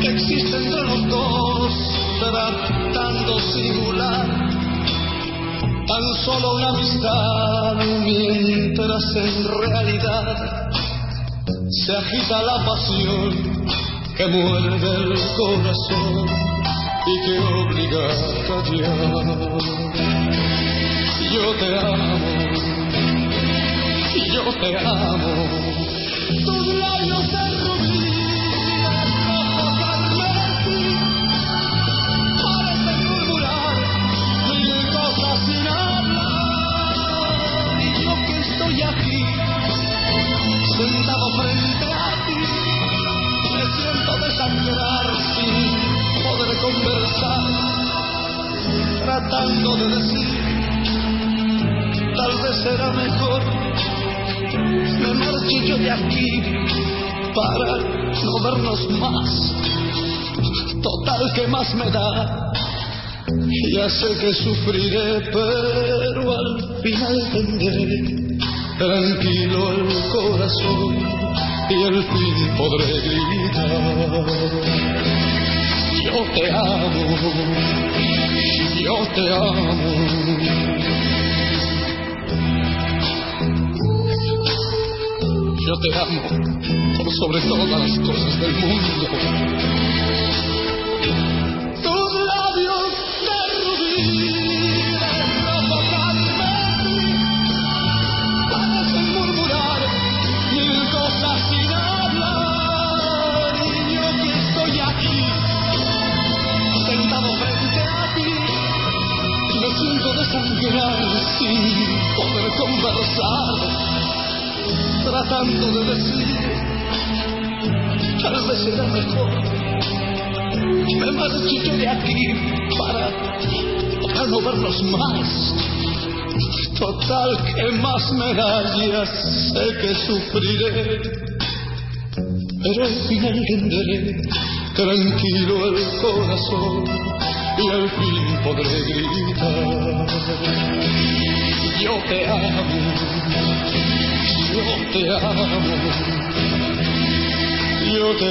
S35: que existe entre los dos, tratando singular tan solo una amistad, mientras en realidad se agita la pasión que muerde el corazón y que obliga a callar. Yo te amo, yo te amo, tus labios de rubí ti, me siento desangrar sin poder conversar, tratando de decir, tal vez será mejor, me marcho yo de aquí para no vernos más, total que más me da. Ya sé que sufriré, pero al final tendré tranquilo el corazón y al fin podré gritar. Yo te amo, yo te amo. Yo te amo sobre todas las cosas del mundo. Conversar, tratando de decir, tal vez será mejor me marcho yo de aquí para, para no vernos más. Total, que más me da? Ya sé que sufriré, pero al final tendré tranquilo el corazón Yo te amo, yo te amo, yo te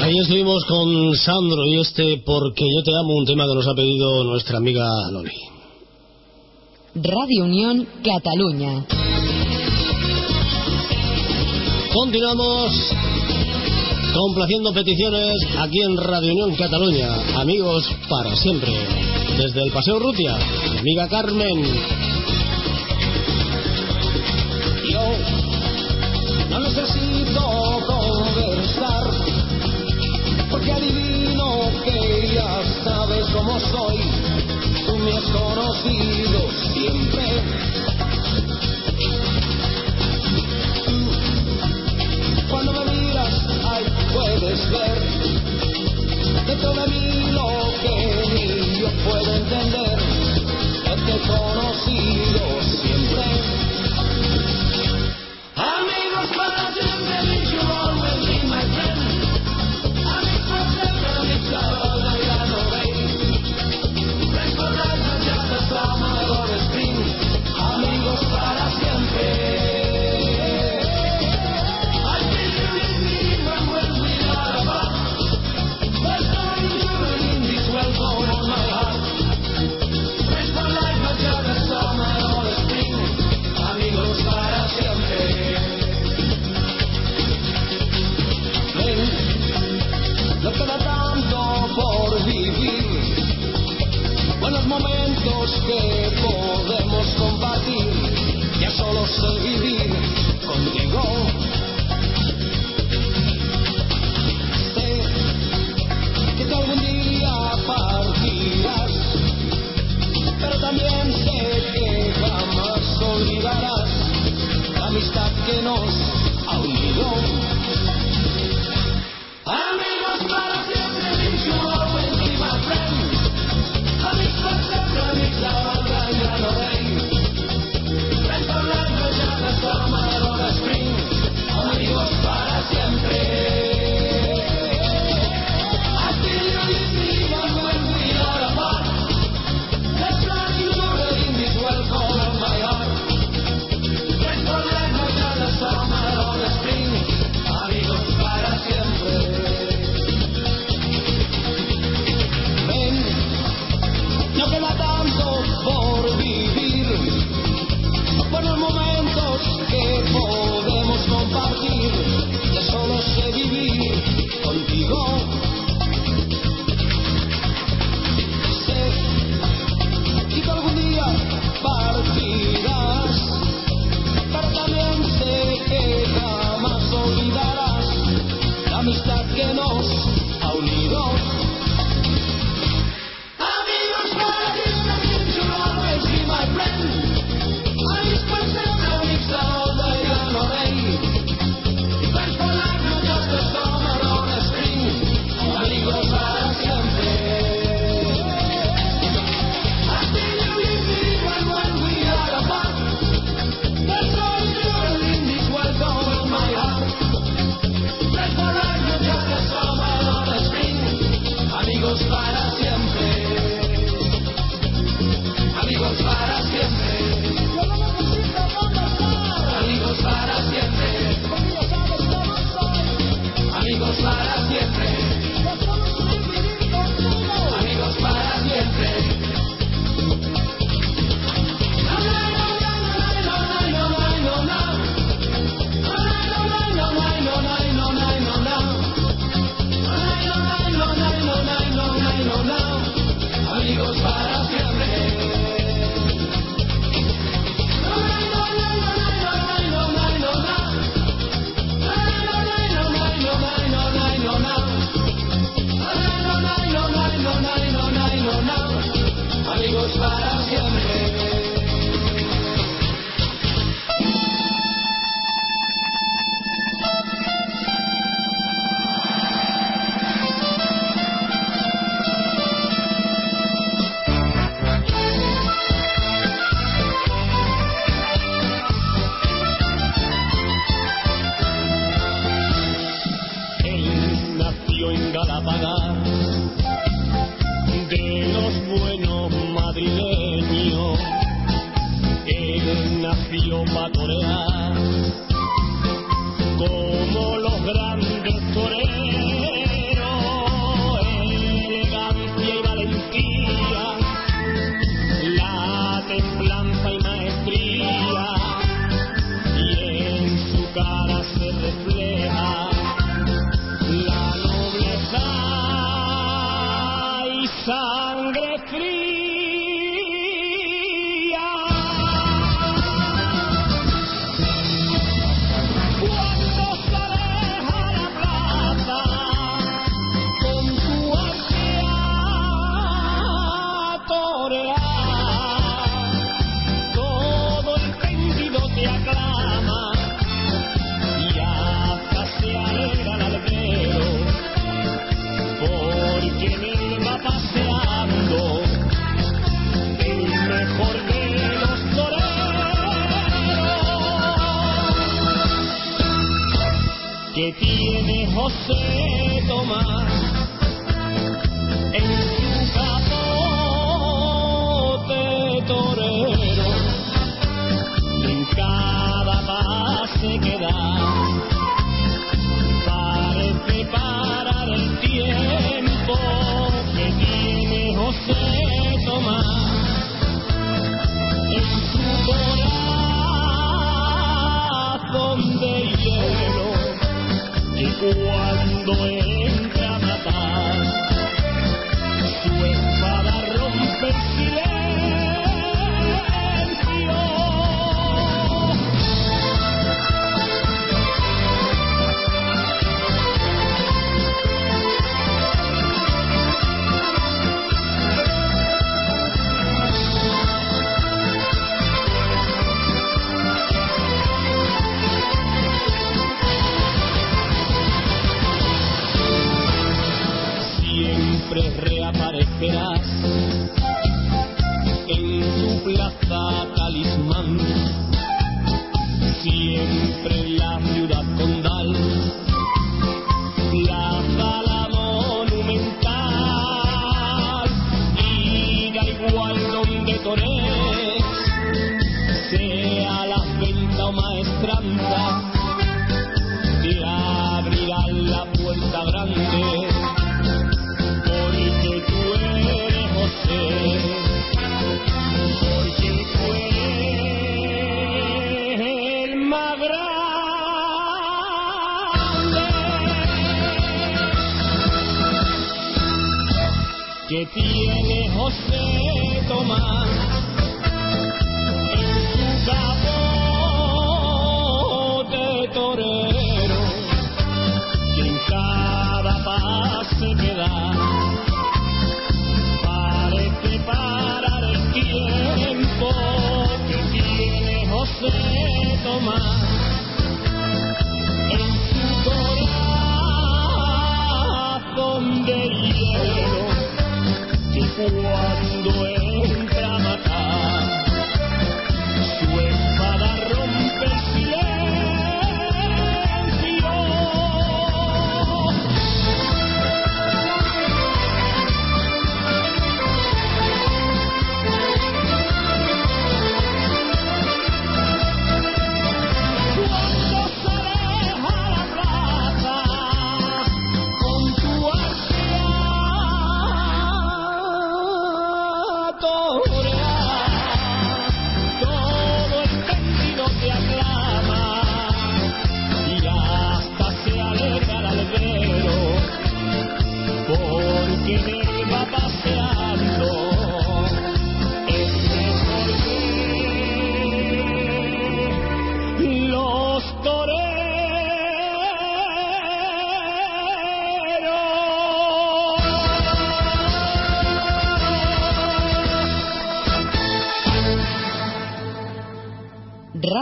S13: Ahí estuvimos con Sandro y este Porque yo te amo, un tema que nos ha pedido nuestra amiga Loli.
S10: Radio Unión Cataluña.
S13: Continuamos complaciendo peticiones aquí en Radio Unión Cataluña. Amigos para siempre. Desde el Paseo Rutia, mi amiga Carmen.
S35: Yo no necesito conversar, porque adivino que ya sabes cómo soy. Tú me has conocido siempre. Tú, cuando me miras, ahí puedes ver dentro de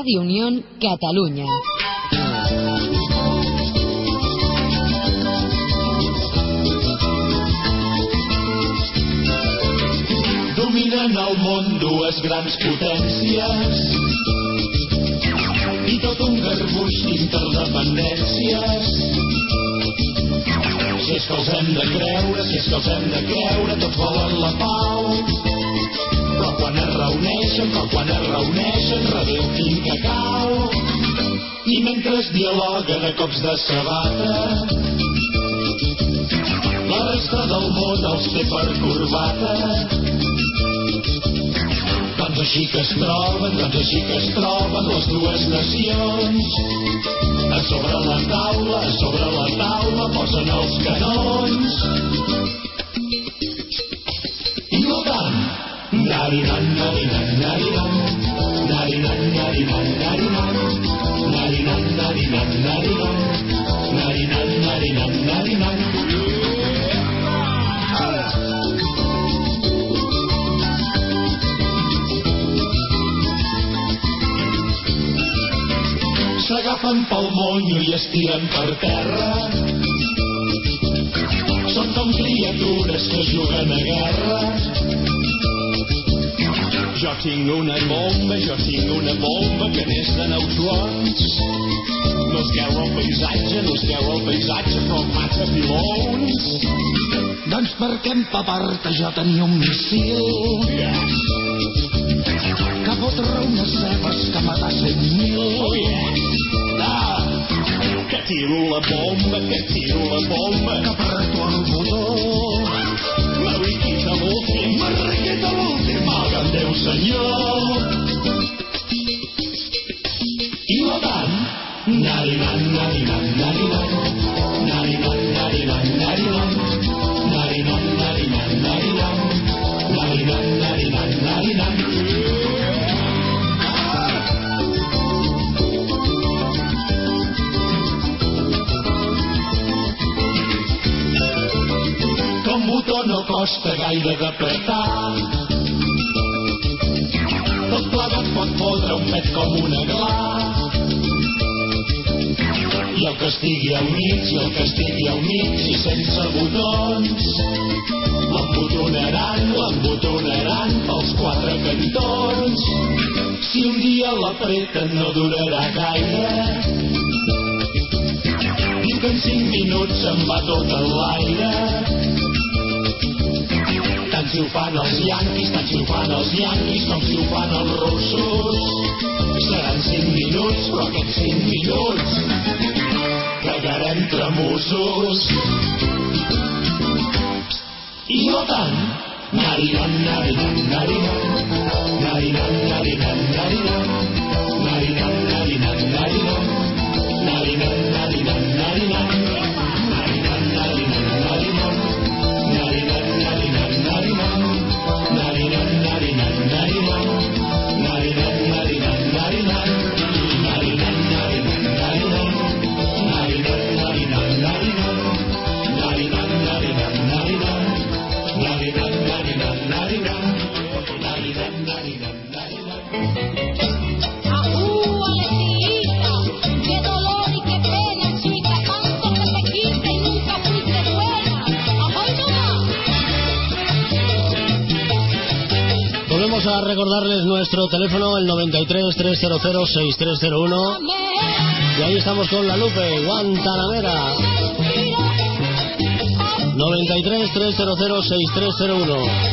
S10: Radio Unión Catalunya.
S23: Dominen el món dues grans potències i tot un garbuix d'interdependències. Si és que els hem de creure, si és que els hem de creure, tots volen la pau. Quan es reuneixen, però quan es reuneixen, redeu quin que cau. I mentre es dialoguen a cops de sabata, la resta del món els té per corbata. Doncs així que es troben, doncs així que es troben les dues nacions. A sobre la taula, a sobre la taula posen els canons. S'agafen pel monyo i es tiren per terra. Són com criatures que juguen a guerra. Jo tinc una bomba, jo tinc una bomba que n'és de nou suons. No es veu el paisatge, no es veu el paisatge, però mata pilons. Doncs perquè empapar-te jo tenia un missil que fotre unes cebes que matar cent mil. Oh, yeah. Que tiro la bomba, que tiro la bomba, que apreto el botó. Mariquita l'últim, mariquita l'últim, valga'm Déu senyor. Costa gaire d'apretar. Tot plegat pot fotre un pet com una gla. I el que estigui al mig, i el que estigui al mig i sense botons, l'embotonaran, l'embotonaran pels quatre cantons. Si un dia l'apreten no durarà gaire, diu que en cinc minuts se'n va tot en l'aire. fan els yanquis, estan si els yanquis com si ho fan els russos. Seran cinc minuts, però aquests cinc minuts cagarem
S44: tramussos. Teléfono, el 93 300 6301. Y ahí estamos con la Lupe, Guantanamera. 93 300 6301.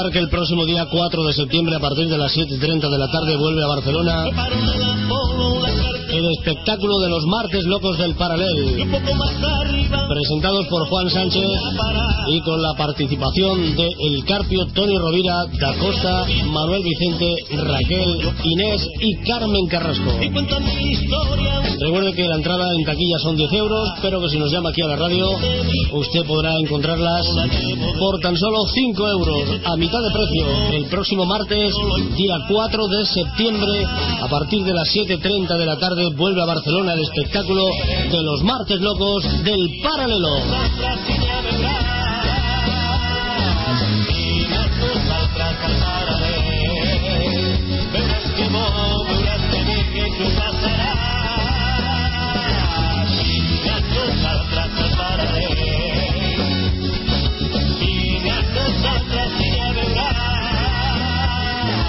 S44: Recordar que el próximo día 4 de septiembre, a partir de las 7.30 de la tarde, vuelve a Barcelona el espectáculo de los martes locos del Paralel, presentados por Juan Sánchez y con la participación de El Carpio, Tony Rovira, Da Costa, Manuel Vicente, Raquel, Inés y Carmen Carrasco. Recuerde que la entrada en taquilla son 10 euros, pero que si nos llama aquí a la radio, usted podrá encontrarlas por tan solo 5 euros, a mitad de precio, el próximo martes, día 4 de septiembre, a partir de las 7.30 de la tarde, vuelve a Barcelona el espectáculo de los martes locos del paralelo.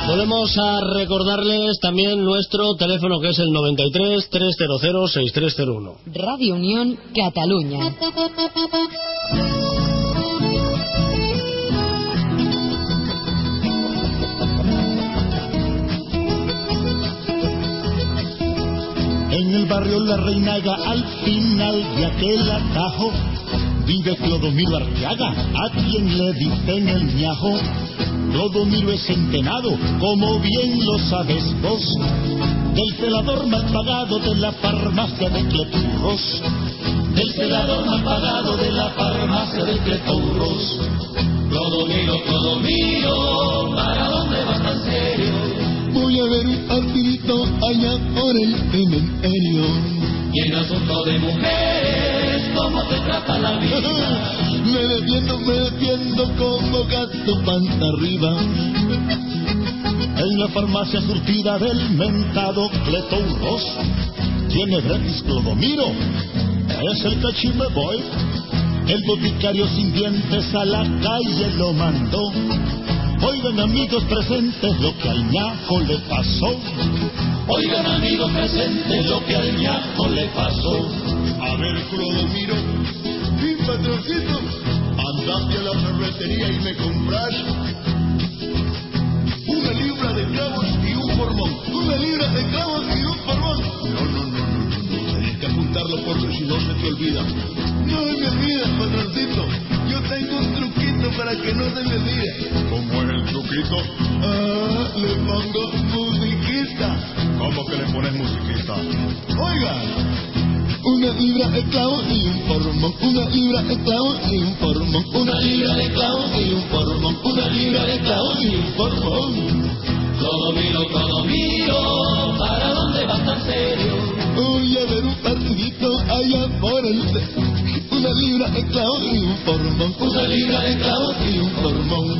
S13: Volvemos a recordarles también nuestro teléfono que es el 93 300 6301.
S10: Radio Unión Cataluña.
S42: En el barrio La Reinaga, al final de aquel atajo, vive Clodomiro Arteaga, a quien le dicen el ñajo. Clodomiro es centenado, como bien lo sabes vos, del celador mal pagado de la farmacia de Cleturros. Del celador mal pagado de la farmacia de Cleturros.
S40: Clodomiro, Clodomiro, ¿para dónde vas tan serio?
S42: A ver un partidito allá por el cementerio.
S40: Y en asunto de mujeres, ¿cómo te trata la vida? [laughs]
S42: me defiendo, me defiendo como gato panza arriba. En la farmacia surtida del mentado Cletouros tiene gratis Clodomiro. Es el cachime boy. El boticario sin dientes a la calle lo mandó. Oigan amigos presentes lo que al ñajo le pasó.
S40: Oigan amigos presentes lo que al ñajo le pasó.
S42: A ver, Clodomiro, mi patroncito, andaste a la ferretería y me compras una libra de clavos y un formón. Una libra de clavos y un formón. No, no, no, no, no. Tienes que apuntarlo porque si no se te olvida. No me olvida, patroncito. Yo tengo un truquito para que no se me. ¿Cómo es el truquito? Ah, le pongo musiquita. ¿Cómo que le pones musiquita? Oiga, una libra de clavo y un formón, una libra de clavo y un formón, una libra de clavo y un formón, una libra de clavo y un formón.
S40: Clodomiro, Clodomiro, ¿para dónde vas tan serio?
S42: Voy a ver un partidito allá por el... Una libra de clavo y un formón,
S40: Una libra de clavos
S42: y un formón.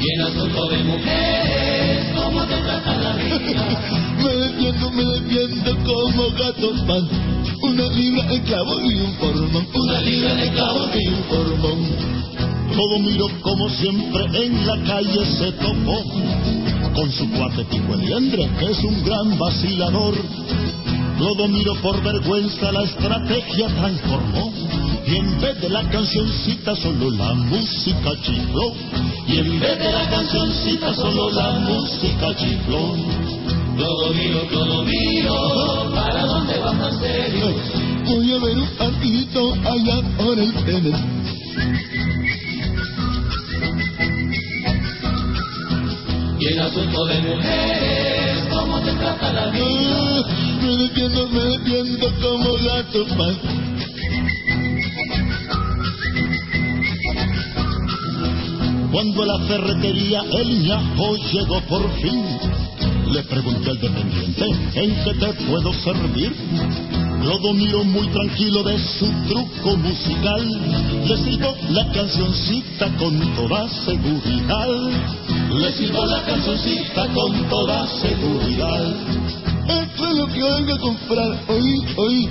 S40: y en asunto de mujeres, ¿cómo te trata la vida? [laughs]
S42: Me defiendo, me defiendo como gato pan. Una libra de clavo y un formón.
S40: Una libra de clavos
S42: y un formón. Todo miro como siempre en la calle se topó con su cuate Pico Eliendre, que es un gran vacilador. Todo miro por vergüenza la estrategia transformó. Y en vez de la cancioncita solo la música chifló.
S40: Y en vez de la cancioncita solo la música chifló. Clodomiro, Clodomiro, ¿para dónde vas tan serio?
S42: Voy a ver un partidito allá por el tenis.
S40: Y en asunto de mujeres, ¿cómo te trata la vida?
S42: Ah, me defiendo, me defiendo como gato pan. Cuando la ferretería el ñajo llegó por fin, le pregunté al dependiente, ¿en qué te puedo servir? Clodomiro muy tranquilo de su truco musical, le silbó la cancioncita con toda seguridad.
S40: Le silbó la cancioncita con toda seguridad.
S42: Esto es lo que vengo a comprar, oí, oí.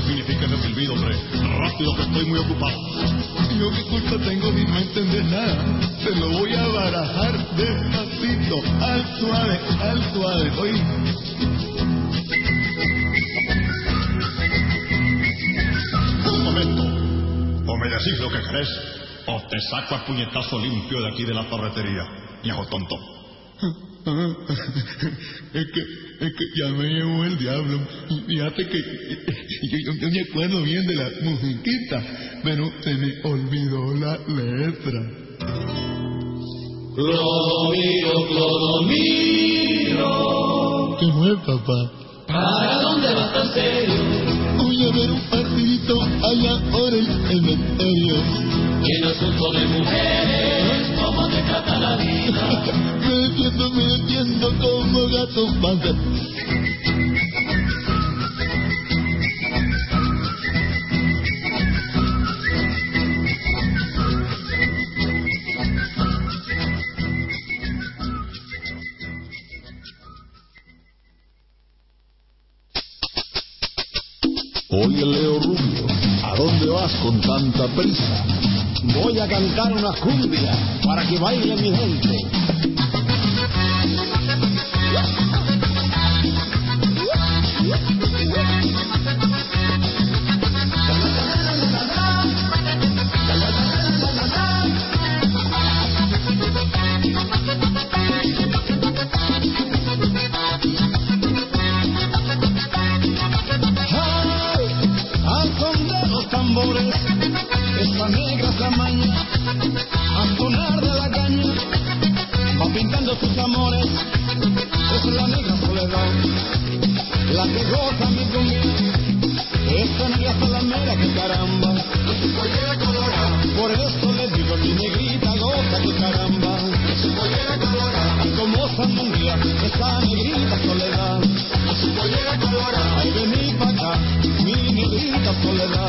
S42: ¿Qué significa ese silbido, hombre? Rápido que estoy muy ocupado. Yo qué culpa tengo ni no entender nada. Se lo voy a barajar despacito, al suave, al suave, oí. Un momento. O me decís lo que querés, o te saco a puñetazo limpio de aquí de la ferretería. Viejo tonto. [laughs] Es que, es que ya me llevó el diablo. Y fíjate que yo, yo- yo me acuerdo bien de la musiquita, pero se me olvidó la letra.
S40: Clodomiro, Clodomiro,
S42: ¿Qué fue, papá?
S40: ¿para dónde vas tan serio?
S42: Voy a ver un partidito allá por el cementerio.
S40: Y en asunto de mujeres, [laughs]
S42: Me defiendo, me defiendo como gato panda.
S45: Oye Leo Rubio,
S42: ¿a dónde vas con tanta prisa?
S46: Voy a cantar una cumbias para que baile mi gente.
S13: Don't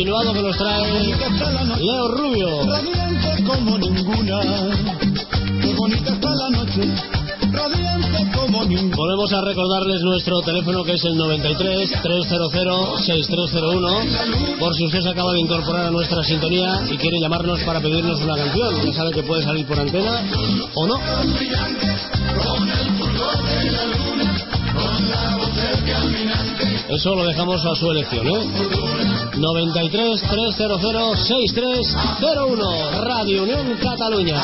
S13: continuado que nos trae Leo Rubio.
S12: Radiante como ninguna. Qué bonita está la noche. Radiante como ninguna.
S13: Volvemos a recordarles nuestro teléfono que es el 93 300 6301 por si usted se acaba de incorporar a nuestra sintonía y quiere llamarnos para pedirnos una canción. Ya sabe que puede salir por antena o no. Eso lo dejamos a su elección, ¿eh? 93 300 6301 Radio Unión Cataluña.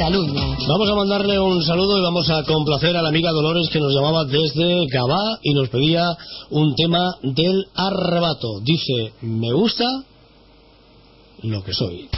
S47: Vamos a mandarle un saludo y vamos a complacer a la amiga Dolores que nos llamaba desde Gabá y nos pedía un tema del arrebato. Dice, me gusta lo que soy.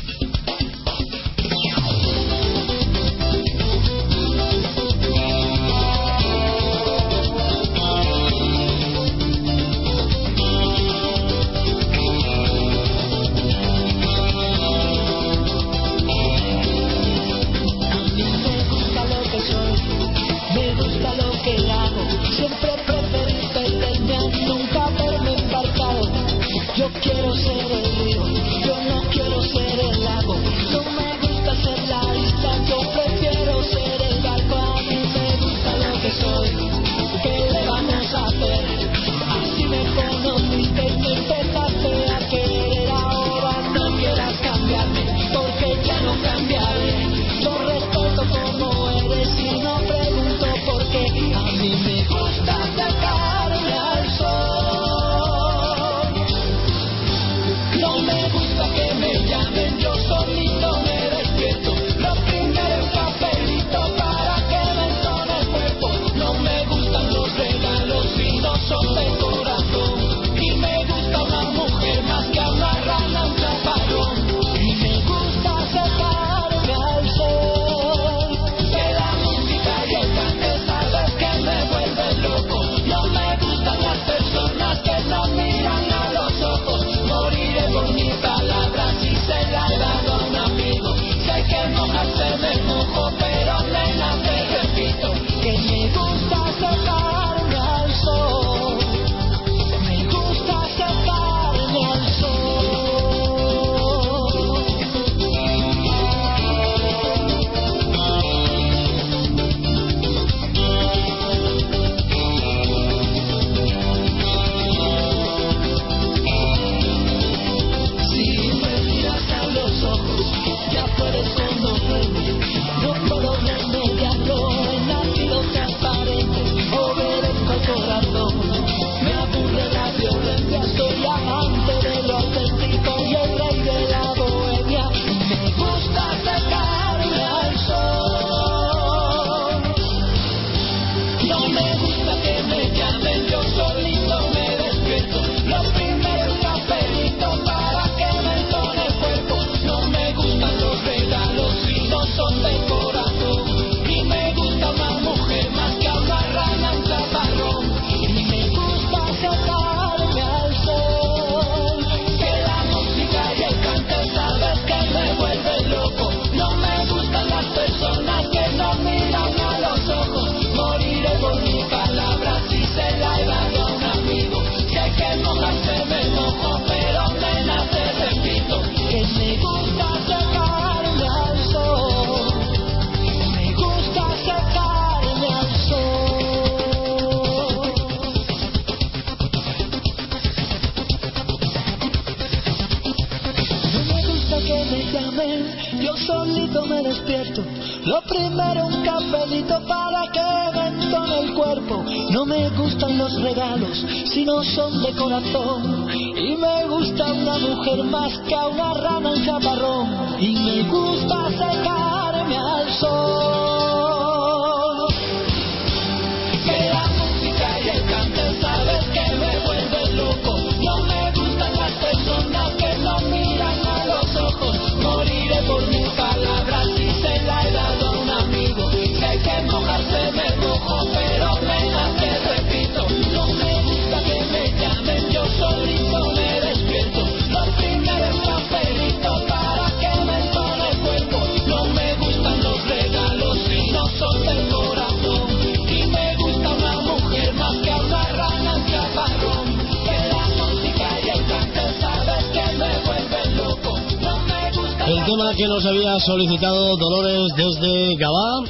S13: solicitado Dolores desde Gabá.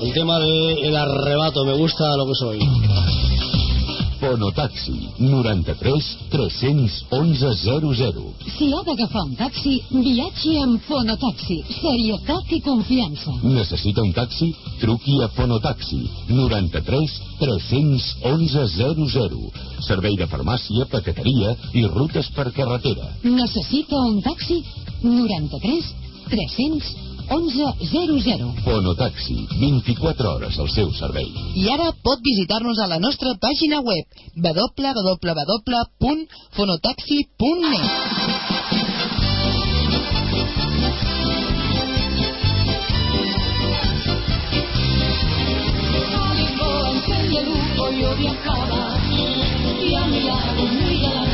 S13: El tema de el arrebato, me gusta lo que soy.
S15: Fonotaxi, 93 311 00.
S10: Si ha d'agafar un taxi, viatgi amb Fonotaxi. Serietat i confiança.
S15: Necessita un taxi? Truqui a Fonotaxi, 93 311 00. Servei de farmàcia, paqueteria i rutes per carretera.
S10: Necessita un taxi? 93 311 00.
S15: Bonotaxi, 24 hores al seu servei.
S16: I ara pot visitar-nos a la nostra pàgina web www.fonotaxi.net.
S32: Yo viajaba y a mi lado no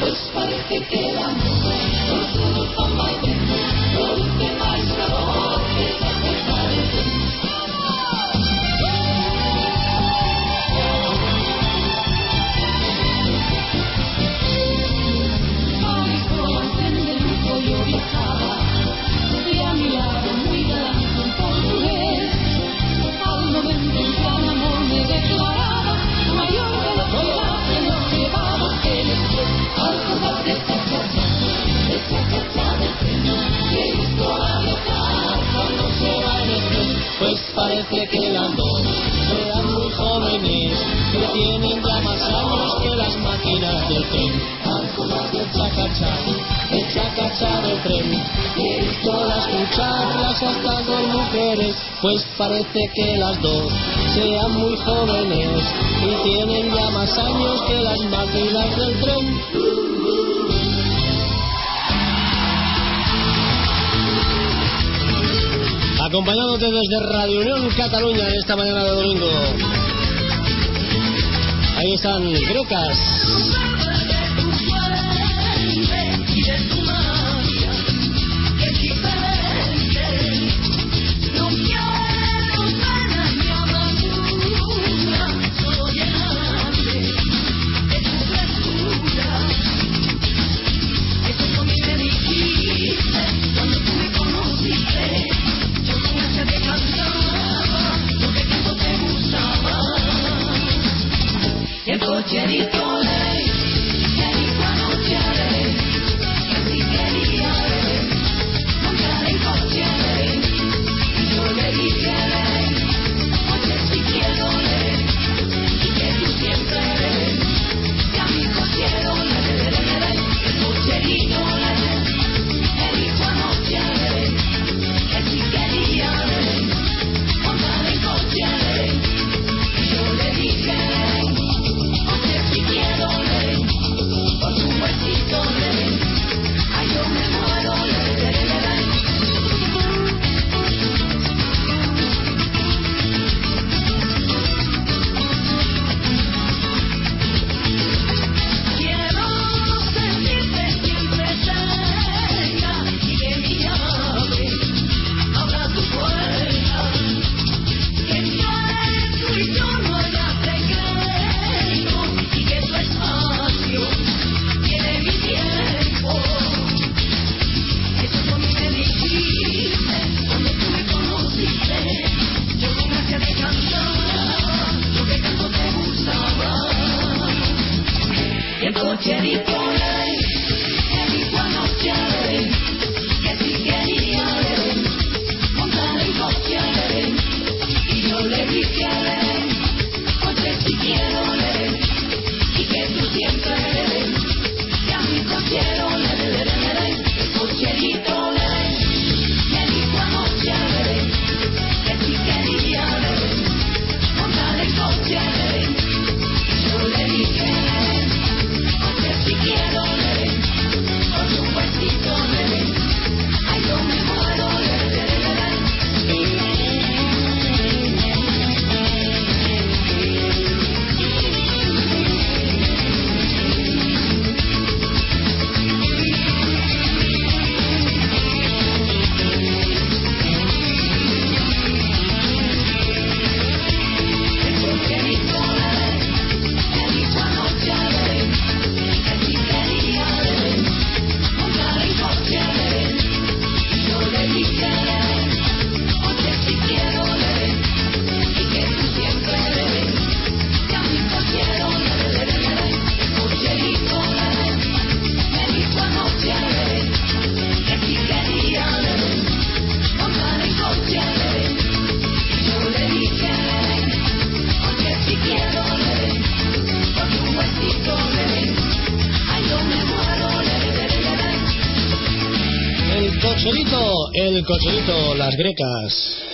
S32: Pues parece que la mujer parece que la Eran muy jóvenes, que tienen ya más años que las máquinas del tren. Han jugado el chacachá, el chacachá del tren. He visto las muchachas hasta dos mujeres, pues parece que las dos sean muy jóvenes y tienen ya más años que las máquinas del tren.
S13: acompañándote desde Radio Unión Cataluña en esta mañana de domingo. Ahí están Crocas. Cherish grecas.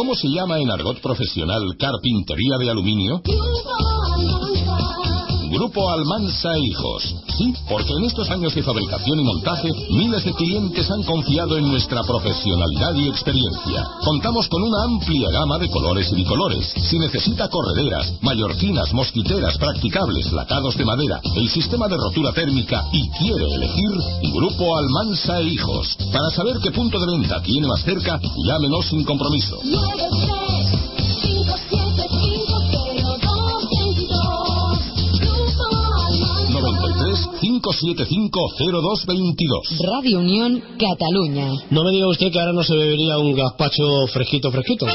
S48: Cómo se llama en argot profesional carpintería de aluminio? Grupo Almansa Hijos. Sí, porque en estos años de fabricación y montaje, miles de clientes han confiado en nuestra profesionalidad y experiencia. Contamos con una amplia gama de colores y bicolores. Si necesita correderas, mallorquinas, mosquiteras, practicables, lacados de madera, el sistema de rotura térmica y quiere elegir, Grupo Almansa e Hijos. Para saber qué punto de venta tiene más cerca, llámenos sin compromiso. 93 575 0222.
S5: Radio Unión, Cataluña.
S13: No me diga usted que ahora no se bebería un gazpacho fresquito, fresquito.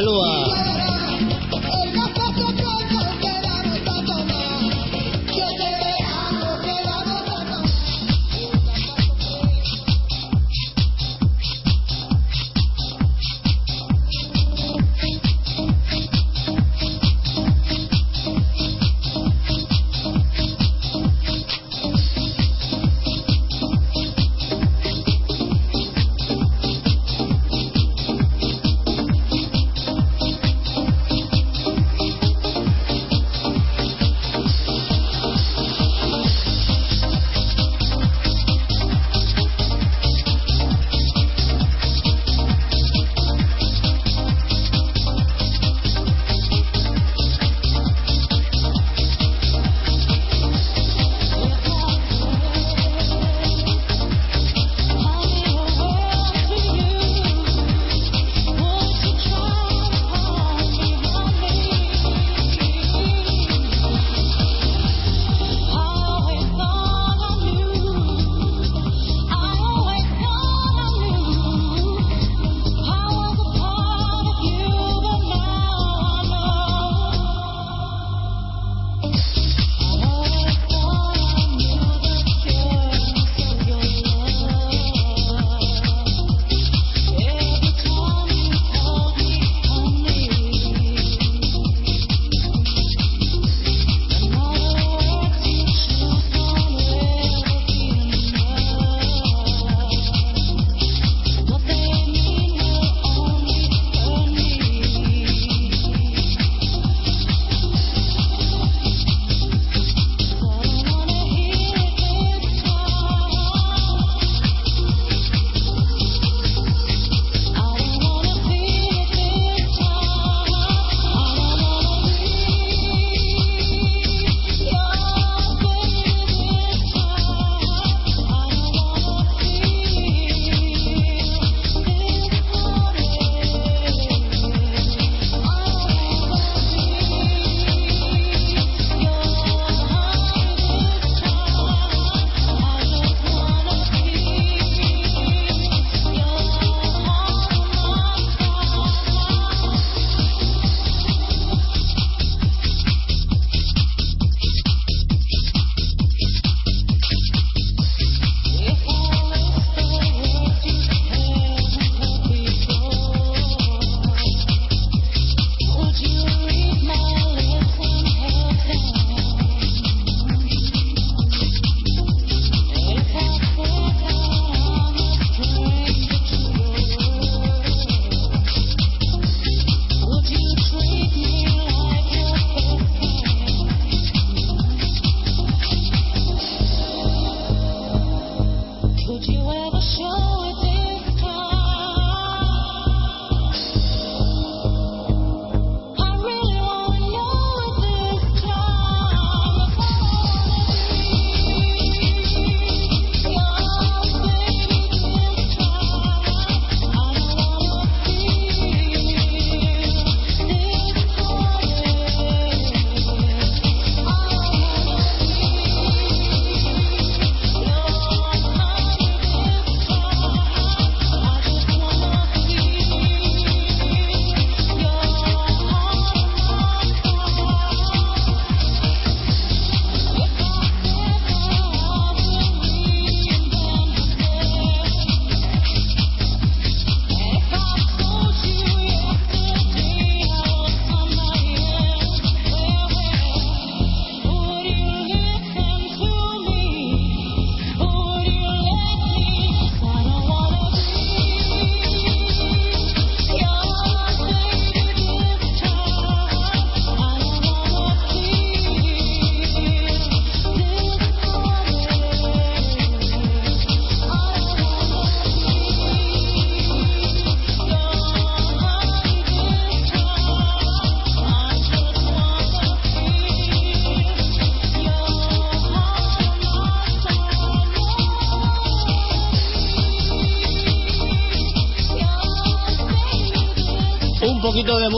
S13: حلوة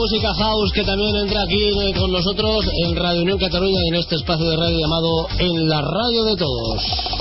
S13: música house que también entra aquí eh, con nosotros en Radio Unión Cataluña y en este espacio de radio llamado En la Radio de Todos.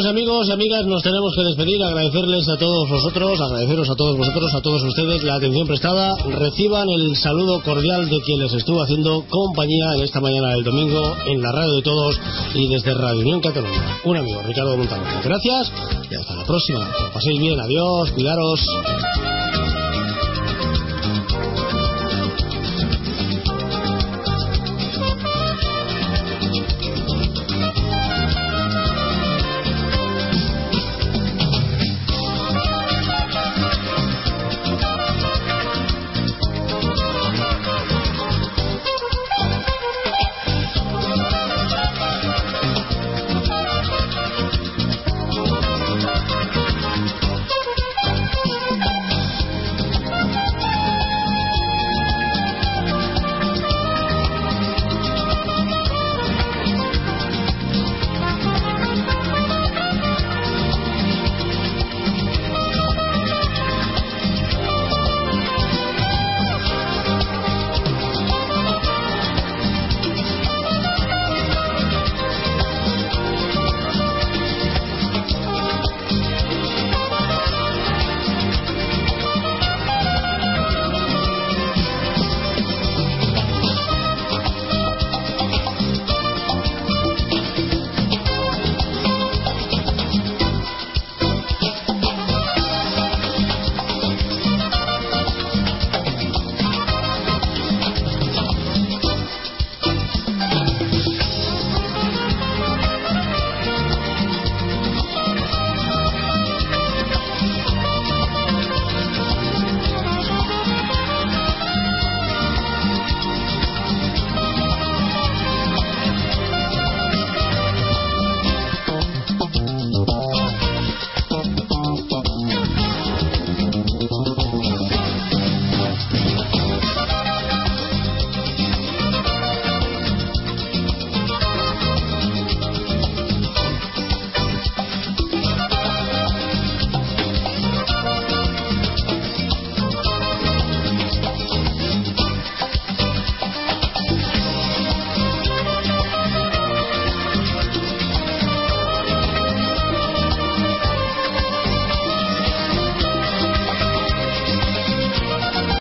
S13: Pues amigos y amigas, nos tenemos que despedir, agradecerles a todos vosotros, agradeceros a todos vosotros, a todos ustedes la atención prestada. Reciban el saludo cordial de quien les estuvo haciendo compañía en esta mañana del domingo en la radio de todos y desde Radio Unión Cataluña. Un amigo, Ricardo Montalvo. Gracias y hasta la próxima. Paséis bien, adiós, cuidaros.